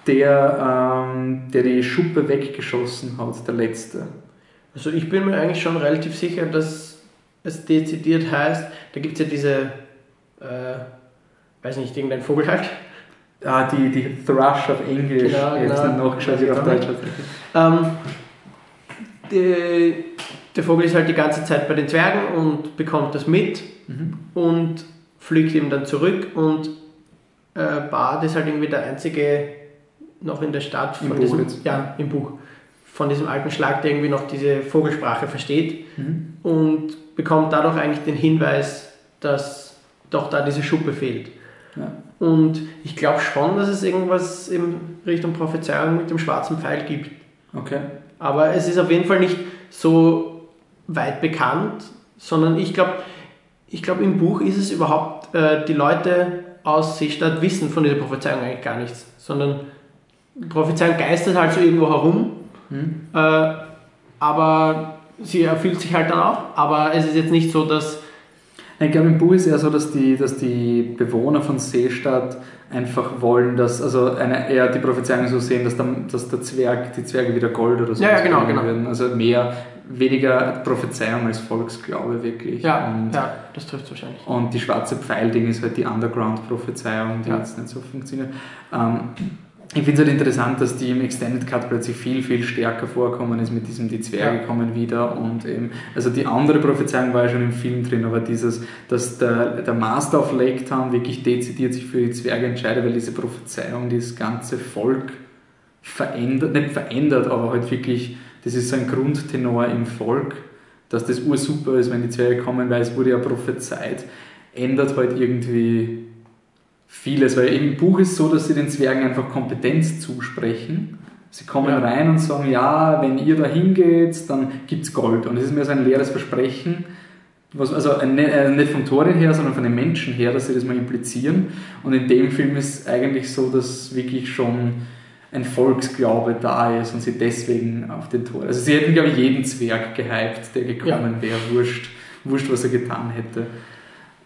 der, ähm, der die Schuppe weggeschossen hat, der letzte. Also ich bin mir eigentlich schon relativ sicher, dass es dezidiert heißt, da gibt es ja diese, äh, weiß nicht, irgendein Vogel halt. Ah, die, die Thrush auf Englisch. Genau, ich habe es genau. nicht nachgeschaut, wie auf Weiß Deutsch ich. Ähm, die, der Vogel ist halt die ganze Zeit bei den Zwergen und bekommt das mit Mhm. und fliegt eben dann zurück und äh, Bart ist halt irgendwie der einzige noch in der Stadt Im von Buch diesem, jetzt? ja, im Buch, von diesem alten Schlag, der irgendwie noch diese Vogelsprache versteht Mhm. und bekommt dadurch eigentlich den Hinweis, dass doch da diese Schuppe fehlt. Ja. Und ich glaube schon, dass es irgendwas in Richtung Prophezeiung mit dem schwarzen Pfeil gibt. Okay. Aber es ist auf jeden Fall nicht so weit bekannt, sondern ich glaube, ich glaube im Buch ist es überhaupt, äh, die Leute aus Seestadt wissen von dieser Prophezeiung eigentlich gar nichts, sondern die Prophezeiung geistert halt so irgendwo herum, Mhm. äh, aber sie erfüllt sich halt dann auch. Aber es ist jetzt nicht so, dass Ich glaube, im Buch ist eher so, dass die, dass die Bewohner von Seestadt einfach wollen, dass, also eine, eher die Prophezeiung so sehen, dass der, dass der Zwerg, die Zwerge wieder Gold oder so Ja, ja, genau, genau. würden. Also mehr, weniger Prophezeiung als Volksglaube wirklich. ja, Und, ja das trifft wahrscheinlich. und die schwarze Pfeil-Ding ist halt die Underground-Prophezeiung, die Ja. jetzt nicht so funktioniert. Ähm, ich finde es halt interessant, dass die im Extended Cut plötzlich viel, viel stärker vorkommen ist mit diesem, die Zwerge Ja. kommen wieder und eben, also die andere Prophezeiung war ja schon im Film drin, aber dieses, dass der, der Master of Lake Town wirklich dezidiert sich für die Zwerge entscheidet, weil diese Prophezeiung das ganze Volk verändert, nicht verändert, aber halt wirklich, das ist so ein Grundtenor im Volk, dass das ursuper ist, wenn die Zwerge kommen, weil es wurde ja prophezeit, ändert halt irgendwie vieles, weil im Buch ist so, dass sie den Zwergen einfach Kompetenz zusprechen. Sie kommen Ja. rein und sagen, ja, wenn ihr da hingeht, dann gibt es Gold. Und es ist mehr so ein leeres Versprechen, was, also ein- äh, nicht vom Torin her, sondern von den Menschen her, dass sie das mal implizieren. Und in dem Film ist es eigentlich so, dass wirklich schon ein Volksglaube da ist und sie deswegen auf den Tor. Also sie hätten, glaube ich, jeden Zwerg gehypt, der gekommen wäre, wurscht, wurscht, was er getan hätte.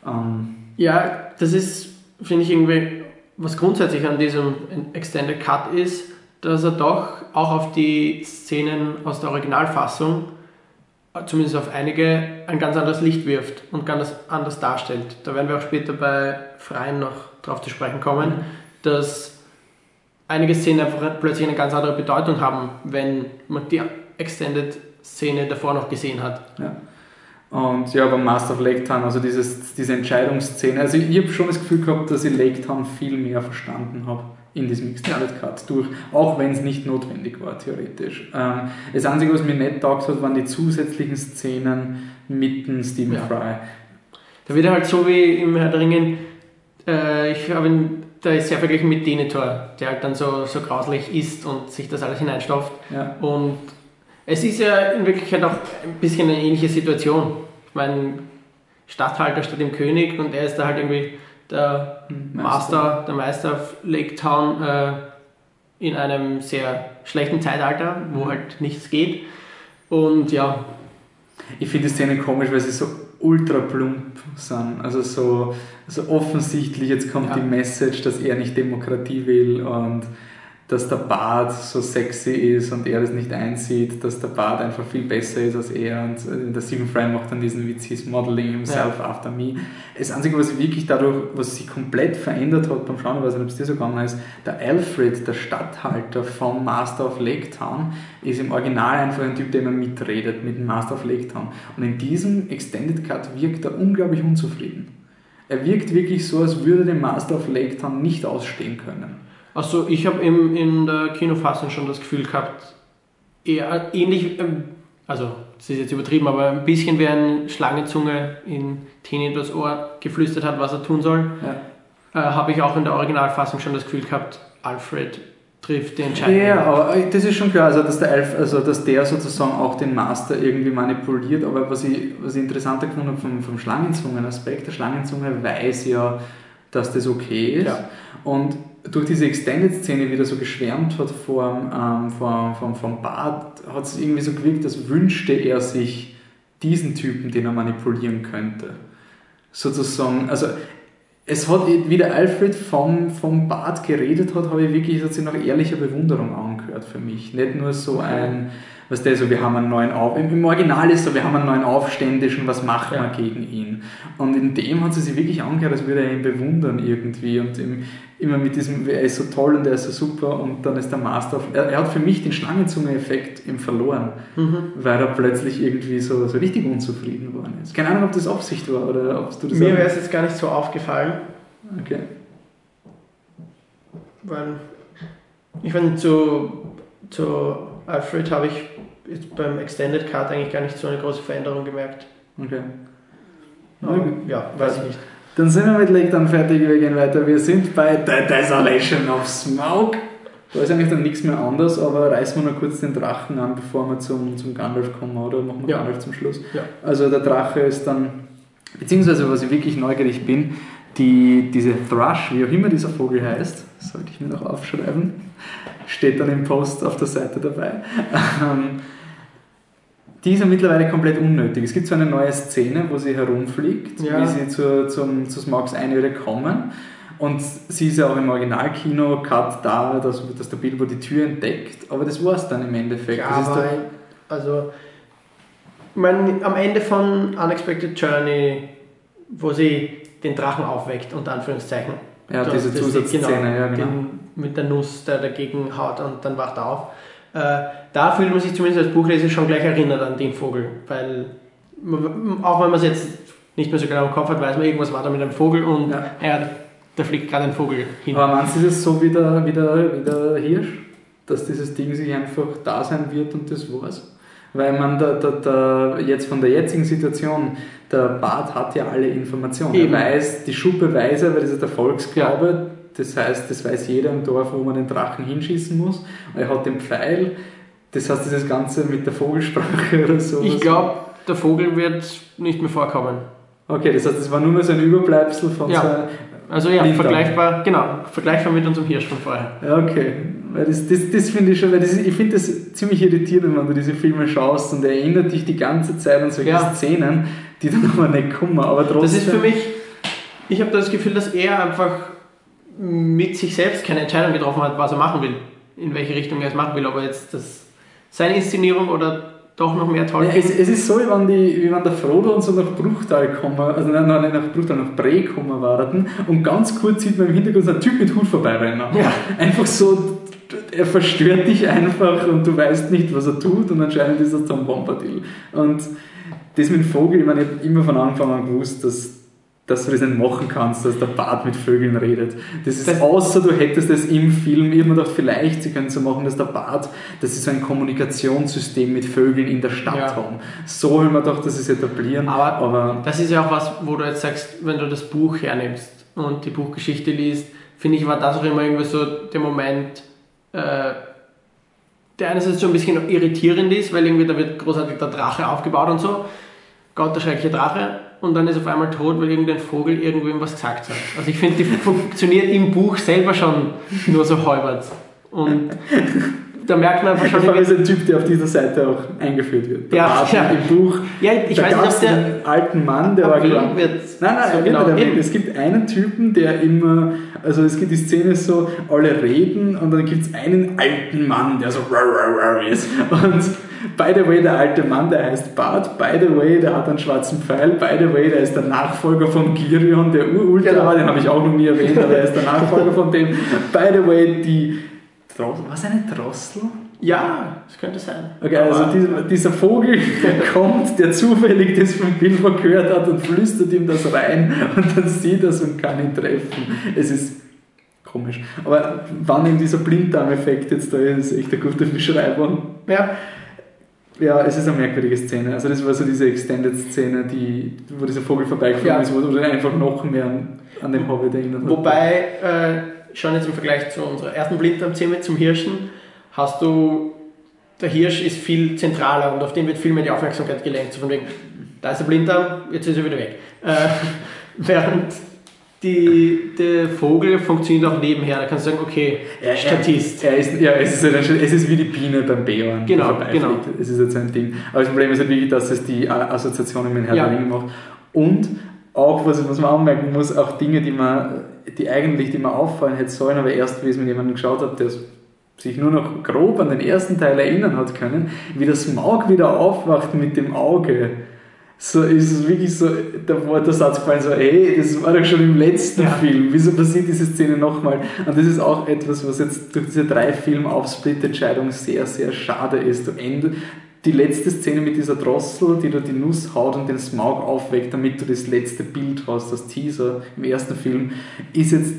Ähm, Ja, das ist, finde ich, irgendwie, was grundsätzlich an diesem Extended Cut ist, dass er doch auch auf die Szenen aus der Originalfassung, äh, zumindest auf einige, ein ganz anderes Licht wirft und ganz anders darstellt. Da werden wir auch später bei Freien noch drauf zu sprechen kommen, dass einige Szenen einfach plötzlich eine ganz andere Bedeutung haben, wenn man die Extended-Szene davor noch gesehen hat. Ja. Und ja, beim Master of Lake Town, also dieses, diese Entscheidungsszene, also ich, ich habe schon das Gefühl gehabt, dass ich Lake Town viel mehr verstanden habe in diesem Extended Cut durch, auch wenn es nicht notwendig war, theoretisch. Ähm, das Einzige, was mir nicht taugt hat, waren die zusätzlichen Szenen mit dem Stephen Ja. Fry. Da wird er halt so wie im Herr der Ringen, äh, ich habe ihn, da ist sehr verglichen mit Denethor, der halt dann so, so grauslich ist und sich das alles hineinstopft. Ja. Und es ist ja in Wirklichkeit auch ein bisschen eine ähnliche Situation. Ich meine, Stadthalter statt dem König und er ist da halt irgendwie der Master, der Meister of Lake Town äh, in einem sehr schlechten Zeitalter, wo Mhm. halt nichts geht. Und ja, Ich finde die Szene komisch, weil sie so ultra plump sind. Also so, so offensichtlich, jetzt kommt Ja. die Message, dass er nicht Demokratie will und dass der Bart so sexy ist und er das nicht einsieht, dass der Bart einfach viel besser ist als er und der Stephen Fry macht dann diesen Witz, he's modeling himself ja. after me. Das Einzige, was wirklich dadurch, was sich komplett verändert hat beim Schauen, ich weiß nicht, ob es dir so gegangen ist, der Alfred, der Stadthalter vom Master of Lake Town, ist im Original einfach ein Typ, der immer mitredet mit dem Master of Lake Town. Und in diesem Extended Cut wirkt er unglaublich unzufrieden. Er wirkt wirklich so, als würde den Master of Lake Town nicht ausstehen können. Also ich habe in der Kinofassung schon das Gefühl gehabt, eher ähnlich, ähm, also das ist jetzt übertrieben, aber ein bisschen wie eine Schlangenzunge in Tini das Ohr geflüstert hat, was er tun soll, ja. äh, habe ich auch in der Originalfassung schon das Gefühl gehabt, Alfred trifft die Entscheidung. Ja, aber das ist schon klar, also dass, der Alf, also dass der sozusagen auch den Master irgendwie manipuliert, aber was ich, was ich interessanter gefunden habe vom, vom Schlangenzungen-Aspekt, der Schlangenzunge weiß ja, dass das okay ist ja. und durch diese Extended-Szene wieder so geschwärmt hat vom, ähm, vom, vom, vom Bart, hat es irgendwie so gewirkt, als wünschte er sich diesen Typen, den er manipulieren könnte. Sozusagen, also es hat, wie der Alfred vom, vom Bart geredet hat, habe ich wirklich, hat sich nach ehrlicher Bewunderung angehört für mich. Nicht nur so ein, was der so, wir haben einen neuen Auf, im Original ist so, wir haben einen neuen Aufständischen, was machen ja. wir gegen ihn? Und in dem hat sie sich wirklich angehört, als würde er ihn bewundern irgendwie und im, immer mit diesem, er ist so toll und er ist so super und dann ist der Master, er, er hat für mich den Schlangenzunge-Effekt im verloren, mhm. weil er plötzlich irgendwie so, so richtig unzufrieden geworden ist. Keine Ahnung, ob das Absicht war oder ob du das Mir wäre es jetzt gar nicht so aufgefallen. Okay. Weil, ich finde, zu, zu Alfred habe ich jetzt beim Extended Cut eigentlich gar nicht so eine große Veränderung gemerkt. Okay. Aber, ja, weiß ich nicht. Dann sind wir mit Lake dann fertig, wir gehen weiter. Wir sind bei The Desolation of Smoke. Da ist eigentlich dann nichts mehr anders, aber reißen wir noch kurz den Drachen an, bevor wir zum, zum Gandalf kommen, oder machen wir ja. Gandalf zum Schluss? Ja. Also der Drache ist dann, beziehungsweise was ich wirklich neugierig bin, die, diese Thrush, wie auch immer dieser Vogel heißt, sollte ich mir noch aufschreiben, steht dann im Post auf der Seite dabei. Die ist ja mittlerweile komplett unnötig. Es gibt so eine neue Szene, wo sie herumfliegt, ja. wie sie zu, zum, zu Smogs Einöde kommen. Und sie ist ja auch im Originalkino-Cut da, dass, dass der Bilbo die Tür entdeckt. Aber das war es dann im Endeffekt. Ja, aber, also, ich meine, am Ende von Unexpected Journey, wo sie den Drachen aufweckt, unter Anführungszeichen. Ja, diese Zusatzszene, genau, ja, genau. Den, mit der Nuss, der dagegen haut und dann wacht er auf. Äh, da fühlt man sich zumindest als Buchleser schon gleich erinnert an den Vogel, weil auch wenn man es jetzt nicht mehr so genau im Kopf hat, weiß man, irgendwas war da mit einem Vogel und ja. ja da fliegt gerade ein Vogel hin. Aber meinst du, ist es so wie der, wie, der, wie der Hirsch, dass dieses Ding sich einfach da sein wird und das war's? Weil man da, da, da jetzt von der jetzigen Situation, der Bart hat ja alle Informationen. Eben. Er weiß, die Schuppe weiß er, weil das ist der Volksglaube, ja. Das heißt, das weiß jeder im Dorf, wo man den Drachen hinschießen muss. Er hat den Pfeil. Das heißt, dieses Ganze mit der Vogelsprache oder so. Ich glaube, der Vogel wird nicht mehr vorkommen. Okay, das heißt, das war nur mehr so ein Überbleibsel von ja. so Also ja, Lindern. vergleichbar, genau, vergleichbar mit unserem Hirsch von vorher. Ja, okay. Weil das, das, das finde ich schon, weil das, ich finde das ziemlich irritierend, wenn du diese Filme schaust und er erinnert dich die ganze Zeit an solche ja. Szenen, die dann aber nicht kommen. Aber trotzdem. Das ist für mich, ich habe das Gefühl, dass er einfach mit sich selbst keine Entscheidung getroffen hat, was er machen will, in welche Richtung er es machen will, ob er jetzt das, seine Inszenierung oder doch noch mehr Tolkien. Ja, es, es, ist so, wie wenn, die, wie wenn der Frodo und so nach Bruchtal kommen, also nein, nein, nach Bruchtal, nach Bree kommen warten und ganz kurz sieht man im Hintergrund so einen Typ mit Hut vorbeirennen. Ja. Einfach so, er verstört dich einfach und du weißt nicht, was er tut und anscheinend ist das Tom Bombadil. Und das mit dem Vogel, ich meine, ich habe immer von Anfang an gewusst, dass dass du das nicht machen kannst, dass der Bart mit Vögeln redet. Das ist das außer du hättest es im Film, ich habe mir gedacht, vielleicht sie können so machen, dass der Bart, dass sie so ein Kommunikationssystem mit Vögeln in der Stadt ja. haben. So haben wir gedacht, dass es etablieren. Aber, aber das ist ja auch was, wo du jetzt sagst, wenn du das Buch hernimmst und die Buchgeschichte liest, finde ich, war das auch immer irgendwie so der Moment, äh, der einerseits so ein bisschen irritierend ist, weil irgendwie da wird großartig der Drache aufgebaut und so. Gott, der schreckliche Drache und dann ist auf einmal tot, weil irgendein Vogel irgendwem was gesagt hat. Also ich finde, die funktioniert im Buch selber schon nur so halbert. Und da merkt man einfach schon. Allem ist ein Typ, der auf dieser Seite auch eingeführt wird. Der Ja, Bart ja. Im Buch. Ja, ich da weiß nicht, ob der alten Mann, der war wird. Nein, nein, So genau, erwähnt. eben. Es gibt einen Typen, der immer, also es gibt die Szene so, alle reden und dann gibt es einen alten Mann, der so ist. Und by the way, der alte Mann, der heißt Bart, by the way, der hat einen schwarzen Pfeil, by the way, der ist der Nachfolger von Girion, der Urultra, Genau. den habe ich auch noch nie erwähnt, aber er ist der Nachfolger von dem. By the way, die Drossel, was eine Drossel? Ja, das könnte sein. Okay, also dieser, dieser Vogel, der kommt, der zufällig das von Bilbo gehört hat und flüstert ihm das rein und dann sieht er es und kann ihn treffen. Es ist komisch. Aber wann eben dieser Blinddarm-Effekt jetzt da ist, ist echt eine gute Beschreibung. Ja, Ja, es ist eine merkwürdige Szene. Also das war so diese Extended-Szene, die, wo dieser Vogel vorbeigeflogen Ja. ist, wo du einfach noch mehr an, an den Hobbit erinnert hat. Wobei, äh, schon jetzt im Vergleich zu unserer ersten Blinddarmszene zum Hirschen, hast du, der Hirsch ist viel zentraler und auf den wird viel mehr die Aufmerksamkeit gelenkt. So von wegen, da ist der Blinddarm, jetzt ist er wieder weg. Äh, während die, der Vogel funktioniert auch nebenher, da kannst du sagen, okay, Er- er- Statist. Er ist, ja, es ist, es ist wie die Biene beim Bären. Genau, genau. Es ist jetzt ein Ding. Aber das Problem ist halt wirklich, dass es die Assoziationen mit Herr Ja. macht. Und auch, was, was man anmerken muss, auch Dinge, die man, die eigentlich, die man auffallen hätte sollen, aber erst, wie es mit jemandem geschaut hat, der sich nur noch grob an den ersten Teil erinnern hat können, wie das Smaug wieder aufwacht mit dem Auge. So ist es wirklich so, da war der Satz gefallen, so, hey, das war doch schon im letzten Ja. Film, wieso passiert diese Szene nochmal? Und das ist auch etwas, was jetzt durch diese drei Filme Aufsplit-Entscheidung sehr, sehr schade ist. Du Ende, die letzte Szene mit dieser Drossel, die da die Nuss haut und den Smaug aufweckt, damit du das letzte Bild hast, das Teaser im ersten Film, ist jetzt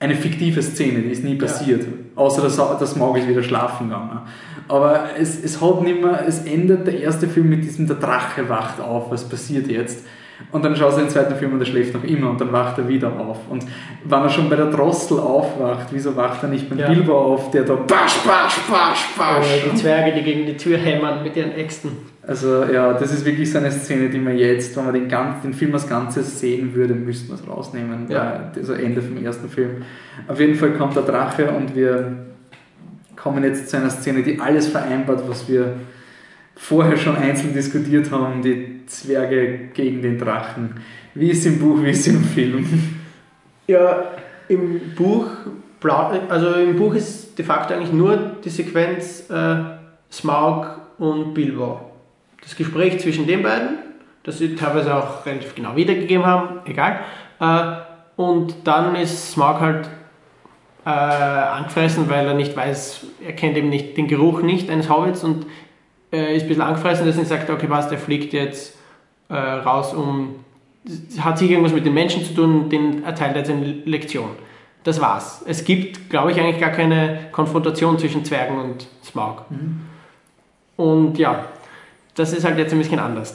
eine fiktive Szene, die ist nie passiert. Außer dass der Smaug ist wieder schlafen gegangen. Aber es, es hat nicht mehr, es endet der erste Film mit diesem, der Drache wacht auf, was passiert jetzt? Und dann schaust du den zweiten Film und der schläft noch immer und dann wacht er wieder auf. Und wenn er schon bei der Drossel aufwacht, wieso wacht er nicht beim Ja. Bilbo auf, der da basch, basch, basch, Oder basch. die Zwerge, die gegen die Tür hämmern mit ihren Äxten. Also ja, das ist wirklich so eine Szene, die man jetzt, wenn man den, ganz, den Film als Ganzes sehen würde, müsste man es rausnehmen. Ja. Also Ende vom ersten Film. Auf jeden Fall kommt der Drache und wir kommen jetzt zu einer Szene, die alles vereinbart, was wir vorher schon einzeln diskutiert haben, die Zwerge gegen den Drachen. Wie ist im Buch, wie ist im Film? Ja, im Buch, also im Buch ist de facto eigentlich nur die Sequenz äh, Smaug und Bilbo. Das Gespräch zwischen den beiden, das sie teilweise auch relativ genau wiedergegeben haben, egal. Äh, und dann ist Smaug halt äh, angefressen, weil er nicht weiß, er kennt eben nicht den Geruch nicht eines Hobbits und äh, ist ein bisschen angefressen, deswegen sagt er, okay, passt, er fliegt jetzt äh, raus, um hat sich irgendwas mit den Menschen zu tun, den erteilt er jetzt eine Lektion. Das war's. Es gibt, glaube ich, eigentlich gar keine Konfrontation zwischen Zwergen und Smaug. Und ja, das ist halt jetzt ein bisschen anders.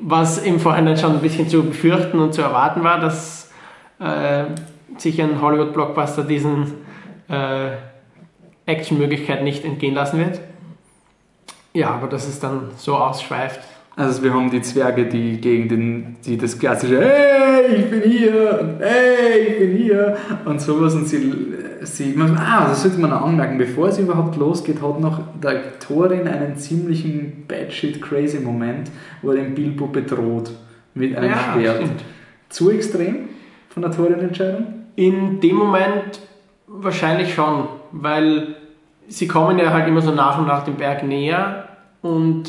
Was im Vorhinein schon ein bisschen zu befürchten und zu erwarten war, dass äh, sich ein Hollywood-Blockbuster diesen äh, Actionmöglichkeiten nicht entgehen lassen wird. Ja, aber dass es dann so ausschweift, Also wir haben die Zwerge, die gegen den, die das klassische Hey, ich bin hier und Hey, ich bin hier und sowas und sie, sie man, ah, das sollte man noch anmerken, bevor es überhaupt losgeht, hat noch der Thorin einen ziemlichen Batshit crazy Moment, wo er den Bilbo bedroht mit einem Schwert. stimmt. Zu extrem von der Thorin-Entscheidung? In dem Moment wahrscheinlich schon, weil sie kommen ja halt immer so nach und nach dem Berg näher und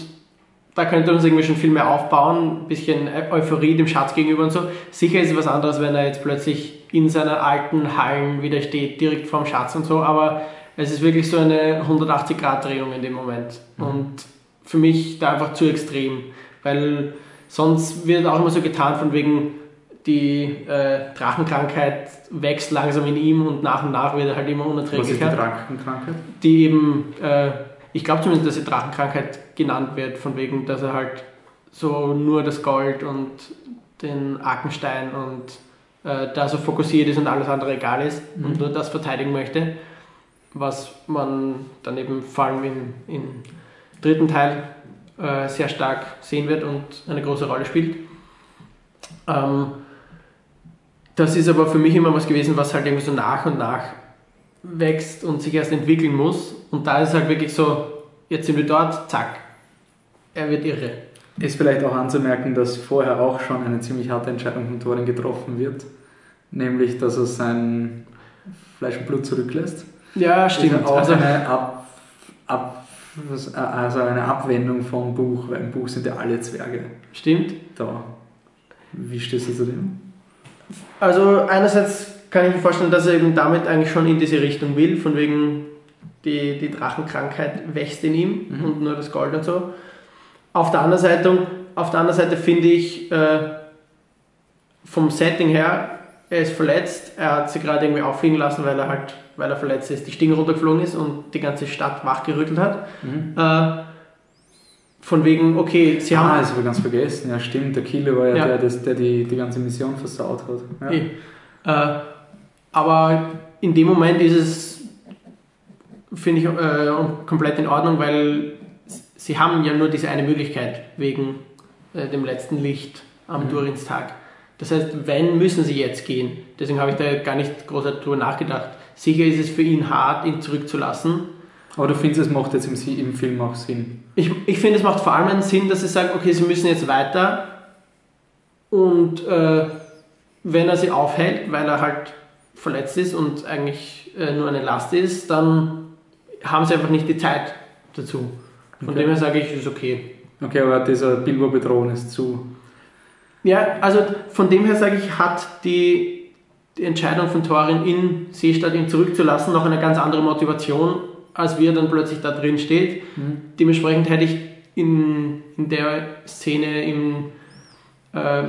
da könnte uns irgendwie schon viel mehr aufbauen, ein bisschen Euphorie dem Schatz gegenüber und so. Sicher ist es was anderes, wenn er jetzt plötzlich in seinen alten Hallen wieder steht, direkt vorm Schatz und so, aber es ist wirklich so eine 180-Grad-Drehung in dem Moment und für mich da einfach zu extrem, weil sonst wird auch immer so getan von wegen, die äh, Drachenkrankheit wächst langsam in ihm und nach und nach wird er halt immer Was ist die unerträglicher. Drachenkrankheit? Die eben, äh, ich glaube zumindest, dass sie Drachenkrankheit genannt wird, von wegen, dass er halt so nur das Gold und den Arkenstein und äh, da so fokussiert ist und alles andere egal ist und nur das verteidigen möchte, was man dann eben vor allem im, im dritten Teil äh, sehr stark sehen wird und eine große Rolle spielt. Ähm, das ist aber für mich immer was gewesen, was halt irgendwie so nach und nach wächst und sich erst entwickeln muss. Und da ist es halt wirklich so, jetzt sind wir dort, zack, er wird irre. Ist vielleicht auch anzumerken, dass vorher auch schon eine ziemlich harte Entscheidung von Thorin getroffen wird, nämlich dass er sein Fleisch und Blut zurücklässt. Ja, stimmt. Auch also eine, Ab, Ab, also eine Abwendung vom Buch, weil im Buch sind ja alle Zwerge. Stimmt. Da. Wie stehst du zu dem? Also einerseits kann ich mir vorstellen, dass er eben damit eigentlich schon in diese Richtung will, von wegen die, die Drachenkrankheit wächst in ihm mhm. und nur das Gold und so. Auf der anderen Seite, auf der anderen Seite finde ich äh, vom Setting her, er ist verletzt, er hat sie gerade irgendwie auffliegen lassen, weil er halt, weil er verletzt ist, die Stiege runtergeflogen ist und die ganze Stadt wachgerüttelt hat. Mhm. Äh, von wegen, okay, sie ah, haben. Ah, das habe ich ganz vergessen. Ja, stimmt. Der Killer war ja, ja. Der, das, der die, die ganze Mission versaut hat. Ja. Äh, aber in dem Moment ist es, finde ich, äh, komplett in Ordnung, weil sie haben ja nur diese eine Möglichkeit wegen äh, dem letzten Licht am mhm. Durinstag. Das heißt, wenn, müssen sie jetzt gehen. Deswegen habe ich da gar nicht großartig drüber nachgedacht. Sicher ist es für ihn hart, ihn zurückzulassen. Aber du findest, es macht jetzt im, im Film auch Sinn? Ich, ich finde, es macht vor allem einen Sinn, dass sie sagen, okay, sie müssen jetzt weiter. Und äh, wenn er sie aufhält, weil er halt verletzt ist und eigentlich äh, nur eine Last ist, dann haben sie einfach nicht die Zeit dazu. Von okay. dem her sage ich, ist okay. Okay, aber dieser Bilbo bedrohen ist zu. Ja, also von dem her sage ich, hat die, die Entscheidung von Thorin in Seestadt ihn zurückzulassen noch eine ganz andere Motivation, als wie er dann plötzlich da drin steht. Mhm. Dementsprechend hätte ich in, in der Szene im äh,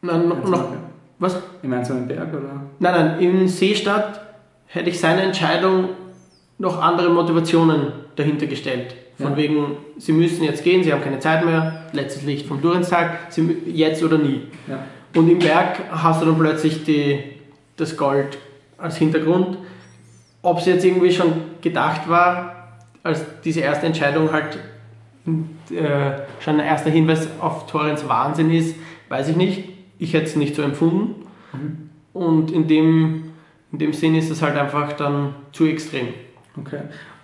na, noch, noch, was? Im einzelnen Berg, oder? Nein, nein, in Seestadt hätte ich seine Entscheidung noch andere Motivationen dahinter gestellt. Von ja. wegen, sie müssen jetzt gehen, sie haben keine Zeit mehr, letztes Licht vom Durenstag, jetzt oder nie. Ja. Und im Berg hast du dann plötzlich die, das Gold als Hintergrund. Ob es jetzt irgendwie schon gedacht war, als diese erste Entscheidung halt äh, schon ein erster Hinweis auf Torrens Wahnsinn ist, weiß ich nicht. Ich hätte es nicht so empfunden. Mhm. Und in dem, in dem Sinn ist es halt einfach dann zu extrem. Okay.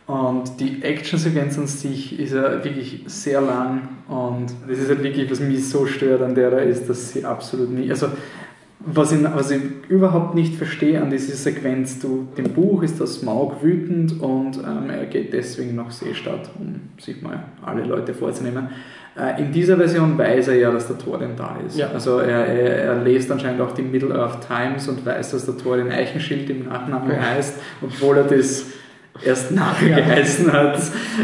Und die Action-Sequenz an sich ist ja wirklich sehr lang und das ist halt wirklich, was mich so stört an der da ist, dass sie absolut nie, also was ich, was ich überhaupt nicht verstehe an dieser Sequenz, du, dem Buch ist das Smaug wütend und ähm, er geht deswegen nach Seestadt, um sich mal alle Leute vorzunehmen. Äh, in dieser Version weiß er ja, dass der Thorin da ist. Ja. Also er, er, er, lest anscheinend auch die Middle-earth Times und weiß, dass der Thorin Eichenschild im Nachnamen ja. heißt, obwohl er das erst nachher geheißen hat.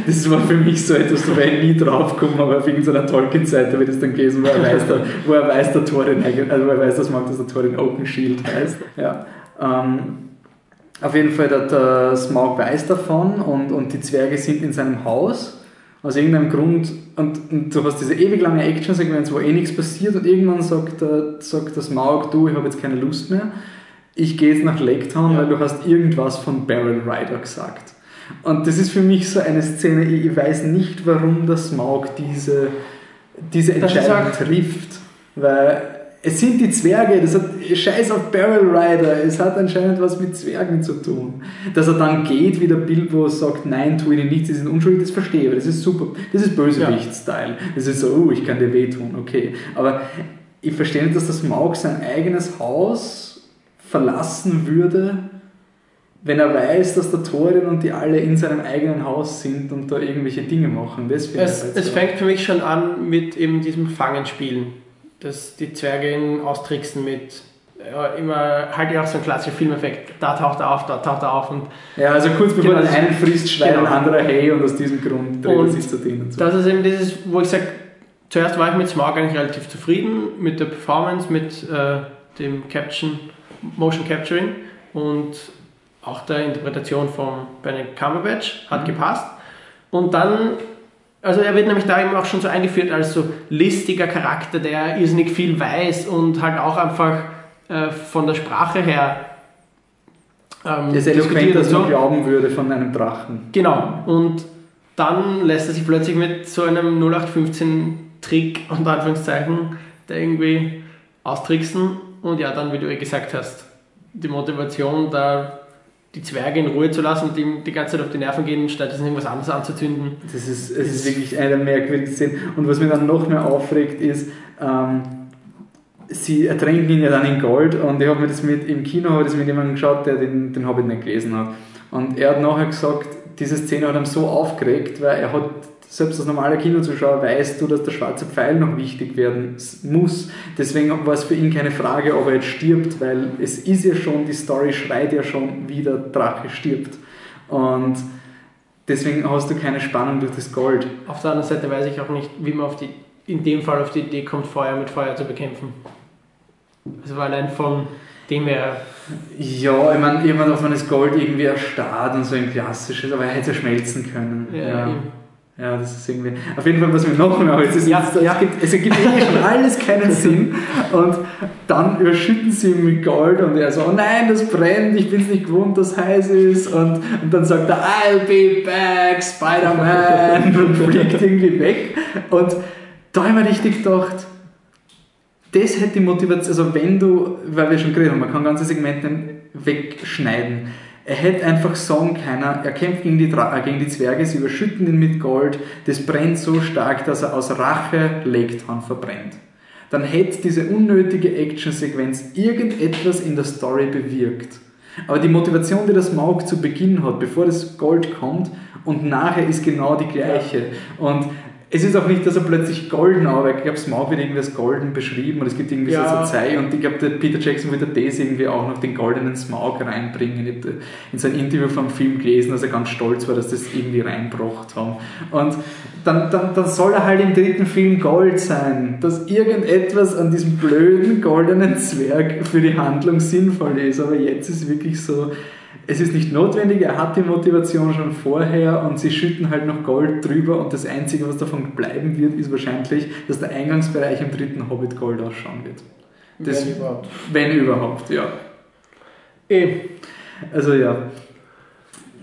Das war für mich so etwas, da wäre ich nie draufgekommen, aber auf irgendeiner Tolkien-Seite wird es dann gelesen, wo er weiß, der, wo er weiß, der Thorin, also wo er weiß, dass der Thorin Open Shield heißt. Ja. Ähm, auf jeden Fall, der, der Smaug weiß davon und, und die Zwerge sind in seinem Haus. Aus irgendeinem Grund, und, und du hast diese ewig lange Action-Sequenz, wo eh nichts passiert, und irgendwann sagt der, sagt der Smaug, du, ich habe jetzt keine Lust mehr ich gehe jetzt nach Lake Town, ja. weil du hast irgendwas von Barrel Rider gesagt. Und das ist für mich so eine Szene, ich weiß nicht, warum der Smaug diese, diese Entscheidung trifft. Weil es sind die Zwerge, das hat Scheiß auf Barrel Rider, es hat anscheinend was mit Zwergen zu tun. Dass er dann geht, wie der Bilbo sagt, nein, tu ihnen nichts, sie sind unschuldig, das verstehe ich, das ist super, das ist Bösewicht-Style. Das ist so, oh, ich kann dir wehtun, okay. Aber ich verstehe nicht, dass das Smaug sein eigenes Haus verlassen würde, wenn er weiß, dass der Thorin und die alle in seinem eigenen Haus sind und da irgendwelche Dinge machen. Das es, es fängt für mich schon an mit eben diesem Fangenspielen, dass die Zwerge ihn austricksen mit ja, immer halt auch so ein klassischer Filmeffekt. Da taucht er auf, da taucht er auf. Und ja, also kurz bevor genau, einen frisst, schreit genau. ein anderer Hey und aus diesem Grund dreht er sich zu denen. Und so. Das ist eben dieses, wo ich sage, zuerst war ich mit Smog eigentlich relativ zufrieden, mit der Performance, mit äh, dem Caption Motion Capturing und auch der Interpretation von Benedict Cumberbatch hat mhm. gepasst. Und dann, also er wird nämlich da eben auch schon so eingeführt als so listiger Charakter, der irrsinnig viel weiß und halt auch einfach äh, von der Sprache her ähm, das eloquent, dass man glauben würde von einem Drachen. Genau. Und dann lässt er sich plötzlich mit so einem 0815 Trick unter Anführungszeichen da irgendwie austricksen und ja, dann, wie du gesagt hast, die Motivation, da die Zwerge in Ruhe zu lassen und ihm die ganze Zeit auf die Nerven gehen, statt irgendwas anderes anzuzünden. Das ist, es ist wirklich eine der merkwürdigsten Szenen. Und was mich dann noch mehr aufregt, ist, ähm, sie ertränken ihn ja dann in Gold und ich habe mir das mit im Kino das mit jemandem geschaut, der den, den Hobbit nicht gelesen hat. Und er hat nachher gesagt, diese Szene hat ihm so aufgeregt, weil er hat selbst als normaler Kinozuschauer weißt du, dass der schwarze Pfeil noch wichtig werden muss. Deswegen war es für ihn keine Frage, ob er jetzt stirbt, weil es ist ja schon, die Story schreit ja schon, wie der Drache stirbt. Und deswegen hast du keine Spannung durch das Gold. Auf der anderen Seite weiß ich auch nicht, wie man auf die, in dem Fall auf die Idee kommt, Feuer mit Feuer zu bekämpfen. Also allein von dem her. Ja, ich meine, irgendwann auf man das Gold irgendwie erstarrt und so ein klassisches, aber er hätte schmelzen können. Ja, ja. Ja, das ist irgendwie. Auf jeden Fall, was mir noch mehr es, ist, Ja, es, ja. gibt, es ergibt irgendwie schon alles keinen Sinn. Und dann überschütten sie ihn mit Gold und er so, oh nein, das brennt, ich bin es nicht gewohnt, dass heiß ist. Und, und dann sagt er, I'll be back, Spider-Man, und fliegt irgendwie weg. Und da habe ich mir richtig gedacht, das hätte die Motivation, also wenn du, weil wir schon geredet haben, man kann ganze Segmente wegschneiden. Er hätte einfach sagen können, er kämpft gegen die, äh, gegen die Zwerge, sie überschütten ihn mit Gold, das brennt so stark, dass er aus Rache Legtan verbrennt. Dann hätte diese unnötige Actionsequenz irgendetwas in der Story bewirkt. Aber die Motivation, die das Maug zu Beginn hat, bevor das Gold kommt und nachher ist genau die gleiche. Und es ist auch nicht, dass er plötzlich golden arbeitet. Ich glaube, Smaug wird irgendwie als golden beschrieben und es gibt irgendwie Ja. so eine Zeit und ich glaube, der Peter Jackson wird das irgendwie auch noch den goldenen Smaug reinbringen. Ich habe in seinem Interview vom Film gelesen, dass er ganz stolz war, dass das irgendwie reinbracht haben. Und dann, dann, dann soll er halt im dritten Film Gold sein, dass irgendetwas an diesem blöden goldenen Zwerg für die Handlung sinnvoll ist. Aber jetzt ist wirklich so, es ist nicht notwendig, er hat die Motivation schon vorher und sie schütten halt noch Gold drüber und das Einzige, was davon bleiben wird, ist wahrscheinlich, dass der Eingangsbereich im dritten Hobbit Gold ausschauen wird. Das, Wenn überhaupt. wenn überhaupt, ja. Eh, Also ja.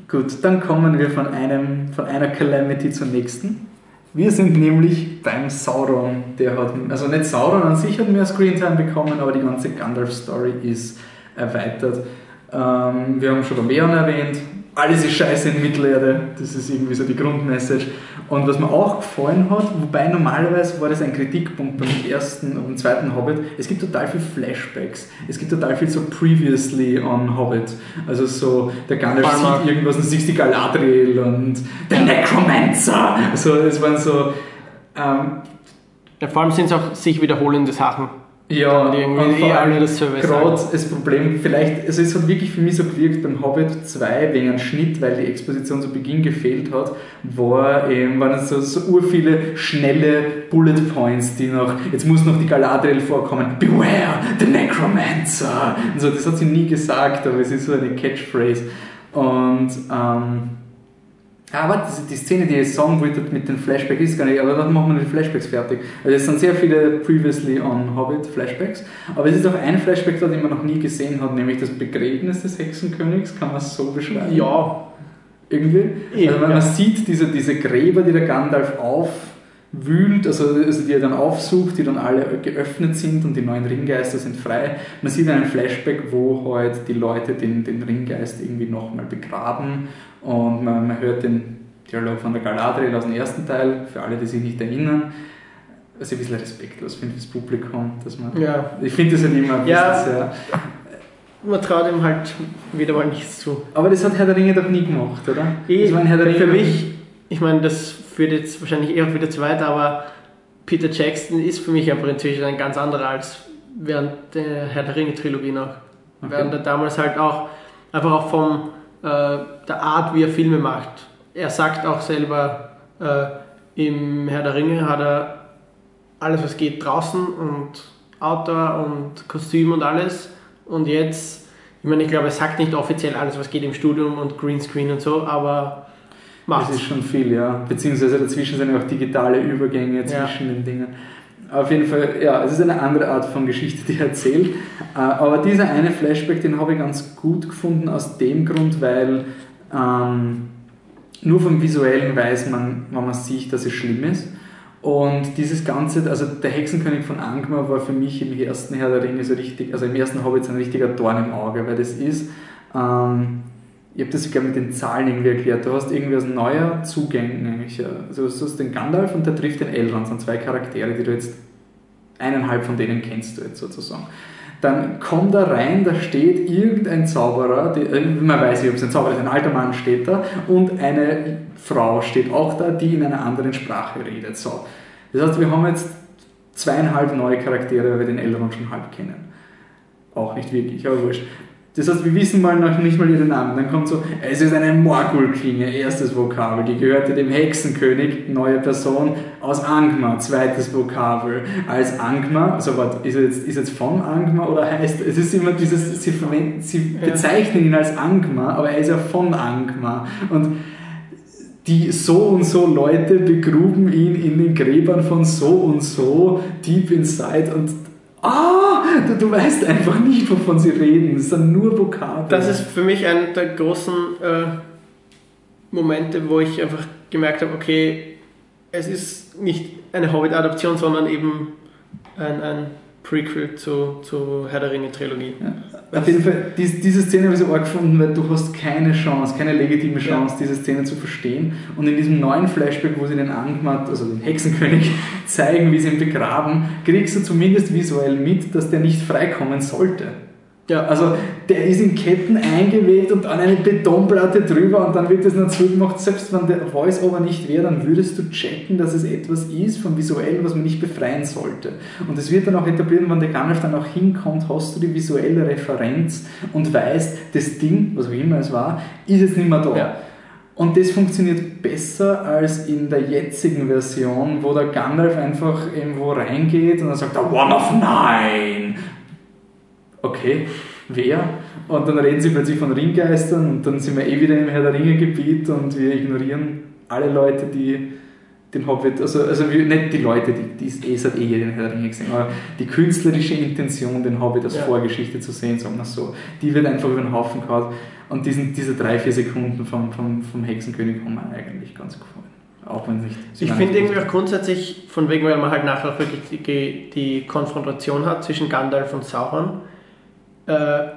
Gut, dann kommen wir von, einem, von einer Calamity zur nächsten. Wir sind nämlich beim Sauron. Der hat, also nicht Sauron an sich hat mehr Screentime bekommen, aber die ganze Gandalf-Story ist erweitert. Ähm, wir haben schon beim Eon erwähnt, alles ist scheiße in Mittelerde. Das ist irgendwie so die Grundmessage. Und was mir auch gefallen hat, wobei normalerweise war das ein Kritikpunkt beim ersten und beim zweiten Hobbit, es gibt total viel Flashbacks. Es gibt total viel so Previously on Hobbit. Also so, der Gandalf sieht irgendwas und siehst die Galadriel und der Necromancer. Also es waren so, ähm, ja, vor allem sind es auch sich wiederholende Sachen. Ja, Die irgendwie und eh alle dasselbe gerade sagen. das Problem, vielleicht, also es hat wirklich für mich so gewirkt beim Hobbit 2 wegen einem Schnitt, weil die Exposition zu Beginn gefehlt hat, war eben, waren es so, so ur viele schnelle Bullet Points, die noch, jetzt muss noch die Galadriel vorkommen, Beware the Necromancer! Und so, das hat sie nie gesagt, aber es ist so eine Catchphrase. Und, ähm, aber die, die Szene, die ich sagen wollte mit den Flashbacks ist gar nicht, aber dann machen wir die Flashbacks fertig. Also es sind sehr viele Previously on Hobbit Flashbacks, aber es ist auch ein Flashback da, den man noch nie gesehen hat, nämlich das Begräbnis des Hexenkönigs, kann man es so beschreiben? Ja, Irgendwie. Ja, Also man, ja. man sieht diese, diese Gräber, die der Gandalf aufwühlt, also, also die er dann aufsucht, die dann alle geöffnet sind und die neuen Ringgeister sind frei. Man sieht einen Flashback, wo halt die Leute den, den Ringgeist irgendwie nochmal begraben und man, man hört den Dialog von der Galadriel aus dem ersten Teil, für alle, die sich nicht erinnern. Ich ein bisschen respektlos finde fürs Publikum, dass man... ja. Ich finde das halt immer ein Ja. bisschen sehr... Man traut ihm halt wieder mal nichts zu. Aber das hat Herr der Ringe doch nie gemacht, oder? Das war ein Herr der Ringe für mich, ich meine, das führt jetzt wahrscheinlich eher wieder zu weit, aber Peter Jackson ist für mich einfach inzwischen ein ganz anderer als während der Herr der Ringe-Trilogie noch. Okay. Während er damals halt auch, einfach auch von äh, der Art, wie er Filme macht. Er sagt auch selber, äh, im Herr der Ringe hat er alles, was geht, draußen und Outdoor und Kostüm und alles. Und jetzt, ich meine, ich glaube, er sagt nicht offiziell alles, was geht im Studium und Greenscreen und so, aber macht Das ist schon viel, ja. Beziehungsweise dazwischen sind ja auch digitale Übergänge Ja. zwischen den Dingen. Auf jeden Fall, ja, es ist eine andere Art von Geschichte, die er erzählt. Äh, Aber dieser eine Flashback, den habe ich ganz gut gefunden, aus dem Grund, weil ähm, nur vom Visuellen weiß man, wenn man sieht, dass es schlimm ist. Und dieses Ganze, also der Hexenkönig von Angmar war für mich im ersten Herr der Ringe so richtig, also im ersten Hobbit so ein richtiger Dorn im Auge, weil das ist, ähm, ich habe das sogar mit den Zahlen irgendwie erklärt. Du hast irgendwie als neuer Zugang eigentlich. Also du hast den Gandalf und der trifft den Elrond. Das sind zwei Charaktere, die du jetzt eineinhalb von denen kennst du jetzt sozusagen. Dann kommt da rein, da steht irgendein Zauberer, die, äh, man weiß nicht, ob es ein Zauberer ist, ein alter Mann steht da und eine Frau steht auch da, die in einer anderen Sprache redet. So. Das heißt, wir haben jetzt zweieinhalb neue Charaktere, weil wir den Elrond schon halb kennen. Auch nicht wirklich, aber wurscht. Das heißt, wir wissen mal noch nicht mal ihren Namen. Dann kommt so, es ist eine Morgul-Klinge, erstes Vokabel. Die gehörte dem Hexenkönig, neue Person, aus Angmar, zweites Vokabel. Als Angmar, also was, ist jetzt, ist jetzt von Angmar oder heißt, es ist immer dieses, sie, verwenden, sie bezeichnen ihn als Angmar, aber er ist ja von Angmar. Und die so und so Leute begruben ihn in den Gräbern von so und so, deep inside und ah, du, du weißt einfach nicht, wovon sie reden. Es sind nur Vokabeln. Das ist für mich einer der großen äh, Momente, wo ich einfach gemerkt habe, okay, es ist nicht eine Hobbit-Adaption, sondern eben ein, ein Prequel zu, zu Herr der Ringe Trilogie. Ja. Auf jeden Fall, diese, diese Szene habe ich so arg gefunden, weil du hast keine Chance, keine legitime Chance, ja. diese Szene zu verstehen. Und in diesem neuen Flashback, wo sie den Angmat, also den Hexenkönig, zeigen, wie sie ihn begraben, kriegst du zumindest visuell mit, dass der nicht freikommen sollte. Ja, also der ist in Ketten eingeweht und an eine Betonplatte drüber und dann wird das noch zugemacht. Selbst wenn der Voice-Over nicht wäre, dann würdest du checken, dass es etwas ist vom Visuellen, was man nicht befreien sollte. Und es wird dann auch etabliert, wenn der Gandalf dann auch hinkommt, hast du die visuelle Referenz und weißt, das Ding, was auch immer es war, ist jetzt nicht mehr da. Ja. Und das funktioniert besser als in der jetzigen Version, wo der Gandalf einfach irgendwo reingeht und dann sagt er One of Nine okay, wer? Und dann reden sie plötzlich von Ringgeistern und dann sind wir eh wieder im Herr der Ringe-Gebiet und wir ignorieren alle Leute, die den Hobbit, also, also nicht die Leute, die, die es hat eh jeder den Herr der Ringe gesehen, aber die künstlerische Intention, den Hobbit als ja. Vorgeschichte zu sehen, sagen wir so, die wird einfach über den Haufen gehauen und diesen, diese drei, vier Sekunden vom, vom, vom Hexenkönig haben mir eigentlich ganz gefallen. Auch wenn nicht. Ich finde irgendwie auch grundsätzlich, von wegen, weil man halt nachher wirklich die, die Konfrontation hat zwischen Gandalf und Sauron, äh,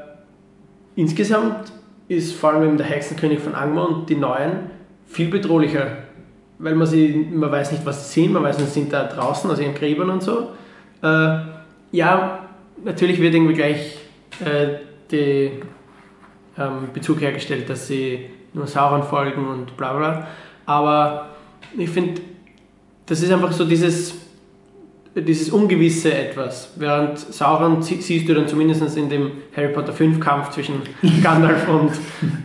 insgesamt ist vor allem der Hexenkönig von Angmar und die Neuen viel bedrohlicher, weil man sie, man weiß nicht, was sie sind, man weiß nicht, sind da draußen, also in Gräbern und so. Äh, ja, natürlich wird irgendwie gleich äh, der ähm, Bezug hergestellt, dass sie nur Sauron folgen und bla bla, aber ich finde, das ist einfach so dieses dieses ungewisse Etwas. Während Sauron siehst du dann zumindest in dem Harry Potter 5 Kampf zwischen Gandalf und,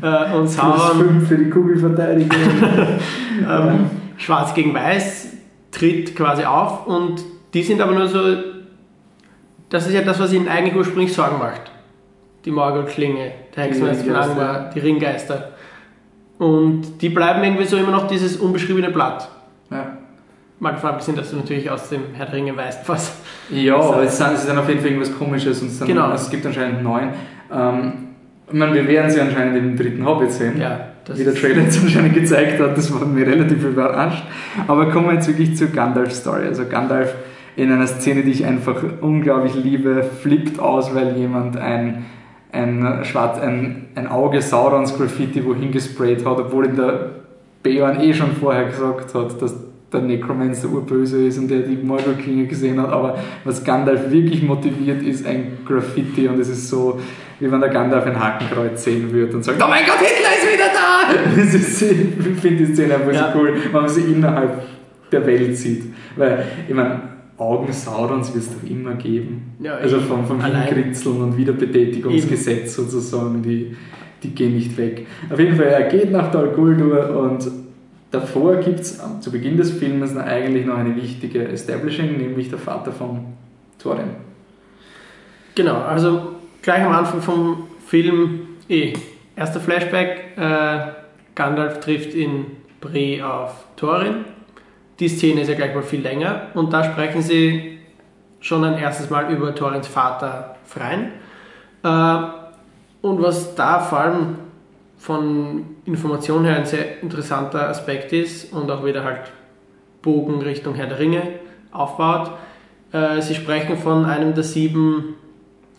äh, und Sauron. Plus 5 für die Kugelverteidigung. ähm, Schwarz gegen Weiß tritt quasi auf und die sind aber nur so. Das ist ja das, was ihnen eigentlich ursprünglich Sorgen macht. Die Morgul-Klinge, der Hexenmeister von Angmar, die Ringgeister. Und die bleiben irgendwie so immer noch dieses unbeschriebene Blatt. Mal davon abgesehen, dass du natürlich aus dem Herr der Ringe weißt, was. Ja, aber es, ist dann auf jeden Fall irgendwas Komisches und es, dann, genau. es gibt anscheinend neun. Ähm, ich meine, wir werden sie anscheinend im dritten Hobbit sehen. Ja, wie der Trailer jetzt anscheinend gezeigt hat, das war mir relativ überrascht. Aber kommen wir jetzt wirklich zur Gandalf Story. Also Gandalf in einer Szene, die ich einfach unglaublich liebe, flippt aus, weil jemand ein, ein, Schwarz, ein, ein Auge Saurons Graffiti wohin gesprayt hat, obwohl in der Beorn eh schon vorher gesagt hat, dass der Necromancer urböse ist und der die Mordor-Klinge gesehen hat, aber was Gandalf wirklich motiviert, ist ein Graffiti und es ist so, wie wenn der Gandalf ein Hakenkreuz sehen würde und sagt, oh mein Gott, Hitler ist wieder da! Das ist, ich finde die Szene einfach ja. so cool, wenn man sie innerhalb der Welt sieht. Weil, ich meine, Augen Saurons wird es doch immer geben. Ja, also vom, vom Hinkritzeln und Wiederbetätigungsgesetz sozusagen, die, die gehen nicht weg. Auf jeden Fall, er geht nach Dal Guldur und Davor gibt es zu Beginn des Films eigentlich noch eine wichtige Establishing, nämlich der Vater von Thorin. Genau, also gleich am Anfang vom Film eh. Erster Flashback, äh, Gandalf trifft in Bree auf Thorin. Die Szene ist ja gleich mal viel länger und da sprechen sie schon ein erstes Mal über Thorins Vater Freien. Äh, und was da vor allem von Information her ein sehr interessanter Aspekt ist und auch wieder halt Bogen Richtung Herr der Ringe aufbaut. Äh, sie sprechen von einem der sieben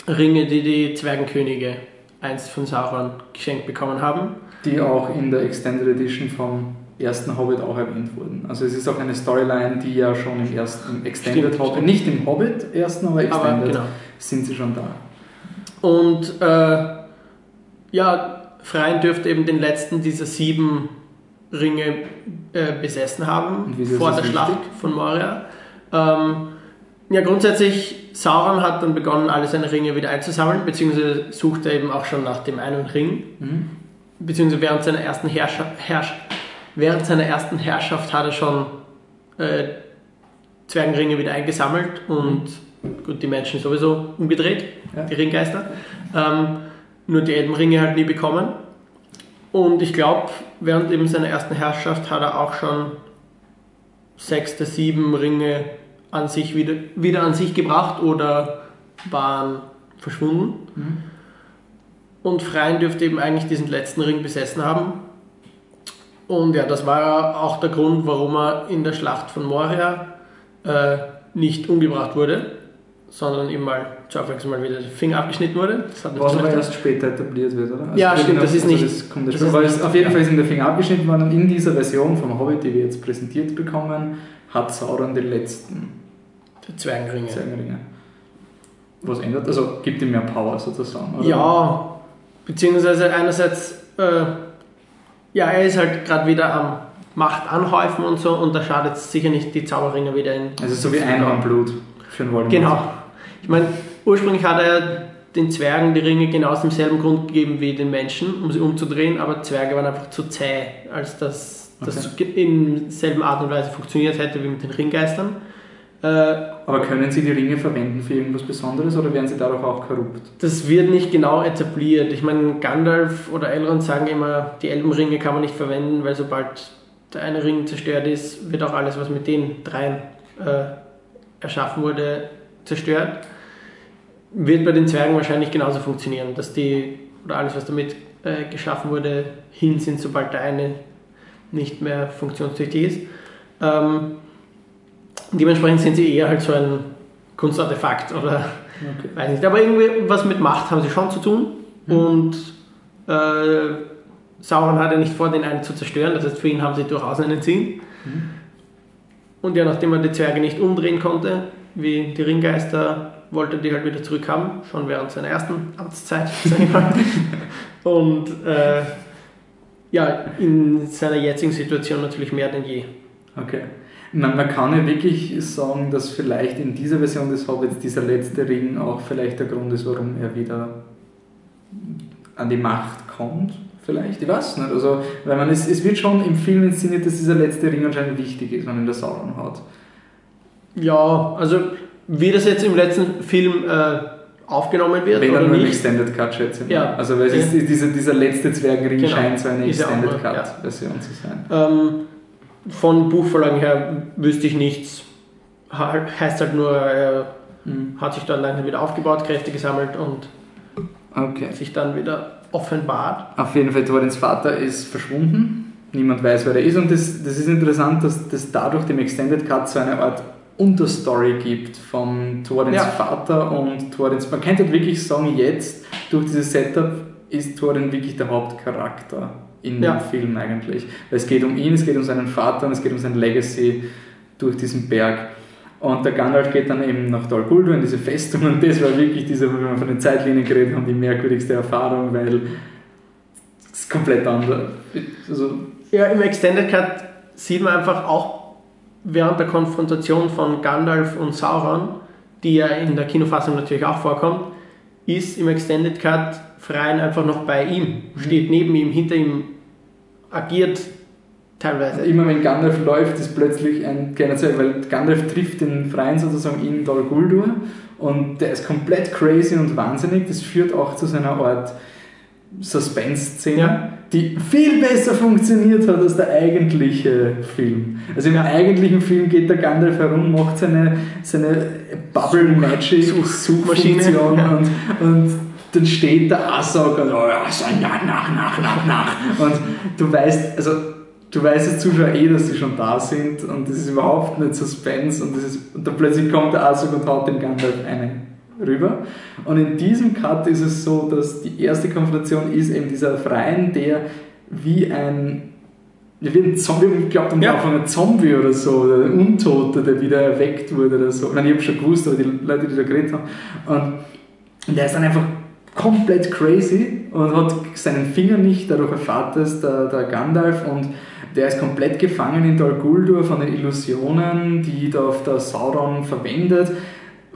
Ringe, die die Zwergenkönige einst von Sauron geschenkt bekommen haben. die auch in der Extended Edition vom ersten Hobbit auch erwähnt wurden. Also es ist auch eine Storyline, die ja schon im ersten im Extended Stimmt, Hobbit, stimmt. nicht im Hobbit ersten, aber Extended, Aber genau. sind sie schon da. Und äh, ja, Freien dürfte eben den letzten dieser sieben Ringe äh, besessen haben vor der wichtig? Schlacht von Moria. Ähm, ja, grundsätzlich, Sauron hat dann begonnen, alle seine Ringe wieder einzusammeln, beziehungsweise suchte eben auch schon nach dem einen Ring, Mhm. beziehungsweise während seiner ersten Herrschaft, Herrsch während seiner ersten Herrschaft hat er schon äh, Zwergenringe wieder eingesammelt und gut, die Menschen sowieso umgedreht, Ja. die Ringgeister. Ähm, nur die Elbenringe halt nie bekommen. Und ich glaube, während eben seiner ersten Herrschaft hat er auch schon sechs der sieben Ringe an sich wieder, wieder an sich gebracht oder waren verschwunden. Mhm. Und Freien dürfte eben eigentlich diesen letzten Ring besessen haben. Und ja, das war ja auch der Grund, warum er in der Schlacht von Moria äh, nicht umgebracht wurde, sondern ihm mal zur mal wieder der Finger abgeschnitten wurde. Was aber erst später etabliert wird, oder? Ja, stimmt, das ist nicht- Das kommt das das ist weil nicht- auf jeden. Fall ist ihm der Finger abgeschnitten worden und in dieser Version vom Hobbit, die wir jetzt präsentiert bekommen, hat Sauron die letzten die Zwergenringe. Zwergenringe. Was ändert? Also gibt ihm mehr Power sozusagen. Oder? Ja, beziehungsweise einerseits, äh, ja, er ist halt gerade wieder am Macht anhäufen und so und da schadet sicher nicht, die Zauberringe wieder in. Also so wie Einhornblut für einen Voldemort. Genau. Ich meine, ursprünglich hat er den Zwergen die Ringe genau aus demselben Grund gegeben wie den Menschen, um sie umzudrehen, aber Zwerge waren einfach zu zäh, als dass das in selben Art und Weise funktioniert hätte wie mit den Ringgeistern. Äh, Aber können Sie die Ringe verwenden für irgendwas Besonderes oder werden sie dadurch auch korrupt? Das wird nicht genau etabliert. Ich meine, Gandalf oder Elrond sagen immer, die Elbenringe kann man nicht verwenden, weil sobald der eine Ring zerstört ist, wird auch alles, was mit den dreien äh, erschaffen wurde, zerstört. Wird bei den Zwergen wahrscheinlich genauso funktionieren, dass die, oder alles, was damit äh, geschaffen wurde, hin sind, sobald der eine nicht mehr funktionstüchtig ist. Ähm, dementsprechend sind sie eher halt so ein Kunstartefakt oder Okay. Weiß nicht, aber irgendwie was mit Macht haben sie schon zu tun. Und äh, Sauron hat ja nicht vor, den einen zu zerstören, das heißt, für ihn haben sie durchaus einen Sinn. Und ja, nachdem er die Zwerge nicht umdrehen konnte, wie die Ringgeister, wollte er die halt wieder zurückhaben, schon während seiner ersten Amtszeit, sag ich mal. Und äh, ja, in seiner jetzigen Situation natürlich mehr denn je. Okay. Man, man kann ja wirklich sagen, dass vielleicht in dieser Version des Hobbits dieser letzte Ring auch vielleicht der Grund ist, warum er wieder an die Macht kommt. Vielleicht, ich weiß nicht. Also, weil man, es, es wird schon im Film inszeniert, dass dieser letzte Ring anscheinend wichtig ist, wenn ihn der Sauron hat. Ja, also wie das jetzt im letzten Film äh, aufgenommen wird Wenn oder er nicht, Extended Cut schätze ich. Ja. Also, weil es ist, dieser, dieser letzte Zwergenring Genau. scheint so eine Ist ja Extended ja. Cut Version zu sein. Ähm, von Buchverlagen her wüsste ich nichts. Heißt halt nur, er Mhm. hat sich dann langsam wieder aufgebaut, Kräfte gesammelt und Okay. sich dann wieder offenbart. Auf jeden Fall, Thorins Vater ist verschwunden. Niemand weiß, wer er ist. Und das, das ist interessant, dass das dadurch dem Extended Cut so eine Art Unterstory gibt von Thorins Ja. Vater und Thorins. Man könnte halt wirklich sagen, jetzt durch dieses Setup ist Thorin wirklich der Hauptcharakter in Ja. dem Film eigentlich. Weil es geht um ihn, es geht um seinen Vater und es geht um sein Legacy durch diesen Berg. Und der Gandalf geht dann eben nach Dol Guldur in diese Festung und das war wirklich diese, wenn wir von den Zeitlinien geredet haben, die merkwürdigste Erfahrung, weil es komplett anders. Also, Ja, im Extended Cut sieht man einfach auch während der Konfrontation von Gandalf und Sauron, die ja in der Kinofassung natürlich auch vorkommt, ist im Extended Cut Freien einfach noch bei ihm, steht neben ihm, hinter ihm, agiert teilweise. immer wenn Gandalf läuft, ist plötzlich ein kleiner Zwerg, weil Gandalf trifft den Freien sozusagen in Dol Guldur und der ist komplett crazy und wahnsinnig. Das führt auch zu seiner Art Suspense-Szene, Ja. die viel besser funktioniert hat als der eigentliche Film. Also im eigentlichen Film geht der Gandalf herum, macht seine, seine Bubble Magic Such- Suchfunktion Ja. und, und dann steht der Asok und oh, ja, nach, nach, nach, nach, nach. Und du weißt, also du weißt als Zuschauer eh, dass sie schon da sind und das ist überhaupt nicht Suspense und, das ist, und dann plötzlich kommt der Asok und haut dem Gandalf einen rüber. Und in diesem Cut ist es so, dass die erste Konfrontation ist eben dieser Freien, der wie ein ja, wie ein Zombie, ich glaube, am Ja. Anfang ein Zombie oder so, oder ein Untoter, der wieder erweckt wurde oder so. Nein, ich habe schon gewusst, aber die Leute, die da geredet haben. Und und der ist dann einfach komplett crazy und hat seinen Finger nicht, dadurch erfahrt es der, der Gandalf und der ist komplett gefangen in Dol Guldur von den Illusionen, die da auf der Sauron verwendet.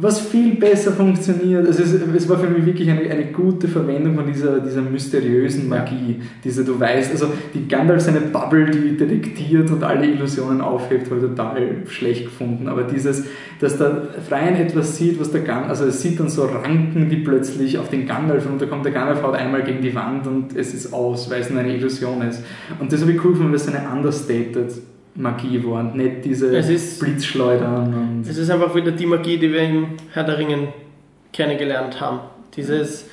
Was viel besser funktioniert, also es, es war für mich wirklich eine, eine gute Verwendung von dieser, dieser mysteriösen Magie, diese du weißt, also die Gandalf seine Bubble, die detektiert und alle Illusionen aufhebt, habe ich total schlecht gefunden, aber dieses, dass der Freien etwas sieht, was der Gandalf, also es sieht dann so Ranken, die plötzlich auf den Gandalf und da kommt der Gandalf haut einmal gegen die Wand und es ist aus, weil es nur eine Illusion ist. Und das habe ich cool gefunden, weil es eine understated Magie war und nicht diese Es ist- Blitzschleudern und Es ist einfach wieder die Magie, die wir im Herr der Ringen kennengelernt haben. Dieses,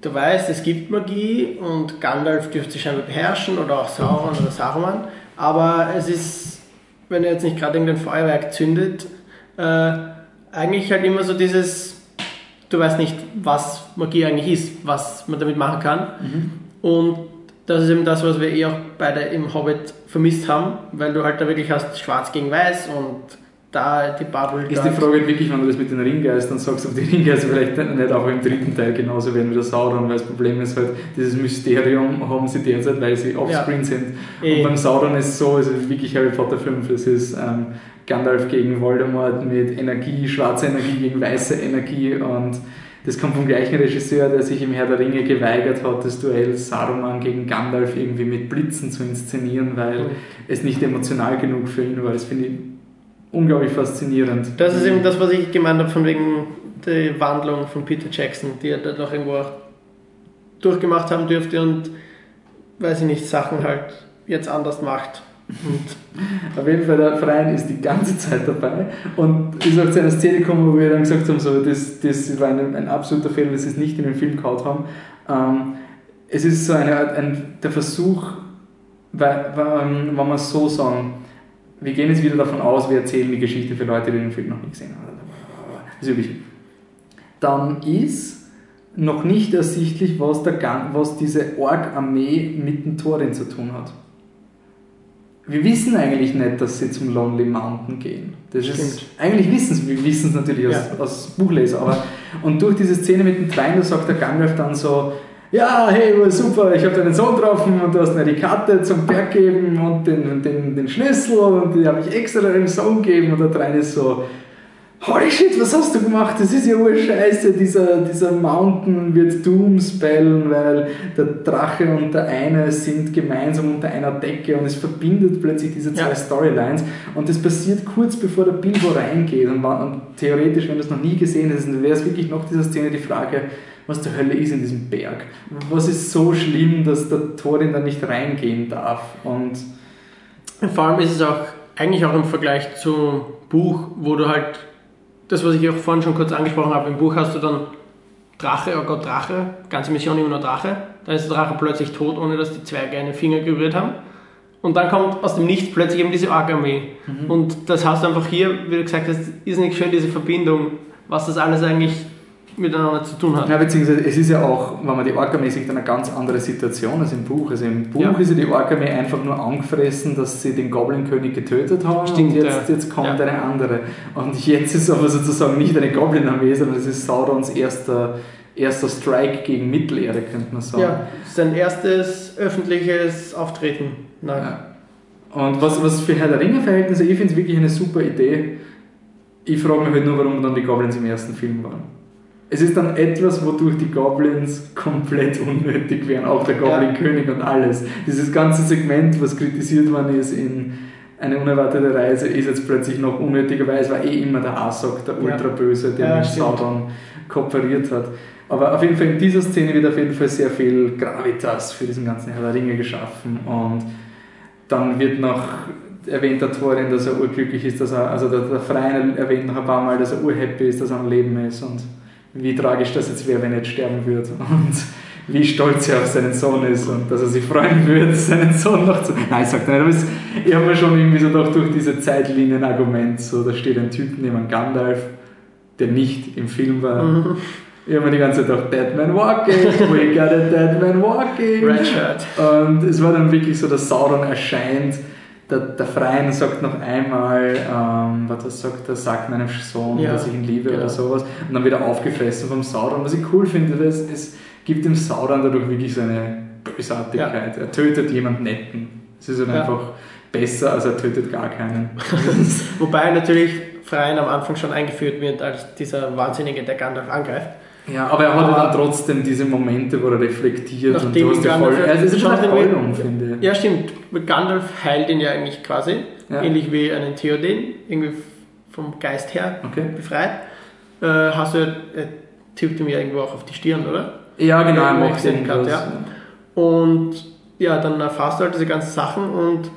du weißt, es gibt Magie und Gandalf dürfte sie scheinbar beherrschen oder auch Sauron oder Saruman, aber es ist, wenn er jetzt nicht gerade irgendein Feuerwerk zündet, äh, eigentlich halt immer so dieses, du weißt nicht, was Magie eigentlich ist, was man damit machen kann. Und das ist eben das, was wir eh auch beide im Hobbit vermisst haben, weil du halt da wirklich hast schwarz gegen weiß und da die Bubble. Ist die. Frage wirklich, wenn du das mit den Ringgeistern sagst, ob die Ringgeister vielleicht nicht auch im dritten Teil genauso werden wie der Sauron, weil das Problem ist halt, dieses Mysterium haben sie derzeit, weil sie offscreen sind. Eh. Und beim Sauron ist es so, es ist wirklich Harry Potter 5, es ist ähm, Gandalf gegen Voldemort mit Energie, schwarzer Energie gegen weiße Energie und das kommt vom gleichen Regisseur, der sich im Herr der Ringe geweigert hat, das Duell Saruman gegen Gandalf irgendwie mit Blitzen zu inszenieren, weil Mhm. es nicht emotional genug für ihn war. Das finde ich unglaublich faszinierend. Das ist eben das, was ich gemeint habe, von wegen der Wandlung von Peter Jackson, die er da noch irgendwo auch durchgemacht haben dürfte und, weiß ich nicht, Sachen halt jetzt anders macht. Und Auf jeden Fall, der Verein ist die ganze Zeit dabei und ist auch zu einer Szene gekommen, wo wir dann gesagt haben, so, das, das war ein, ein absoluter Fehler, dass sie es nicht in den Film gehauen haben. Ähm, es ist so eine, Art- ein, der Versuch, ähm, wenn wir es so sagen, wir gehen jetzt wieder davon aus, wir erzählen die Geschichte für Leute, die den Film noch nicht gesehen haben. Das Übliche. Dann ist noch nicht ersichtlich, was, der, was diese Ork-Armee mit dem Thorin zu tun hat. Wir wissen eigentlich nicht, dass sie zum Lonely Mountain gehen. Das ist, eigentlich wissen es, wir wissen es natürlich aus, Ja. aus Buchleser, aber und durch diese Szene mit dem da sagt der Gandalf dann so, ja, hey, super, ich habe deinen Sohn getroffen und du hast mir die Karte zum Berg gegeben und den, den, den Schlüssel und die habe ich extra deinem Sohn gegeben und der Train ist so, Holy shit, was hast du gemacht? Das ist ja wohl scheiße. Dieser, dieser Mountain wird Doom spellen, weil der Drache und der eine sind gemeinsam unter einer Decke und es verbindet plötzlich diese zwei Ja. Storylines. Und das passiert kurz bevor der Bilbo reingeht. Und, und theoretisch, wenn du es noch nie gesehen hast, dann wäre es wirklich noch dieser Szene die Frage, was zur Hölle ist in diesem Berg? Was ist so schlimm, dass der Thorin da nicht reingehen darf? Und vor allem ist es auch eigentlich auch im Vergleich zum Buch, wo du halt das, was ich auch vorhin schon kurz angesprochen habe, im Buch hast du dann Drache, oh Gott, Drache, ganze Mission immer nur Drache. Dann ist der Drache plötzlich tot, ohne dass die Zwerge einen Finger gerührt haben. Und dann kommt aus dem Nichts plötzlich eben diese Ork-Armee. Und das hast du einfach hier, wie du gesagt hast, ist nicht schön, diese Verbindung, was das alles eigentlich miteinander zu tun hat. Ja, beziehungsweise es ist ja auch, wenn man die Orca-Armee sieht, eine ganz andere Situation als im Buch. Also im Buch Ja. ist ja die Orca-Armee einfach nur angefressen, dass sie den Goblin-König getötet haben Stimmt, und jetzt, ja. jetzt kommt Ja. eine andere. Und jetzt ist aber sozusagen nicht eine Goblin-Armee, sondern es ist Saurons erster, erster Strike gegen Mittelerde, könnte man sagen. Ja, sein erstes öffentliches Auftreten. Ja. Und was, was für Herr der Ringe-Verhältnisse, ich finde es wirklich eine super Idee. Ich frage mich halt nur, warum dann die Goblins im ersten Film waren. Es ist dann etwas, wodurch die Goblins komplett unnötig wären, auch der Goblin-König und alles. Dieses ganze Segment, was kritisiert worden ist in eine unerwartete Reise, ist jetzt plötzlich noch unnötiger, weil es war eh immer der Asok, der. Ultraböse, der Ja, mit. Sauron kooperiert hat. Aber auf jeden Fall in dieser Szene wird auf jeden Fall sehr viel Gravitas für diesen ganzen Herr der Ringe geschaffen und dann wird noch erwähnt der Thorin, dass er urglücklich ist, dass er, also der, der Freien erwähnt noch ein paar Mal, dass er urhappy ist, dass er am Leben ist und wie tragisch das jetzt wäre, wenn er jetzt sterben würde und wie stolz er auf seinen Sohn ist und dass er sich freuen würde, seinen Sohn noch zu... Nein, ich sag nicht, aber ich habe mir schon irgendwie so gedacht, durch diese Zeitlinien-Argument, so da steht ein Typ neben Gandalf, der nicht im Film war, Mhm. Ich habe mir die ganze Zeit gedacht, Dead Man Walking, we got a Dead Man Walking. Red Shirt. Und es war dann wirklich so, dass Sauron erscheint. Der, der Freien sagt noch einmal, ähm, was sagt er, sagt meinem Sohn, Ja, dass ich ihn liebe genau. oder sowas. Und dann wieder aufgefressen vom Sauron. Was ich cool finde, weil es, es gibt dem Sauron dadurch wirklich so eine Bösartigkeit. Er tötet jemanden netten. Es ist halt Ja. einfach besser, als er tötet gar keinen. Wobei natürlich Freien am Anfang schon eingeführt wird als dieser Wahnsinnige, der Gandalf angreift. Ja, aber er hat Aber- dann trotzdem diese Momente, wo er reflektiert und du hast ja Gandalf- voll. Also es ist schon Nachdem ein wir- Heulung, finde ich. Ja, stimmt. Gandalf heilt ihn ja eigentlich quasi, Ja. ähnlich wie einen Theoden, irgendwie vom Geist her Okay. befreit. Äh, hast du, er tippt ihm ja irgendwo auch auf die Stirn, oder? Ja, genau, er macht. Cut, ja. Und ja, dann erfasst du halt diese ganzen Sachen und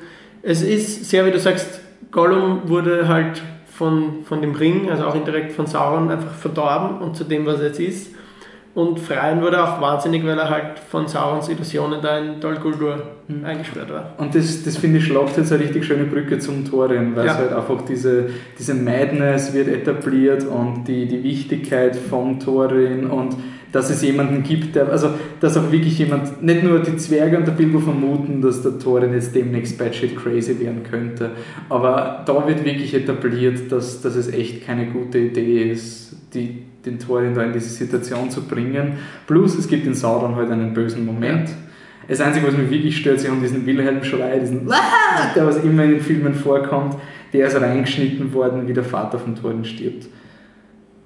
es ist sehr, wie du sagst, Gollum wurde halt von, von dem Ring, also auch indirekt von Sauron, einfach verdorben und zu dem, was er jetzt ist. Und Freien wurde auch wahnsinnig, weil er halt von Saurons Illusionen da in Dol Guldur Mhm. eingesperrt war. Und das, das finde ich, schlagt jetzt eine richtig schöne Brücke zum Thorin, weil Ja. es halt einfach diese, diese Madness wird etabliert und die, die Wichtigkeit vom Thorin und dass es jemanden gibt, der, also dass auch wirklich jemand, nicht nur die Zwerge und der Bilbo vermuten, dass der Thorin jetzt demnächst batshit crazy werden könnte, aber da wird wirklich etabliert, dass, dass es echt keine gute Idee ist, die, den Thorin da in diese Situation zu bringen. Plus es gibt in Sauron halt einen bösen Moment. Das Einzige, was mich wirklich stört, sie haben diesen Wilhelm-Schrei, diesen der was immer in den Filmen vorkommt, der ist reingeschnitten worden, wie der Vater von Thorin stirbt.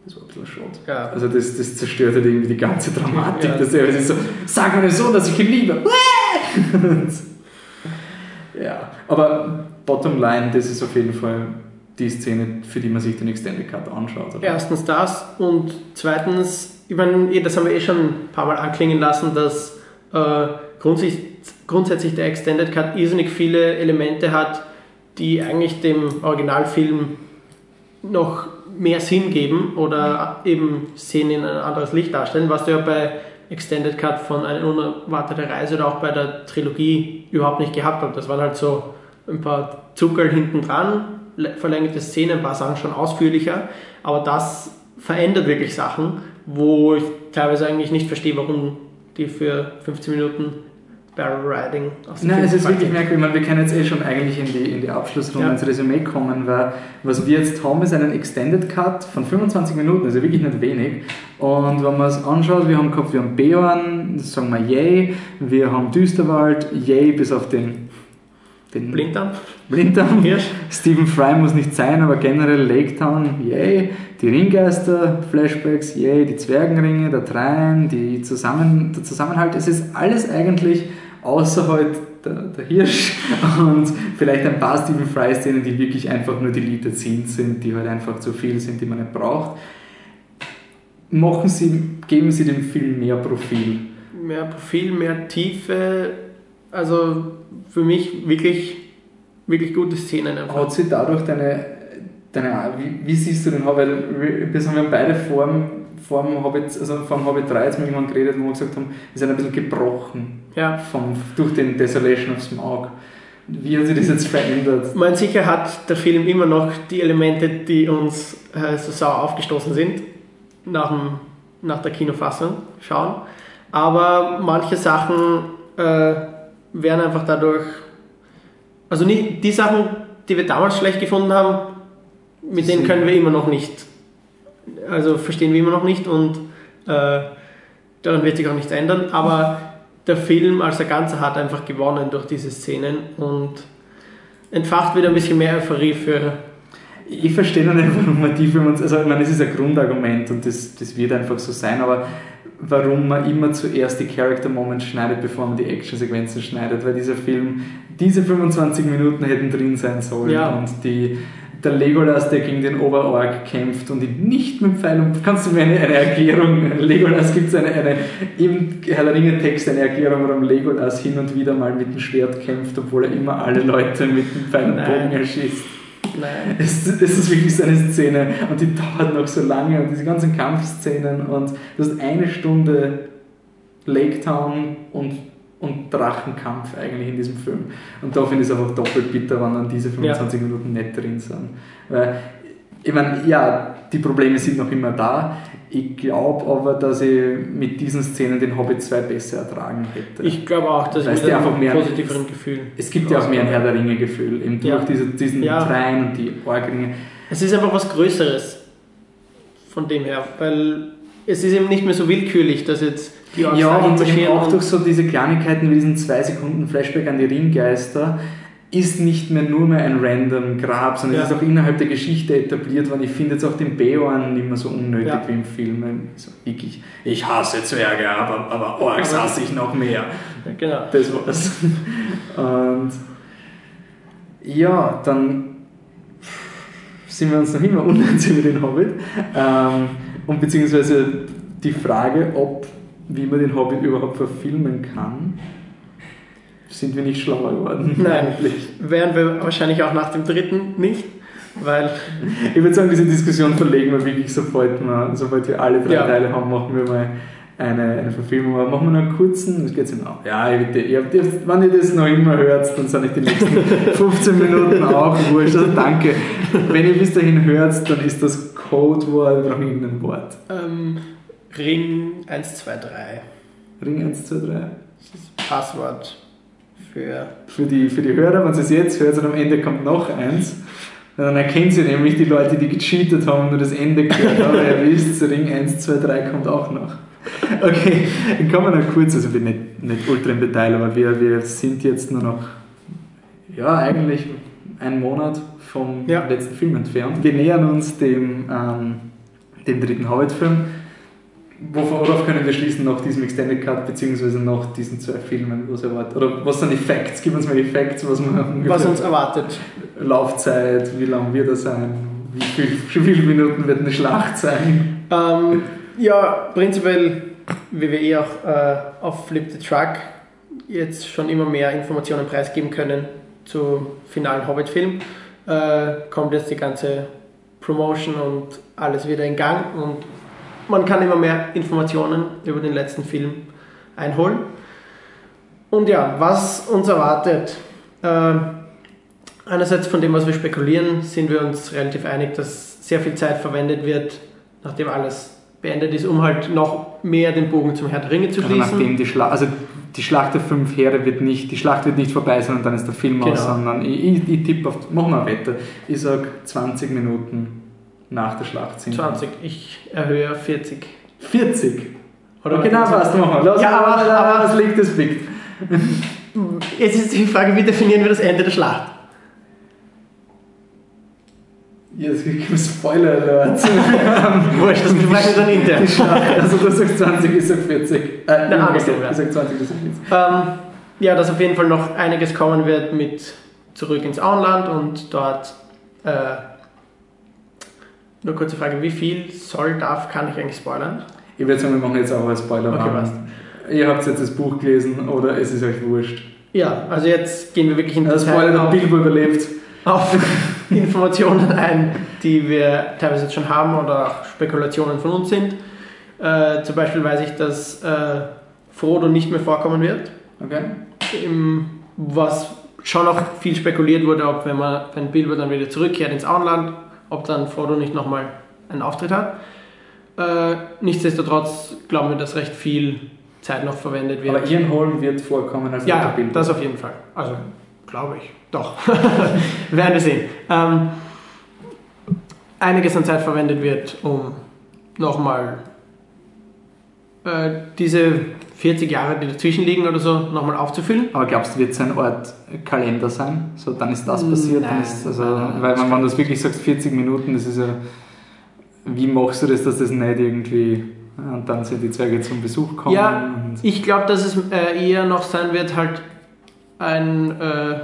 Das war ein bisschen schade. Ja. Also das, das zerstört halt irgendwie die ganze Dramatik. Ja. Dass er ist so, sag mir so, dass ich ihn liebe. Ja, aber bottom line, das ist auf jeden Fall die Szene, für die man sich den Extended Cut anschaut. oder? Erstens das und zweitens, ich meine, eh, das haben wir eh schon ein paar Mal anklingen lassen, dass äh, grundsätzlich, grundsätzlich der Extended Cut irrsinnig viele Elemente hat, die eigentlich dem Originalfilm noch mehr Sinn geben oder eben Szenen in ein anderes Licht darstellen, was du ja bei Extended Cut von Eine unerwartete Reise oder auch bei der Trilogie überhaupt nicht gehabt hast. Das waren halt so ein paar Zuckerl hinten dran, verlängerte Szenen, ein paar Sachen schon ausführlicher, aber das verändert wirklich Sachen, wo ich teilweise eigentlich nicht verstehe, warum die für 15 Minuten Barrel Riding aus dem Nein, es ist wirklich merkwürdig. Ich meine, wir können jetzt eh schon eigentlich in die, in die Abschlussrunde Ja. ins Resümee kommen, weil was wir jetzt haben, ist einen Extended Cut von 25 Minuten, also wirklich nicht wenig. Und wenn man es anschaut, wir haben gehabt, wir haben Beorn, sagen wir yay, wir haben Düsterwald, yay, bis auf den, den Blinddarm, Blinddarm. Hirsch. Stephen Fry muss nicht sein, aber generell Lake Town, yay. Die Ringgeister, Flashbacks, yay. Die Zwergenringe, der Trein, die Zusammen, der Zusammenhalt. Es ist alles eigentlich außer halt der, der Hirsch und vielleicht ein paar Stephen Fry-Szenen, die wirklich einfach nur deleted Scenes sind, die halt einfach zu viel sind, die man nicht braucht. Machen Sie, geben Sie dem Film mehr Profil. mehr Profil, mehr Tiefe. Also für mich wirklich, wirklich gute Szenen einfach. Hat sich dadurch deine, deine wie, wie siehst du den Hobbit? Wir haben beide vor dem, vor dem Hobbit, also vor dem Hobbit 3 jetzt mit jemandem geredet, wo wir gesagt haben, sind ein bisschen gebrochen Ja. vom, durch den Desolation of Smaug. Wie hat sich das jetzt verändert? Man sicher hat der Film immer noch die Elemente, die uns äh, so sauer aufgestoßen sind, nach, dem, nach der Kinofassung schauen. Aber manche Sachen äh, werden einfach dadurch, also nie, die Sachen, die wir damals schlecht gefunden haben, mit denen können wir immer noch nicht, also verstehen wir immer noch nicht und äh, daran wird sich auch nichts ändern. Aber der Film als Ganzer hat einfach gewonnen durch diese Szenen und entfacht wieder ein bisschen mehr Euphorie für. Ich verstehe noch nicht, warum man die Filme, also ich meine, das ist ein Grundargument und das, das wird einfach so sein, aber warum man immer zuerst die Character Moments schneidet, bevor man die Actionsequenzen schneidet, weil dieser Film, diese 25 Minuten hätten drin sein sollen Ja. und die, der Legolas, der gegen den Oberorg kämpft und ihn nicht mit Pfeil und kannst du mir eine, eine Erklärung, Legolas gibt es eine, eine, im Herr der Ringe Text eine Erklärung, warum Legolas hin und wieder mal mit dem Schwert kämpft, obwohl er immer alle Leute mit dem Pfeil und. Bogen erschießt. Nein. Es, das ist wirklich so eine Szene und die dauert noch so lange und diese ganzen Kampfszenen und du hast eine Stunde Lake Town und, und Drachenkampf eigentlich in diesem Film. Und da finde ich es einfach doppelt bitter, wenn dann diese 25 Minuten nicht drin sind. Weil ich meine, ja, die Probleme sind noch immer da. Ich glaube aber, dass ich mit diesen Szenen den Hobbit 2 besser ertragen hätte. Ich glaube auch, dass Weil es ich mit einfach mehr- positiveren Gefühl. es gibt ja auch mehr ein Herr der Ringe-Gefühl, eben durch Ja. diese, diesen Ja. Dreien und die Orgringe. Es ist einfach was Größeres von dem her, weil es ist eben nicht mehr so willkürlich, dass jetzt die Ja, und eben auch durch so diese Kleinigkeiten wie diesen 2 Sekunden Flashback an die Ringgeister ist nicht mehr nur mehr ein random Grab, sondern Ja. es ist auch innerhalb der Geschichte etabliert worden. Ich finde jetzt auch den Beorn nicht mehr so unnötig Ja. wie im Film. So, wirklich, ich hasse Zwerge, aber, aber Orks hasse ich noch mehr. Genau. Das war's. Und ja, dann sind wir uns noch immer uneins über den Hobbit. Ähm, und beziehungsweise die Frage, ob, wie man den Hobbit überhaupt verfilmen kann, sind wir nicht schlauer geworden. Nein. Eigentlich. Wären wir wahrscheinlich auch nach dem dritten nicht, weil Ich würde sagen, diese Diskussion verlegen wir wirklich, sobald wir, sobald wir alle drei Ja. Teile haben, machen wir mal eine, eine Verfilmung. Aber machen wir noch einen kurzen, das geht jetzt auch. Ja, ich bitte, ihr, habt- wenn ihr das noch immer hört, dann sind euch die nächsten 15 Minuten auch wurscht. Also danke. Wenn ihr bis dahin hört, dann ist das Codewort noch irgendein Wort. ähm, Ring 1, 2, 3 Ring 1, 2, 3. das ist das Passwort für. Für die, für die Hörer, wenn sie es jetzt hört und am Ende kommt noch eins, dann erkennt sie nämlich die Leute, die gecheatet haben und nur das Ende gehört haben. ihr wisst, Ring 1, 2, 3 kommt auch noch. Okay, dann kommen wir noch kurz, also wir nicht, nicht ultra im Detail, aber wir, wir sind jetzt nur noch, ja, eigentlich einen Monat vom Ja. letzten Film entfernt. Wir nähern uns dem, ähm, dem dritten Hobbit-Film. Worauf können wir schließen nach diesem Extended Cut, beziehungsweise nach diesen zwei Filmen, was erwartet? Oder was sind die Facts? Gib uns mal die Facts, was man Was uns erwartet. Laufzeit, wie lang wird er sein? Wie, viel, viele Minuten wird eine Schlacht sein? Ähm, ja, prinzipiell, wie wir eh auch äh, auf Flip the Truck jetzt schon immer mehr Informationen preisgeben können zum finalen Hobbit-Film, äh, kommt jetzt die ganze Promotion und alles wieder in Gang und man kann immer mehr Informationen über den letzten Film einholen. Und ja, was uns erwartet. Äh, einerseits von dem, was wir spekulieren, sind wir uns relativ einig, dass sehr viel Zeit verwendet wird, nachdem alles beendet ist, um halt noch mehr den Bogen zum Herr der Ringe zu Also schließen. nachdem die Schlacht, also die Schlacht der fünf Heere wird nicht, die Schlacht wird nicht vorbei sein und dann ist der Film Genau. aus, sondern ich, ich, ich tippe auf, machen wir eine Wette, ich sag 20 Minuten nach der Schlacht sind. 20, ich erhöhe auf 40. 40? Oder okay, na passt, machen wir. Ja, aber- aber- was liegt, das liegt. Jetzt ist die Frage, wie definieren wir das Ende der Schlacht? Jetzt gibt es Spoiler Alert. Wurscht, das besprechen wir dann intern. Die Schlacht, also du sagst 20, ich sag 40. Äh, umgekehrt. andersrum, ja. Ich sag 20, du sagst 40. Ähm, ja, dass auf jeden Fall noch einiges kommen wird mit zurück ins Auenland und dort. Äh, nur kurze Frage, wie viel soll, darf, kann ich eigentlich spoilern? Ich würde sagen, wir machen jetzt auch einen Spoiler. Okay, passt. Ihr habt jetzt das Buch gelesen oder es ist euch wurscht. Ja, also jetzt gehen wir wirklich in Das Detail Spoiler, der Bilbo überlebt. auf Informationen ein, die wir teilweise jetzt schon haben oder auch Spekulationen von uns sind. Äh, zum Beispiel weiß ich, dass äh, Frodo nicht mehr vorkommen wird. Okay. im, was schon noch viel spekuliert wurde, ob wenn, man, wenn Bilbo dann wieder zurückkehrt ins Auenland, ob dann Frodo nicht nochmal einen Auftritt hat. Äh, nichtsdestotrotz glauben wir, dass recht viel Zeit noch verwendet wird. Aber Ian Holm wird vorkommen als ja, Bilbo. das auf jeden Fall. Also, glaube ich. Doch. Werden wir sehen. Ähm, einiges an Zeit verwendet wird, um nochmal äh, diese 40 Jahre, die dazwischen liegen oder so, nochmal aufzufüllen. Aber glaubst du, wird sein Ort Kalender sein? So, dann ist das passiert. dann Nein, ist, also, nein, nein, weil das wenn man das wirklich sagt, 40 Minuten, das ist ja. Wie machst du das, dass das nicht irgendwie. Und dann sind die Zwerge zum Besuch kommen. Ja, Ich glaube, dass es äh, eher noch sein wird, halt ein äh,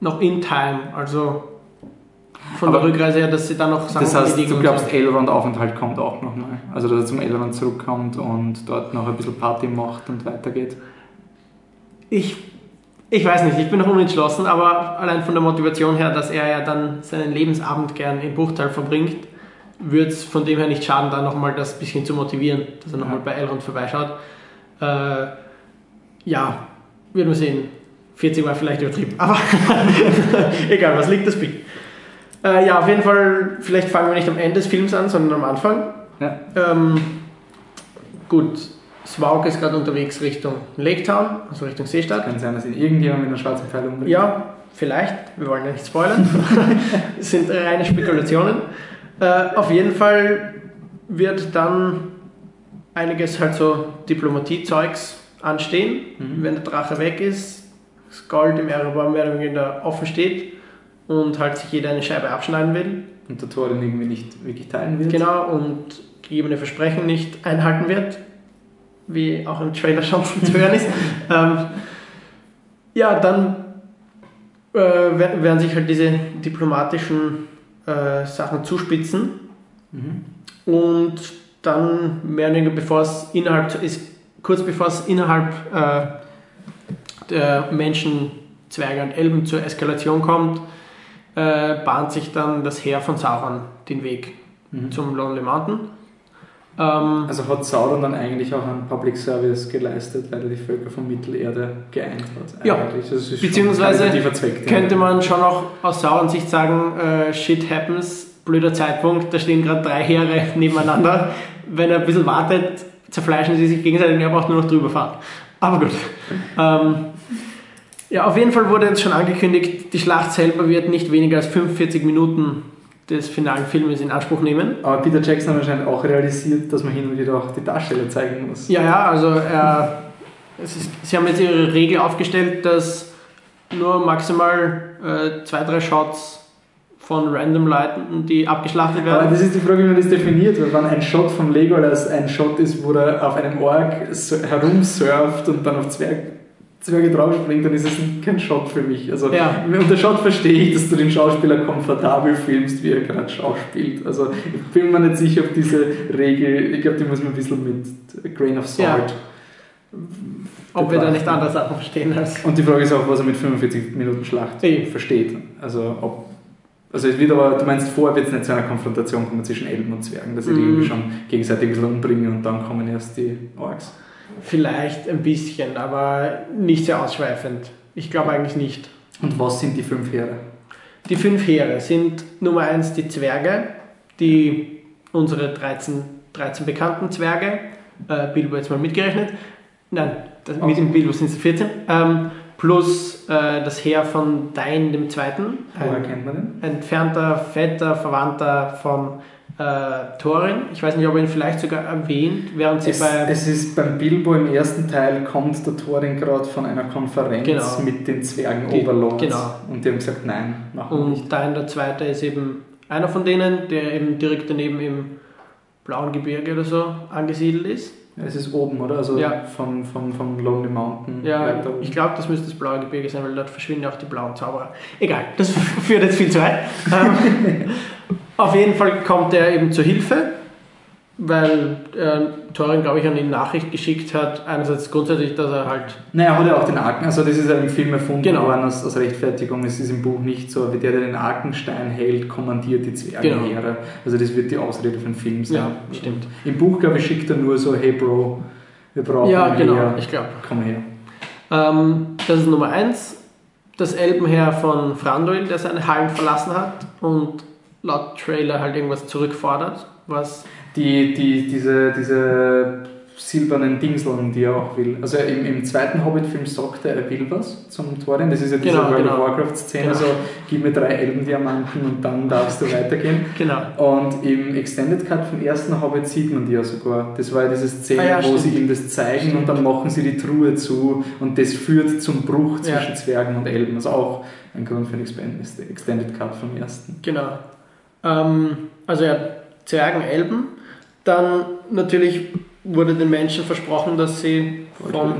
noch in time, also von Aber der Rückreise her, dass sie dann noch Sachen das heißt, du glaubst. Elrond-Aufenthalt kommt auch nochmal. Also, dass er zum Elrond zurückkommt und dort noch ein bisschen Party macht und weitergeht. Ich, ich weiß nicht, ich bin noch unentschlossen, aber allein von der Motivation her, dass er ja dann seinen Lebensabend gern im Buchtal verbringt, würde es von dem her nicht schaden, da nochmal das bisschen zu motivieren, dass er nochmal Ja. bei Elrond vorbeischaut. Äh, ja, werden wir sehen. 40 war vielleicht übertrieben, aber egal, was liegt das Bild? Äh, ja, auf jeden Fall, vielleicht fangen wir nicht am Ende des Films an, sondern am Anfang. Ja. Ähm, gut, Smaug ist gerade unterwegs Richtung Lake Town, also Richtung Seestadt. Kann sein, dass ihn irgendjemand mit einer schwarzen Pfeil umbringt. Ja, vielleicht, wir wollen ja nicht spoilern. das sind reine Spekulationen. Äh, auf jeden Fall wird dann einiges halt so Diplomatie-Zeugs anstehen, Mhm. wenn der Drache weg ist, das Gold im Erebor mehr oder weniger offen steht und halt sich jeder eine Scheibe abschneiden will. Und der Tor den irgendwie nicht wirklich teilen wird. Genau, und gegebene Versprechen nicht einhalten wird, wie auch im Trailer schon zu hören ist. ähm, ja, dann äh, wer- werden sich halt diese diplomatischen äh, Sachen zuspitzen Mhm. und dann mehr oder weniger, bevor es innerhalb ist, kurz bevor es innerhalb äh, der Menschen, Zwerge und Elben zur Eskalation kommt, äh, bahnt sich dann das Heer von Sauron den Weg Mhm. zum Lonely Mountain. Ähm, Also hat Sauron dann eigentlich auch einen Public Service geleistet, weil er die Völker von Mittelerde geeint hat. Ja. Beziehungsweise könnte man schon auch aus Sauron Sicht sagen, äh, shit happens, blöder Zeitpunkt, da stehen gerade drei Heere nebeneinander. Wenn er ein bisschen wartet, zerfleischen sie sich gegenseitig und er braucht nur noch drüber fahren. Aber gut. Ähm, ja, auf jeden Fall wurde jetzt schon angekündigt, die Schlacht selber wird nicht weniger als 45 Minuten des finalen Filmes in Anspruch nehmen. Aber Peter Jackson hat wahrscheinlich auch realisiert, dass man hin und wieder auch die Darsteller zeigen muss. Ja, ja, also es ist, sie haben jetzt ihre Regel aufgestellt, dass nur maximal äh, zwei, drei Shots von random Leuten, die abgeschlachtet Aber werden. das ist die Frage, wie man das definiert, weil wenn ein Shot von Legolas ein Shot ist, wo er auf einem Ork so herumsurft und dann auf Zwerg, Zwerge draufspringt, dann ist es kein Shot für mich. Also Ja. unter Shot verstehe ich, dass du den Schauspieler komfortabel filmst, wie er gerade schauspielt. Also ich bin mir nicht sicher, ob diese Regel, ich glaube, die muss man ein bisschen mit Grain of Salt. Ob wir da nicht Sachen verstehen als. Und die Frage ist auch, was er mit 45 Minuten Schlacht Eben. versteht. Also ob also es wird aber, du meinst, vorher wird es nicht zu einer Konfrontation kommen zwischen Elben und Zwergen, dass sie die Mhm. irgendwie schon gegenseitig ein bisschen umbringen und dann kommen erst die Orks. Vielleicht ein bisschen, aber nicht sehr ausschweifend. Ich glaube eigentlich nicht. Und was sind die fünf Heere? Die fünf Heere sind Nummer eins die Zwerge, die unsere 13, 13 bekannten Zwerge, äh, Bilbo jetzt mal mitgerechnet, nein, das, mit dem Bilbo sind es 14, ähm, plus äh, das Heer von Dain dem Zweiten, Woher kennt man den? entfernter, fetter Verwandter von äh, Thorin. Ich weiß nicht, ob er ihn vielleicht sogar erwähnt, während sie Es, bei... es ist beim Bilbo im ersten Teil kommt der Thorin gerade von einer Konferenz Genau. mit den Zwergen Die- Overlords genau. und die haben gesagt, nein, machen wir nicht. Und Dain der Zweite ist eben einer von denen, der eben direkt daneben im Blauen Gebirge oder so angesiedelt ist. Es ist oben, oder? Also Ja. von, von, von Lonely Mountain Ja, ich glaube, das müsste das Blaue Gebirge sein, weil dort verschwinden auch die blauen Zauberer. Egal, das führt jetzt viel zu weit. Auf jeden Fall kommt er eben zur Hilfe, weil äh, Thorin, glaube ich, an ihn Nachricht geschickt hat. Einerseits grundsätzlich, dass er halt Naja, er hat ja auch den Arken, also das ist ja im Film erfunden Genau. worden als, als Rechtfertigung, es ist im Buch nicht so, wie der, der den Arkenstein hält, kommandiert die Zwergenheere. Also das wird die Ausrede für den Film sein. Ja, stimmt. Im Buch, glaube ich, schickt er nur so, hey Bro, wir brauchen Ja, genau, Heer, ich glaube. komm her. Ähm, das ist Nummer eins. Das Elbenheer von Franduil, der seine Hallen verlassen hat und laut Trailer halt irgendwas zurückfordert, was Die, die, diese, diese silbernen Dingseln, die er auch will. Also im, im zweiten Hobbit-Film sagt er, er will was zum Thorin. Das ist ja diese Genau, World genau. of Warcraft-Szene, Genau. so gib mir drei Elbendiamanten und dann darfst du weitergehen. genau. Und im Extended Cut vom ersten Hobbit sieht man die ja sogar. Das war ja diese Szene, Ah ja, wo stimmt. sie ihm das zeigen und dann machen sie die Truhe zu und das führt zum Bruch Ja. zwischen Zwergen und Elben. Also auch ein Grund für den Extended Cut vom ersten. Genau. Ähm, also ja, Zwergen, Elben. Dann natürlich wurde den Menschen versprochen, dass sie Gold vom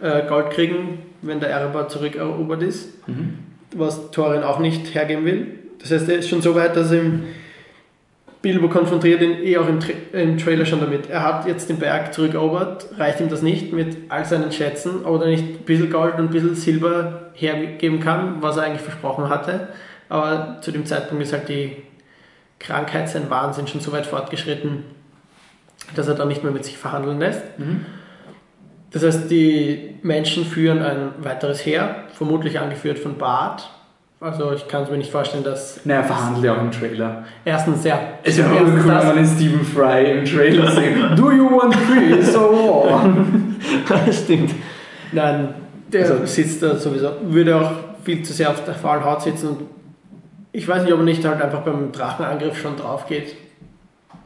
äh, Gold kriegen, wenn der Erebor zurückerobert ist, Mhm. was Thorin auch nicht hergeben will. Das heißt, er ist schon so weit, dass ihm Bilbo konfrontiert ihn eh auch im, Tra im Trailer schon damit. Er hat jetzt den Berg zurückerobert, reicht ihm das nicht mit all seinen Schätzen, ob er nicht ein bisschen Gold und ein bisschen Silber hergeben kann, was er eigentlich versprochen hatte. Aber zu dem Zeitpunkt ist halt die Krankheit, sein Wahnsinn schon so weit fortgeschritten, dass er dann nicht mehr mit sich verhandeln lässt. Mhm. Das heißt, die Menschen führen ein weiteres Heer, vermutlich angeführt von Bart, Also ich kann es mir nicht vorstellen, dass Naja, verhandelt ja auch im Trailer. erstens ja. Es ist ja erstens cool, wenn man den Stephen Fry im Trailer sieht. Do you want peace or war? das stimmt. Nein, der Also- sitzt da sowieso, würde auch viel zu sehr auf der faulen Haut sitzen und ich weiß nicht, ob er nicht halt einfach beim Drachenangriff schon drauf geht.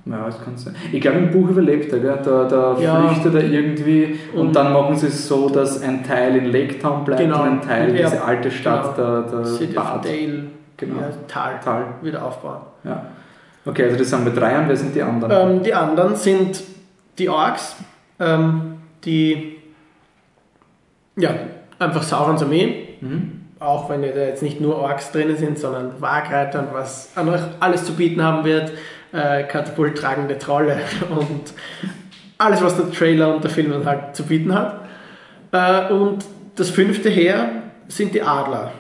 Ja, das kann sein. Ich glaube, im Buch überlebt er, gell? Da, da Ja. flüchtet er irgendwie und, Und- dann machen sie es so, dass ein Teil in Lake Town bleibt Genau. und ein Teil Und er- diese alte Stadt, genau. der, der City of. Dale, Genau. ja, Tal, Tal. wieder aufbauen. Ja. Okay, also das sind wir drei und wer sind die anderen? Ähm, die anderen sind die Orks, ähm, die ja, einfach Saurons Armee, Mhm. Auch wenn ja da jetzt nicht nur Orks drinnen sind, sondern Wagreiter und was alles zu bieten haben wird, äh, katapulttragende Trolle und alles, was der Trailer und der Film dann halt zu bieten hat. Äh, und das fünfte Heer sind die Adler.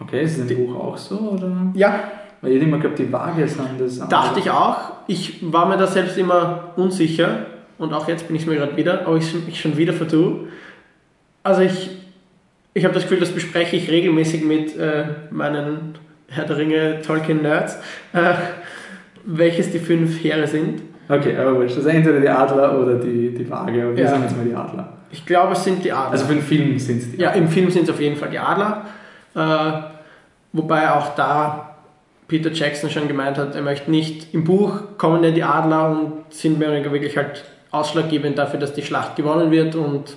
Okay, ist das im Buch auch so? Oder? Ja, Weil ich immer glaube, die Waage sind das. Dachte ich auch. Ich war mir da selbst immer unsicher und auch jetzt bin ich mir gerade wieder, aber ich mich schon wieder vertue. Also ich, ich habe das Gefühl, das bespreche ich regelmäßig mit äh, meinen Herr der Ringe Tolkien-Nerds, äh, welches die fünf Heere sind. Okay, aber wurscht. Also entweder die Adler oder die, die Waage. Wir Ja. sagen jetzt mal die Adler. Ich glaube, es sind die Adler. Also für den Film sind es die ja, im Film sind es auf jeden Fall die Adler. Äh, wobei auch da Peter Jackson schon gemeint hat, er möchte nicht, im Buch kommen ja die Adler und sind mehr oder weniger wirklich halt ausschlaggebend dafür, dass die Schlacht gewonnen wird und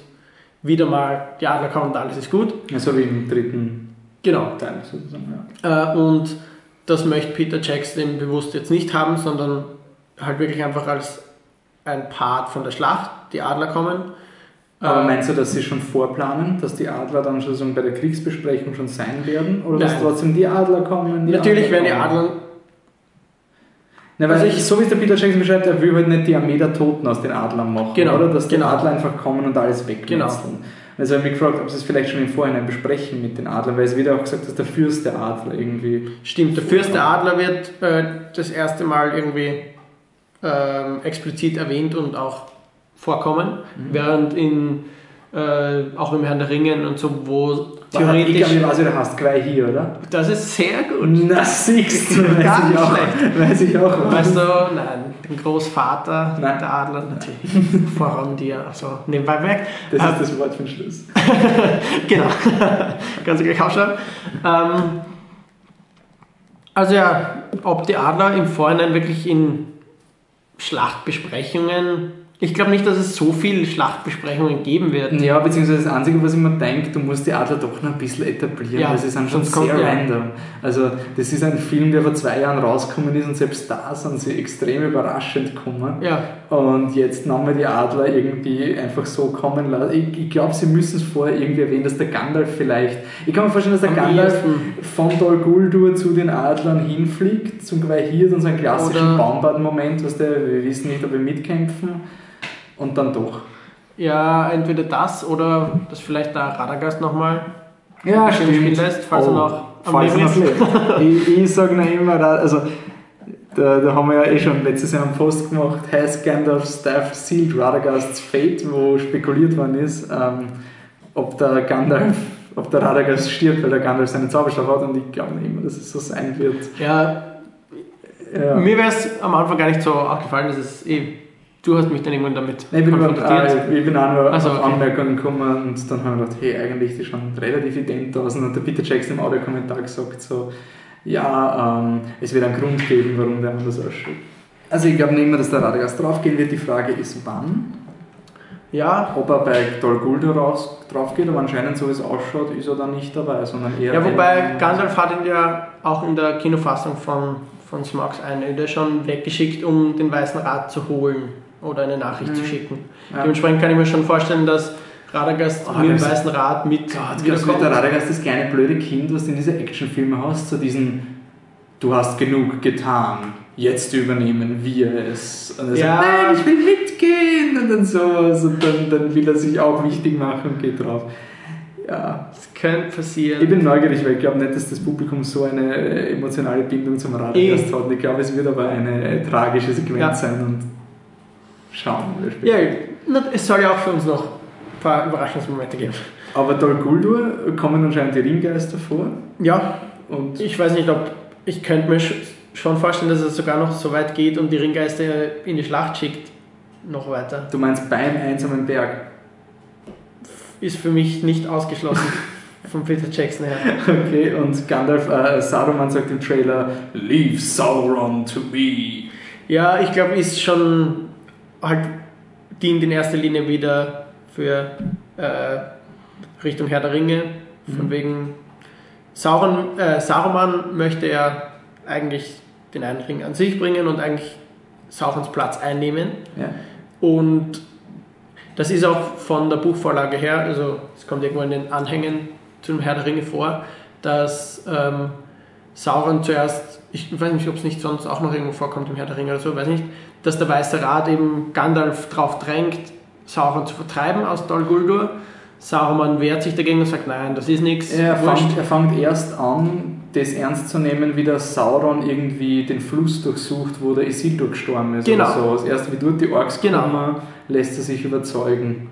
wieder mal die Adler kommen und alles ist gut. Ja, so wie im dritten Genau. Teil sozusagen. Ja. Äh, und das möchte Peter Jackson eben bewusst jetzt nicht haben, sondern halt wirklich einfach als ein Part von der Schlacht, die Adler kommen. Aber Äh, meinst du, dass sie schon vorplanen, dass die Adler dann schon so bei der Kriegsbesprechung schon sein werden? Oder dass Nein. trotzdem die Adler kommen? Die Natürlich werden die? Adler Weil Also ich, so wie es der Peter Jackson beschreibt, er will halt nicht die Armee der Toten aus den Adlern machen, Genau, oder? Dass die genau. Adler einfach kommen und alles wegmetzeln. Genau. Also ich habe mich gefragt, ob sie es vielleicht schon im Vorhinein besprechen mit den Adlern, weil es wird auch gesagt, dass der Fürst der Adler irgendwie... Stimmt, der Fürst der Adler wird äh, das erste Mal irgendwie ähm, explizit erwähnt und auch vorkommen, während in äh, auch im Herrn der Ringen und so, wo theoretisch. glaube, ich weiß, wie du hast, Quai hier, oder? Das ist sehr gut. Na, siehst du, weiß ich auch. Weiß ich auch. Weißt du, nein, den Großvater Nein. der Adler natürlich. Voran dir, also nebenbei weg. Das Ähm, ist das Wort für den Schluss. genau. Kannst du gleich aufschreiben. Ähm, also ja, ob die Adler im Vorhinein wirklich in Schlachtbesprechungen. Ich glaube nicht, dass es so viele Schlachtbesprechungen geben wird. Ja, beziehungsweise das Einzige, was ich mir denke, du musst die Adler doch noch ein bisschen etablieren, Ja, weil sie sind schon sehr random. Also das ist ein Film, der vor zwei Jahren rausgekommen ist und selbst da sind sie extrem überraschend gekommen. Ja, Und jetzt haben wir die Adler irgendwie einfach so kommen lassen. Ich, ich glaube, sie müssen es vorher irgendwie erwähnen, dass der Gandalf vielleicht... Ich kann mir vorstellen, dass der Am Gandalf ehesten. von Dol Guldur zu den Adlern hinfliegt, zum Quaihirt und so einen klassischen Baumbarden-Moment, was der, wir wissen nicht, ob wir mitkämpfen. Und dann doch. ja, entweder das oder dass vielleicht der Radagast nochmal Ja, stimmt. spielen lässt, falls er noch am Oh, falls er Leben noch ist. lebt. ich ich sage noch immer, da- also da, da haben wir ja eh schon letztes Jahr einen Post gemacht, Has Gandalf's Staff sealed Radagast's fate, wo spekuliert worden ist, ähm, ob der Gandalf, ob der Radagast stirbt, weil der Gandalf seinen Zauberstab hat und ich glaube nicht immer, dass es so sein wird. Ja, Ja. mir wäre es am Anfang gar nicht so aufgefallen, dass es eh. Du hast mich dann irgendwann damit Nein, ich, bin konfrontiert. äh, ich bin auch nur Also, auf okay. Anmerkungen gekommen und dann haben wir gedacht, hey, eigentlich die schon relativ ident aus. Und dann hat der Peter Jackson im Audiokommentar gesagt so, ja, ähm, es wird einen Grund geben, warum der anders ausschaut. Also ich glaube nicht mehr, dass der Radagast draufgehen wird. Die Frage ist, wann. ja, Ob er bei Dol Guldur raus, drauf geht, aber anscheinend so wie es ausschaut, ist er dann nicht dabei, sondern eher... Ja, wobei Gandalf hat ihn ja auch in der Kinofassung von, von Smogs Einöde schon weggeschickt, um den Weißen Rat zu holen oder eine Nachricht zu Mhm. schicken. Ja. Dementsprechend kann ich mir schon vorstellen, dass Radagast Oh, mit dem Weißen Rat mit Gott, glaubst nicht, der Radagast das kleine blöde Kind, was du in diese Actionfilme hast, so diesen Du hast genug getan, jetzt übernehmen wir es. Und er Ja. sagt, nein, ich will mitgehen und dann sowas und dann, dann will er sich auch wichtig machen und geht drauf. Ja, Das könnte passieren. ich bin neugierig, weil ich glaube nicht, dass das Publikum so eine äh, emotionale Bindung zum Radagast Eh. hat. Ich glaube, es wird aber eine äh, tragische Sequenz Ja. sein und schauen wir später. ja, es soll ja auch für uns noch ein paar Überraschungsmomente geben. Aber Dol Guldur kommen anscheinend die Ringgeister vor. Ja, Und Ich weiß nicht, ob ich könnte mir sch- schon vorstellen, dass es sogar noch so weit geht und die Ringgeister in die Schlacht schickt. Noch weiter. du meinst beim einsamen Berg? Ist für mich nicht ausgeschlossen von Peter Jackson her. Okay, und Gandalf, äh, Saruman sagt im Trailer, Leave Sauron to me. Ja, ich glaube, ist schon halt dient in erster Linie wieder für äh, Richtung Herr der Ringe. Von Mhm. wegen Sauron, äh, Saruman möchte ja eigentlich den einen Ring an sich bringen und eigentlich Saurons Platz einnehmen. Ja. Und das ist auch von der Buchvorlage her, also es kommt irgendwo in den Anhängen zum Herr der Ringe vor, dass ähm, Sauron zuerst, ich weiß nicht, ob es nicht sonst auch noch irgendwo vorkommt im Herr der Ringe oder so, weiß nicht, dass der Weiße Rat eben Gandalf drauf drängt, Sauron zu vertreiben aus Dol Guldur. Saruman wehrt sich dagegen und sagt, nein, das ist nichts. Er er fängt erst an, das ernst zu nehmen, wie der Sauron irgendwie den Fluss durchsucht, wo der Isildur gestorben ist. Genau. Oder so. Erst wie dort die Orks Genau. kommen, lässt er sich überzeugen.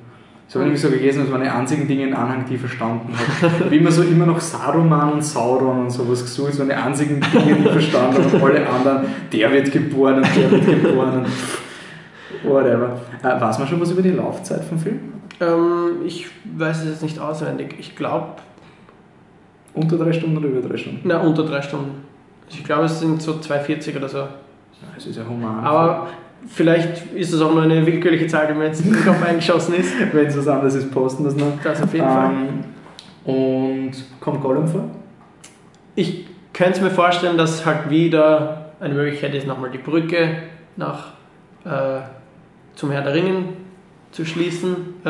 So habe ich nämlich so gelesen, das waren die einzigen Dinge im Anhang, die ich verstanden habe. Wie immer so immer noch Saruman und Sauron und sowas gesucht, das waren die einzigen Dinge, die ich verstanden habe. Und alle anderen, der wird geboren und der wird geboren und whatever. Äh, weiß man schon was über die Laufzeit vom Film? Ähm, ich weiß es jetzt nicht auswendig. Ich glaube, Unter drei Stunden oder über drei Stunden? na, unter drei Stunden. Ich glaube, es sind so 2,40 oder so. Es ist ja human. Aber vielleicht ist es auch nur eine willkürliche Zahl, die mir jetzt in den Kopf eingeschossen ist. Wenn es was anderes ist, posten das noch. Das auf jeden Fall. Ähm, und kommt Gollum vor? Ich könnte mir vorstellen, dass halt wieder eine Möglichkeit ist, nochmal die Brücke nach äh, zum Herr der Ringen zu schließen, äh,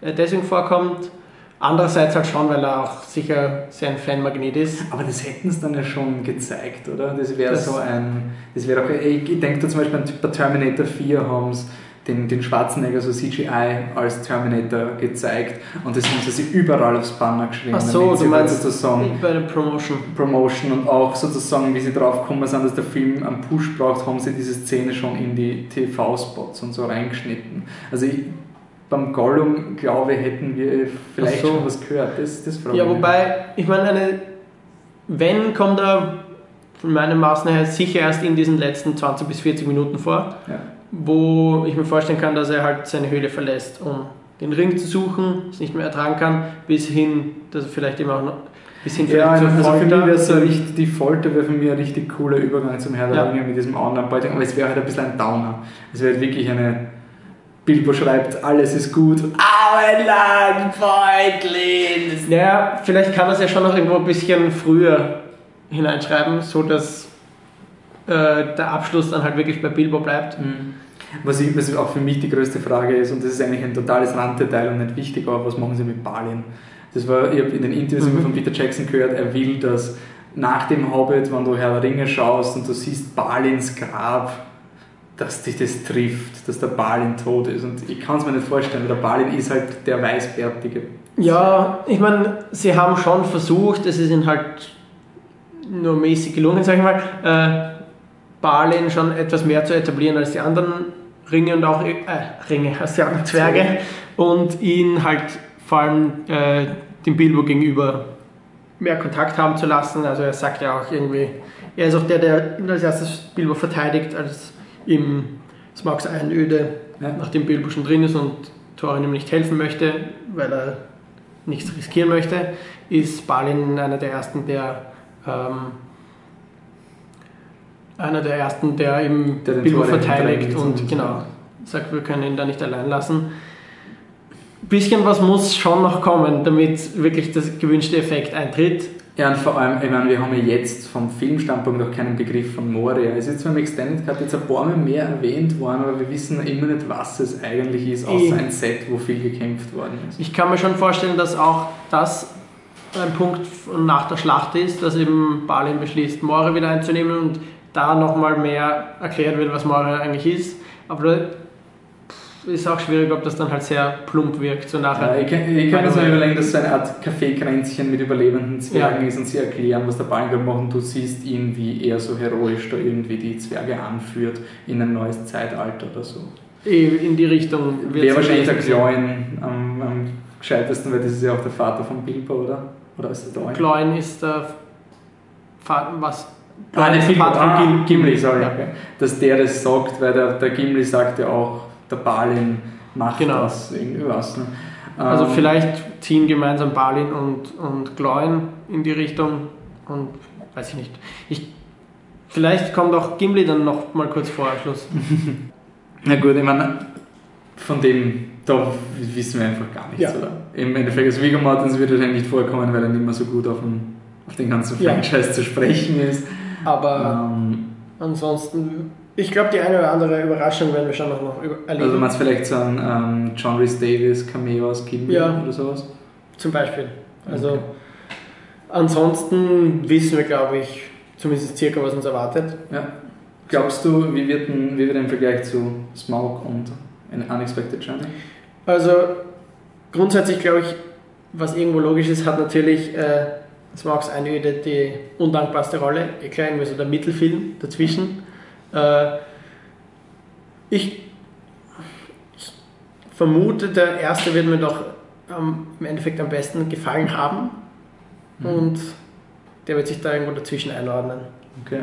er deswegen vorkommt. Andererseits halt schon, weil er auch sicher sehr ein Fanmagnet ist. Aber das hätten sie dann ja schon gezeigt, oder? Das wäre so ein. Das wäre auch. Ich denke da zum Beispiel bei Terminator 4 haben sie den, den Schwarzenegger so CGI als Terminator gezeigt und das haben sie sich überall aufs Banner geschrieben. Ach so, du halt meinst sozusagen bei der Promotion. Promotion und auch sozusagen, wie sie drauf gekommen sind, dass der Film einen Push braucht, haben sie diese Szene schon in die TV-Spots und so reingeschnitten. Also ich, beim Gollum, glaube ich, hätten wir vielleicht so. schon was gehört. Das, das Ja, wobei, ich meine, eine, wenn kommt er von meinen Maßen her sicher erst in diesen letzten 20 bis 40 Minuten vor, Ja. wo ich mir vorstellen kann, dass er halt seine Höhle verlässt, um den Ring zu suchen, es nicht mehr ertragen kann, bis hin, dass er vielleicht immer auch noch, bis hin Ja, zur also für mich wäre so richtig, die Folter wäre für mich ein richtig cooler Übergang zum Herr der Ja. Ringe mit diesem Online-Beutel, aber es wäre halt ein bisschen ein Downer. Es wäre halt wirklich eine. Bilbo schreibt, alles ist gut. Auenland, Beutlin! Naja, vielleicht kann er es ja schon noch irgendwo ein bisschen früher hineinschreiben, so dass äh, der Abschluss dann halt wirklich bei Bilbo bleibt. Mhm. Was, ich, was auch für mich die größte Frage ist, und das ist eigentlich ein totales Randdetail und nicht wichtig, aber was machen sie mit Balin? Das war, ich habe in den Interviews Mhm. von Peter Jackson gehört, er will, dass nach dem Hobbit, wenn du Herr der Ringe schaust und du siehst Balins Grab, dass dich das trifft, dass der Balin tot ist. Und ich kann es mir nicht vorstellen, weil der Balin ist halt der Weißbärtige. Ja, ich meine, sie haben schon versucht, es ist ihnen halt nur mäßig gelungen, sag ich mal, äh, Balin schon etwas mehr zu etablieren als die anderen Ringe und auch, äh, Ringe, als die anderen Zwerge und ihn halt vor allem äh, dem Bilbo gegenüber mehr Kontakt haben zu lassen. Also er sagt ja auch irgendwie, er ist auch der, der als erstes Bilbo verteidigt, als im Smaugs Einöde Ja. nachdem Bilbo schon drin ist und Thorin ihm nicht helfen möchte, weil er nichts riskieren möchte, ist Balin einer der ersten, der ähm, einer der ersten, der ihm Der Bilbo Thorin verteidigt und und- genau sagt, wir können ihn da nicht allein lassen. Bisschen was muss schon noch kommen, damit wirklich das gewünschte Effekt eintritt. Ja, und vor allem, ich meine, wir haben ja jetzt vom Filmstandpunkt noch keinen Begriff von Moria. Es ist zwar im Extended Cut jetzt ein paar Mal mehr erwähnt worden, aber wir wissen immer nicht, was es eigentlich ist, außer ein Set, wo viel gekämpft worden ist. Ich kann mir schon vorstellen, dass auch das ein Punkt nach der Schlacht ist, dass eben Balin beschließt, Moria wieder einzunehmen und da nochmal mehr erklärt wird, was Moria eigentlich ist. Aber ist auch schwierig, ob das dann halt sehr plump wirkt, so nachher. Ja, ich kann, ich kann mir so überlegen, dass so eine Art Kaffeekränzchen mit überlebenden Zwergen Ja. ist und sie erklären, was der gerade macht und du siehst ihn, wie er so heroisch da irgendwie die Zwerge anführt in ein neues Zeitalter oder so. Eh, In die Richtung wird Wäre wahrscheinlich der Gloin am, am gescheitesten, weil das ist ja auch der Vater von Bilbo, oder? Oder ist der Oin? Gloin ist der Fa- was Ah, der Part von ah, Gim- Gimli, sorry. Okay. Dass der das sagt, weil der, der Gimli sagt ja auch, der Balin macht Genau. das, irgendwie was. Ne? Also Ähm, vielleicht ziehen gemeinsam Balin und, und Gloin in die Richtung und weiß ich nicht. Ich, vielleicht kommt auch Gimli dann noch mal kurz vor am Schluss. Na gut, ich meine, von dem, da wissen wir einfach gar nichts, Ja. oder? Im Endeffekt, also Viggo Mortensen wird wahrscheinlich nicht vorkommen, weil er nicht mehr so gut auf, den, auf den ganzen Ja. Franchise zu sprechen ist. Aber Ähm, ansonsten, ich glaube, die eine oder andere Überraschung werden wir schon noch, noch erleben. also du meinst vielleicht so ein ähm, John Rhys Davis Cameo aus Kill Ja. oder sowas? Zum Beispiel. Also Okay. ansonsten wissen wir, glaube ich, zumindest circa, was uns erwartet. Ja. Glaubst du, wie wird, ein, wie wird ein Vergleich zu Smoke und An Unexpected Journey? Also grundsätzlich glaube ich, was irgendwo logisch ist, hat natürlich äh, Smaugs Einöde die undankbarste Rolle. Eh klar, irgendwie so der Mittelfilm dazwischen. Äh, ich, ich vermute, der erste wird mir doch ähm, im Endeffekt am besten gefallen haben. Mhm. Und der wird sich da irgendwo dazwischen einordnen. Okay.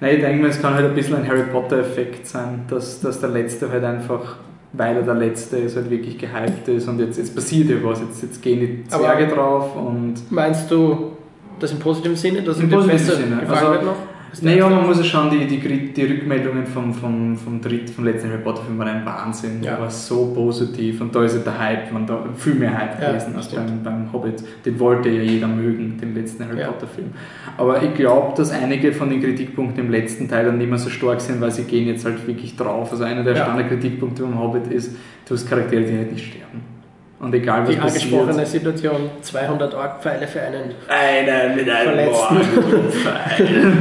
Nein, ich denke mir, es kann halt ein bisschen ein Harry Potter-Effekt sein, dass, dass der letzte halt einfach, weil er der letzte ist, halt wirklich gehypt ist und jetzt, jetzt passiert ja was, jetzt, jetzt gehen die Aber- Zwerge drauf und. Meinst du das im positiven Sinne, dass Im positiven besser Sinne. gefallen Also, wird noch? Naja, man muss ja schauen, die, die, die Rückmeldungen vom, vom, vom, dritt, vom letzten Harry Potter-Film waren ein Wahnsinn. Ja. Der war so positiv und da ist ja der Hype, man da viel mehr Hype Ja, gewesen als beim, beim Hobbit. Den wollte ja jeder mögen, den letzten Harry Ja. Potter-Film. Aber ich glaube, dass einige von den Kritikpunkten im letzten Teil dann nicht mehr so stark sind, weil sie gehen jetzt halt wirklich drauf. Also einer der Ja. Standardkritikpunkte beim Hobbit ist, du hast Charaktere, die halt nicht sterben. Und egal was die passiert. angesprochene Situation, 200 Orgpfeile für einen Einer mit einem Verletzten. Pfeil.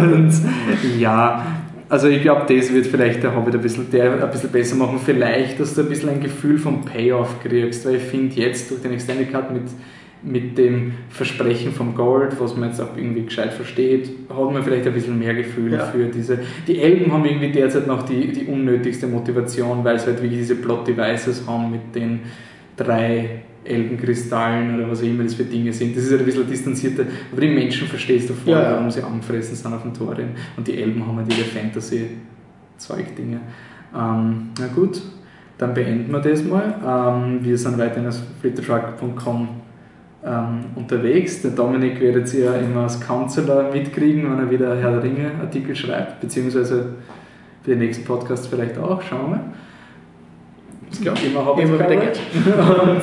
Und ja, also ich glaube, das wird vielleicht der Hobbit ein bisschen, der ein bisschen besser machen. Vielleicht, dass du ein bisschen ein Gefühl vom Payoff kriegst, weil ich finde jetzt durch den Extended Cut mit, mit dem Versprechen vom Gold, was man jetzt auch irgendwie gescheit versteht, hat man vielleicht ein bisschen mehr Gefühl Ja. für diese. Die Elben haben irgendwie derzeit noch die, die unnötigste Motivation, weil sie halt wirklich diese Plot Devices haben mit den drei Elbenkristallen oder was auch immer das für Dinge sind. Das ist halt ein bisschen distanzierter, aber die Menschen verstehst du voll, Ja, ja. warum sie angefressen sind auf dem Thorin. Und die Elben haben halt ihre Fantasy-Zeugdinge. Ähm, na gut, dann beenden wir das mal. Ähm, wir sind weiterhin auf flittertruck.com ähm, unterwegs. Der Dominik werdet ihr ja immer als Counselor mitkriegen, wenn er wieder Herr der Ringe Artikel schreibt, beziehungsweise für den nächsten Podcast vielleicht auch. Schauen wir Es gibt immer Hobbit Immer wieder Coverage. Und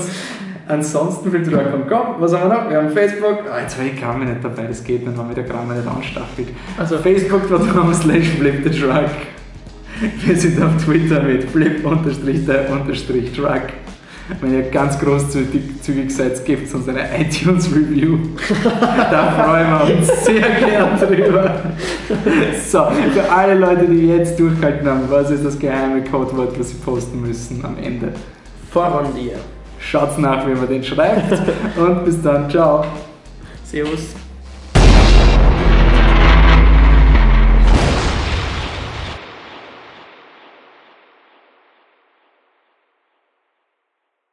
ansonsten flittertruck.com. Was haben wir noch? Wir haben Facebook. Ah, jetzt habe ich Gramme nicht dabei, das geht nicht, wenn man mit der Gramme nicht anstachelt. Also Facebook.com slash flipthetruck. Wir sind auf Twitter mit flip-der-truck. Wenn ihr ganz großzügig zügig seid, gebt uns eine iTunes-Review. da freuen wir uns sehr gern drüber. So, für alle Leute, die jetzt durchgehalten haben, was ist das geheime Codewort, was sie posten müssen am Ende? voran dir. Schaut nach, wie man den schreibt. Und bis dann, ciao. Servus.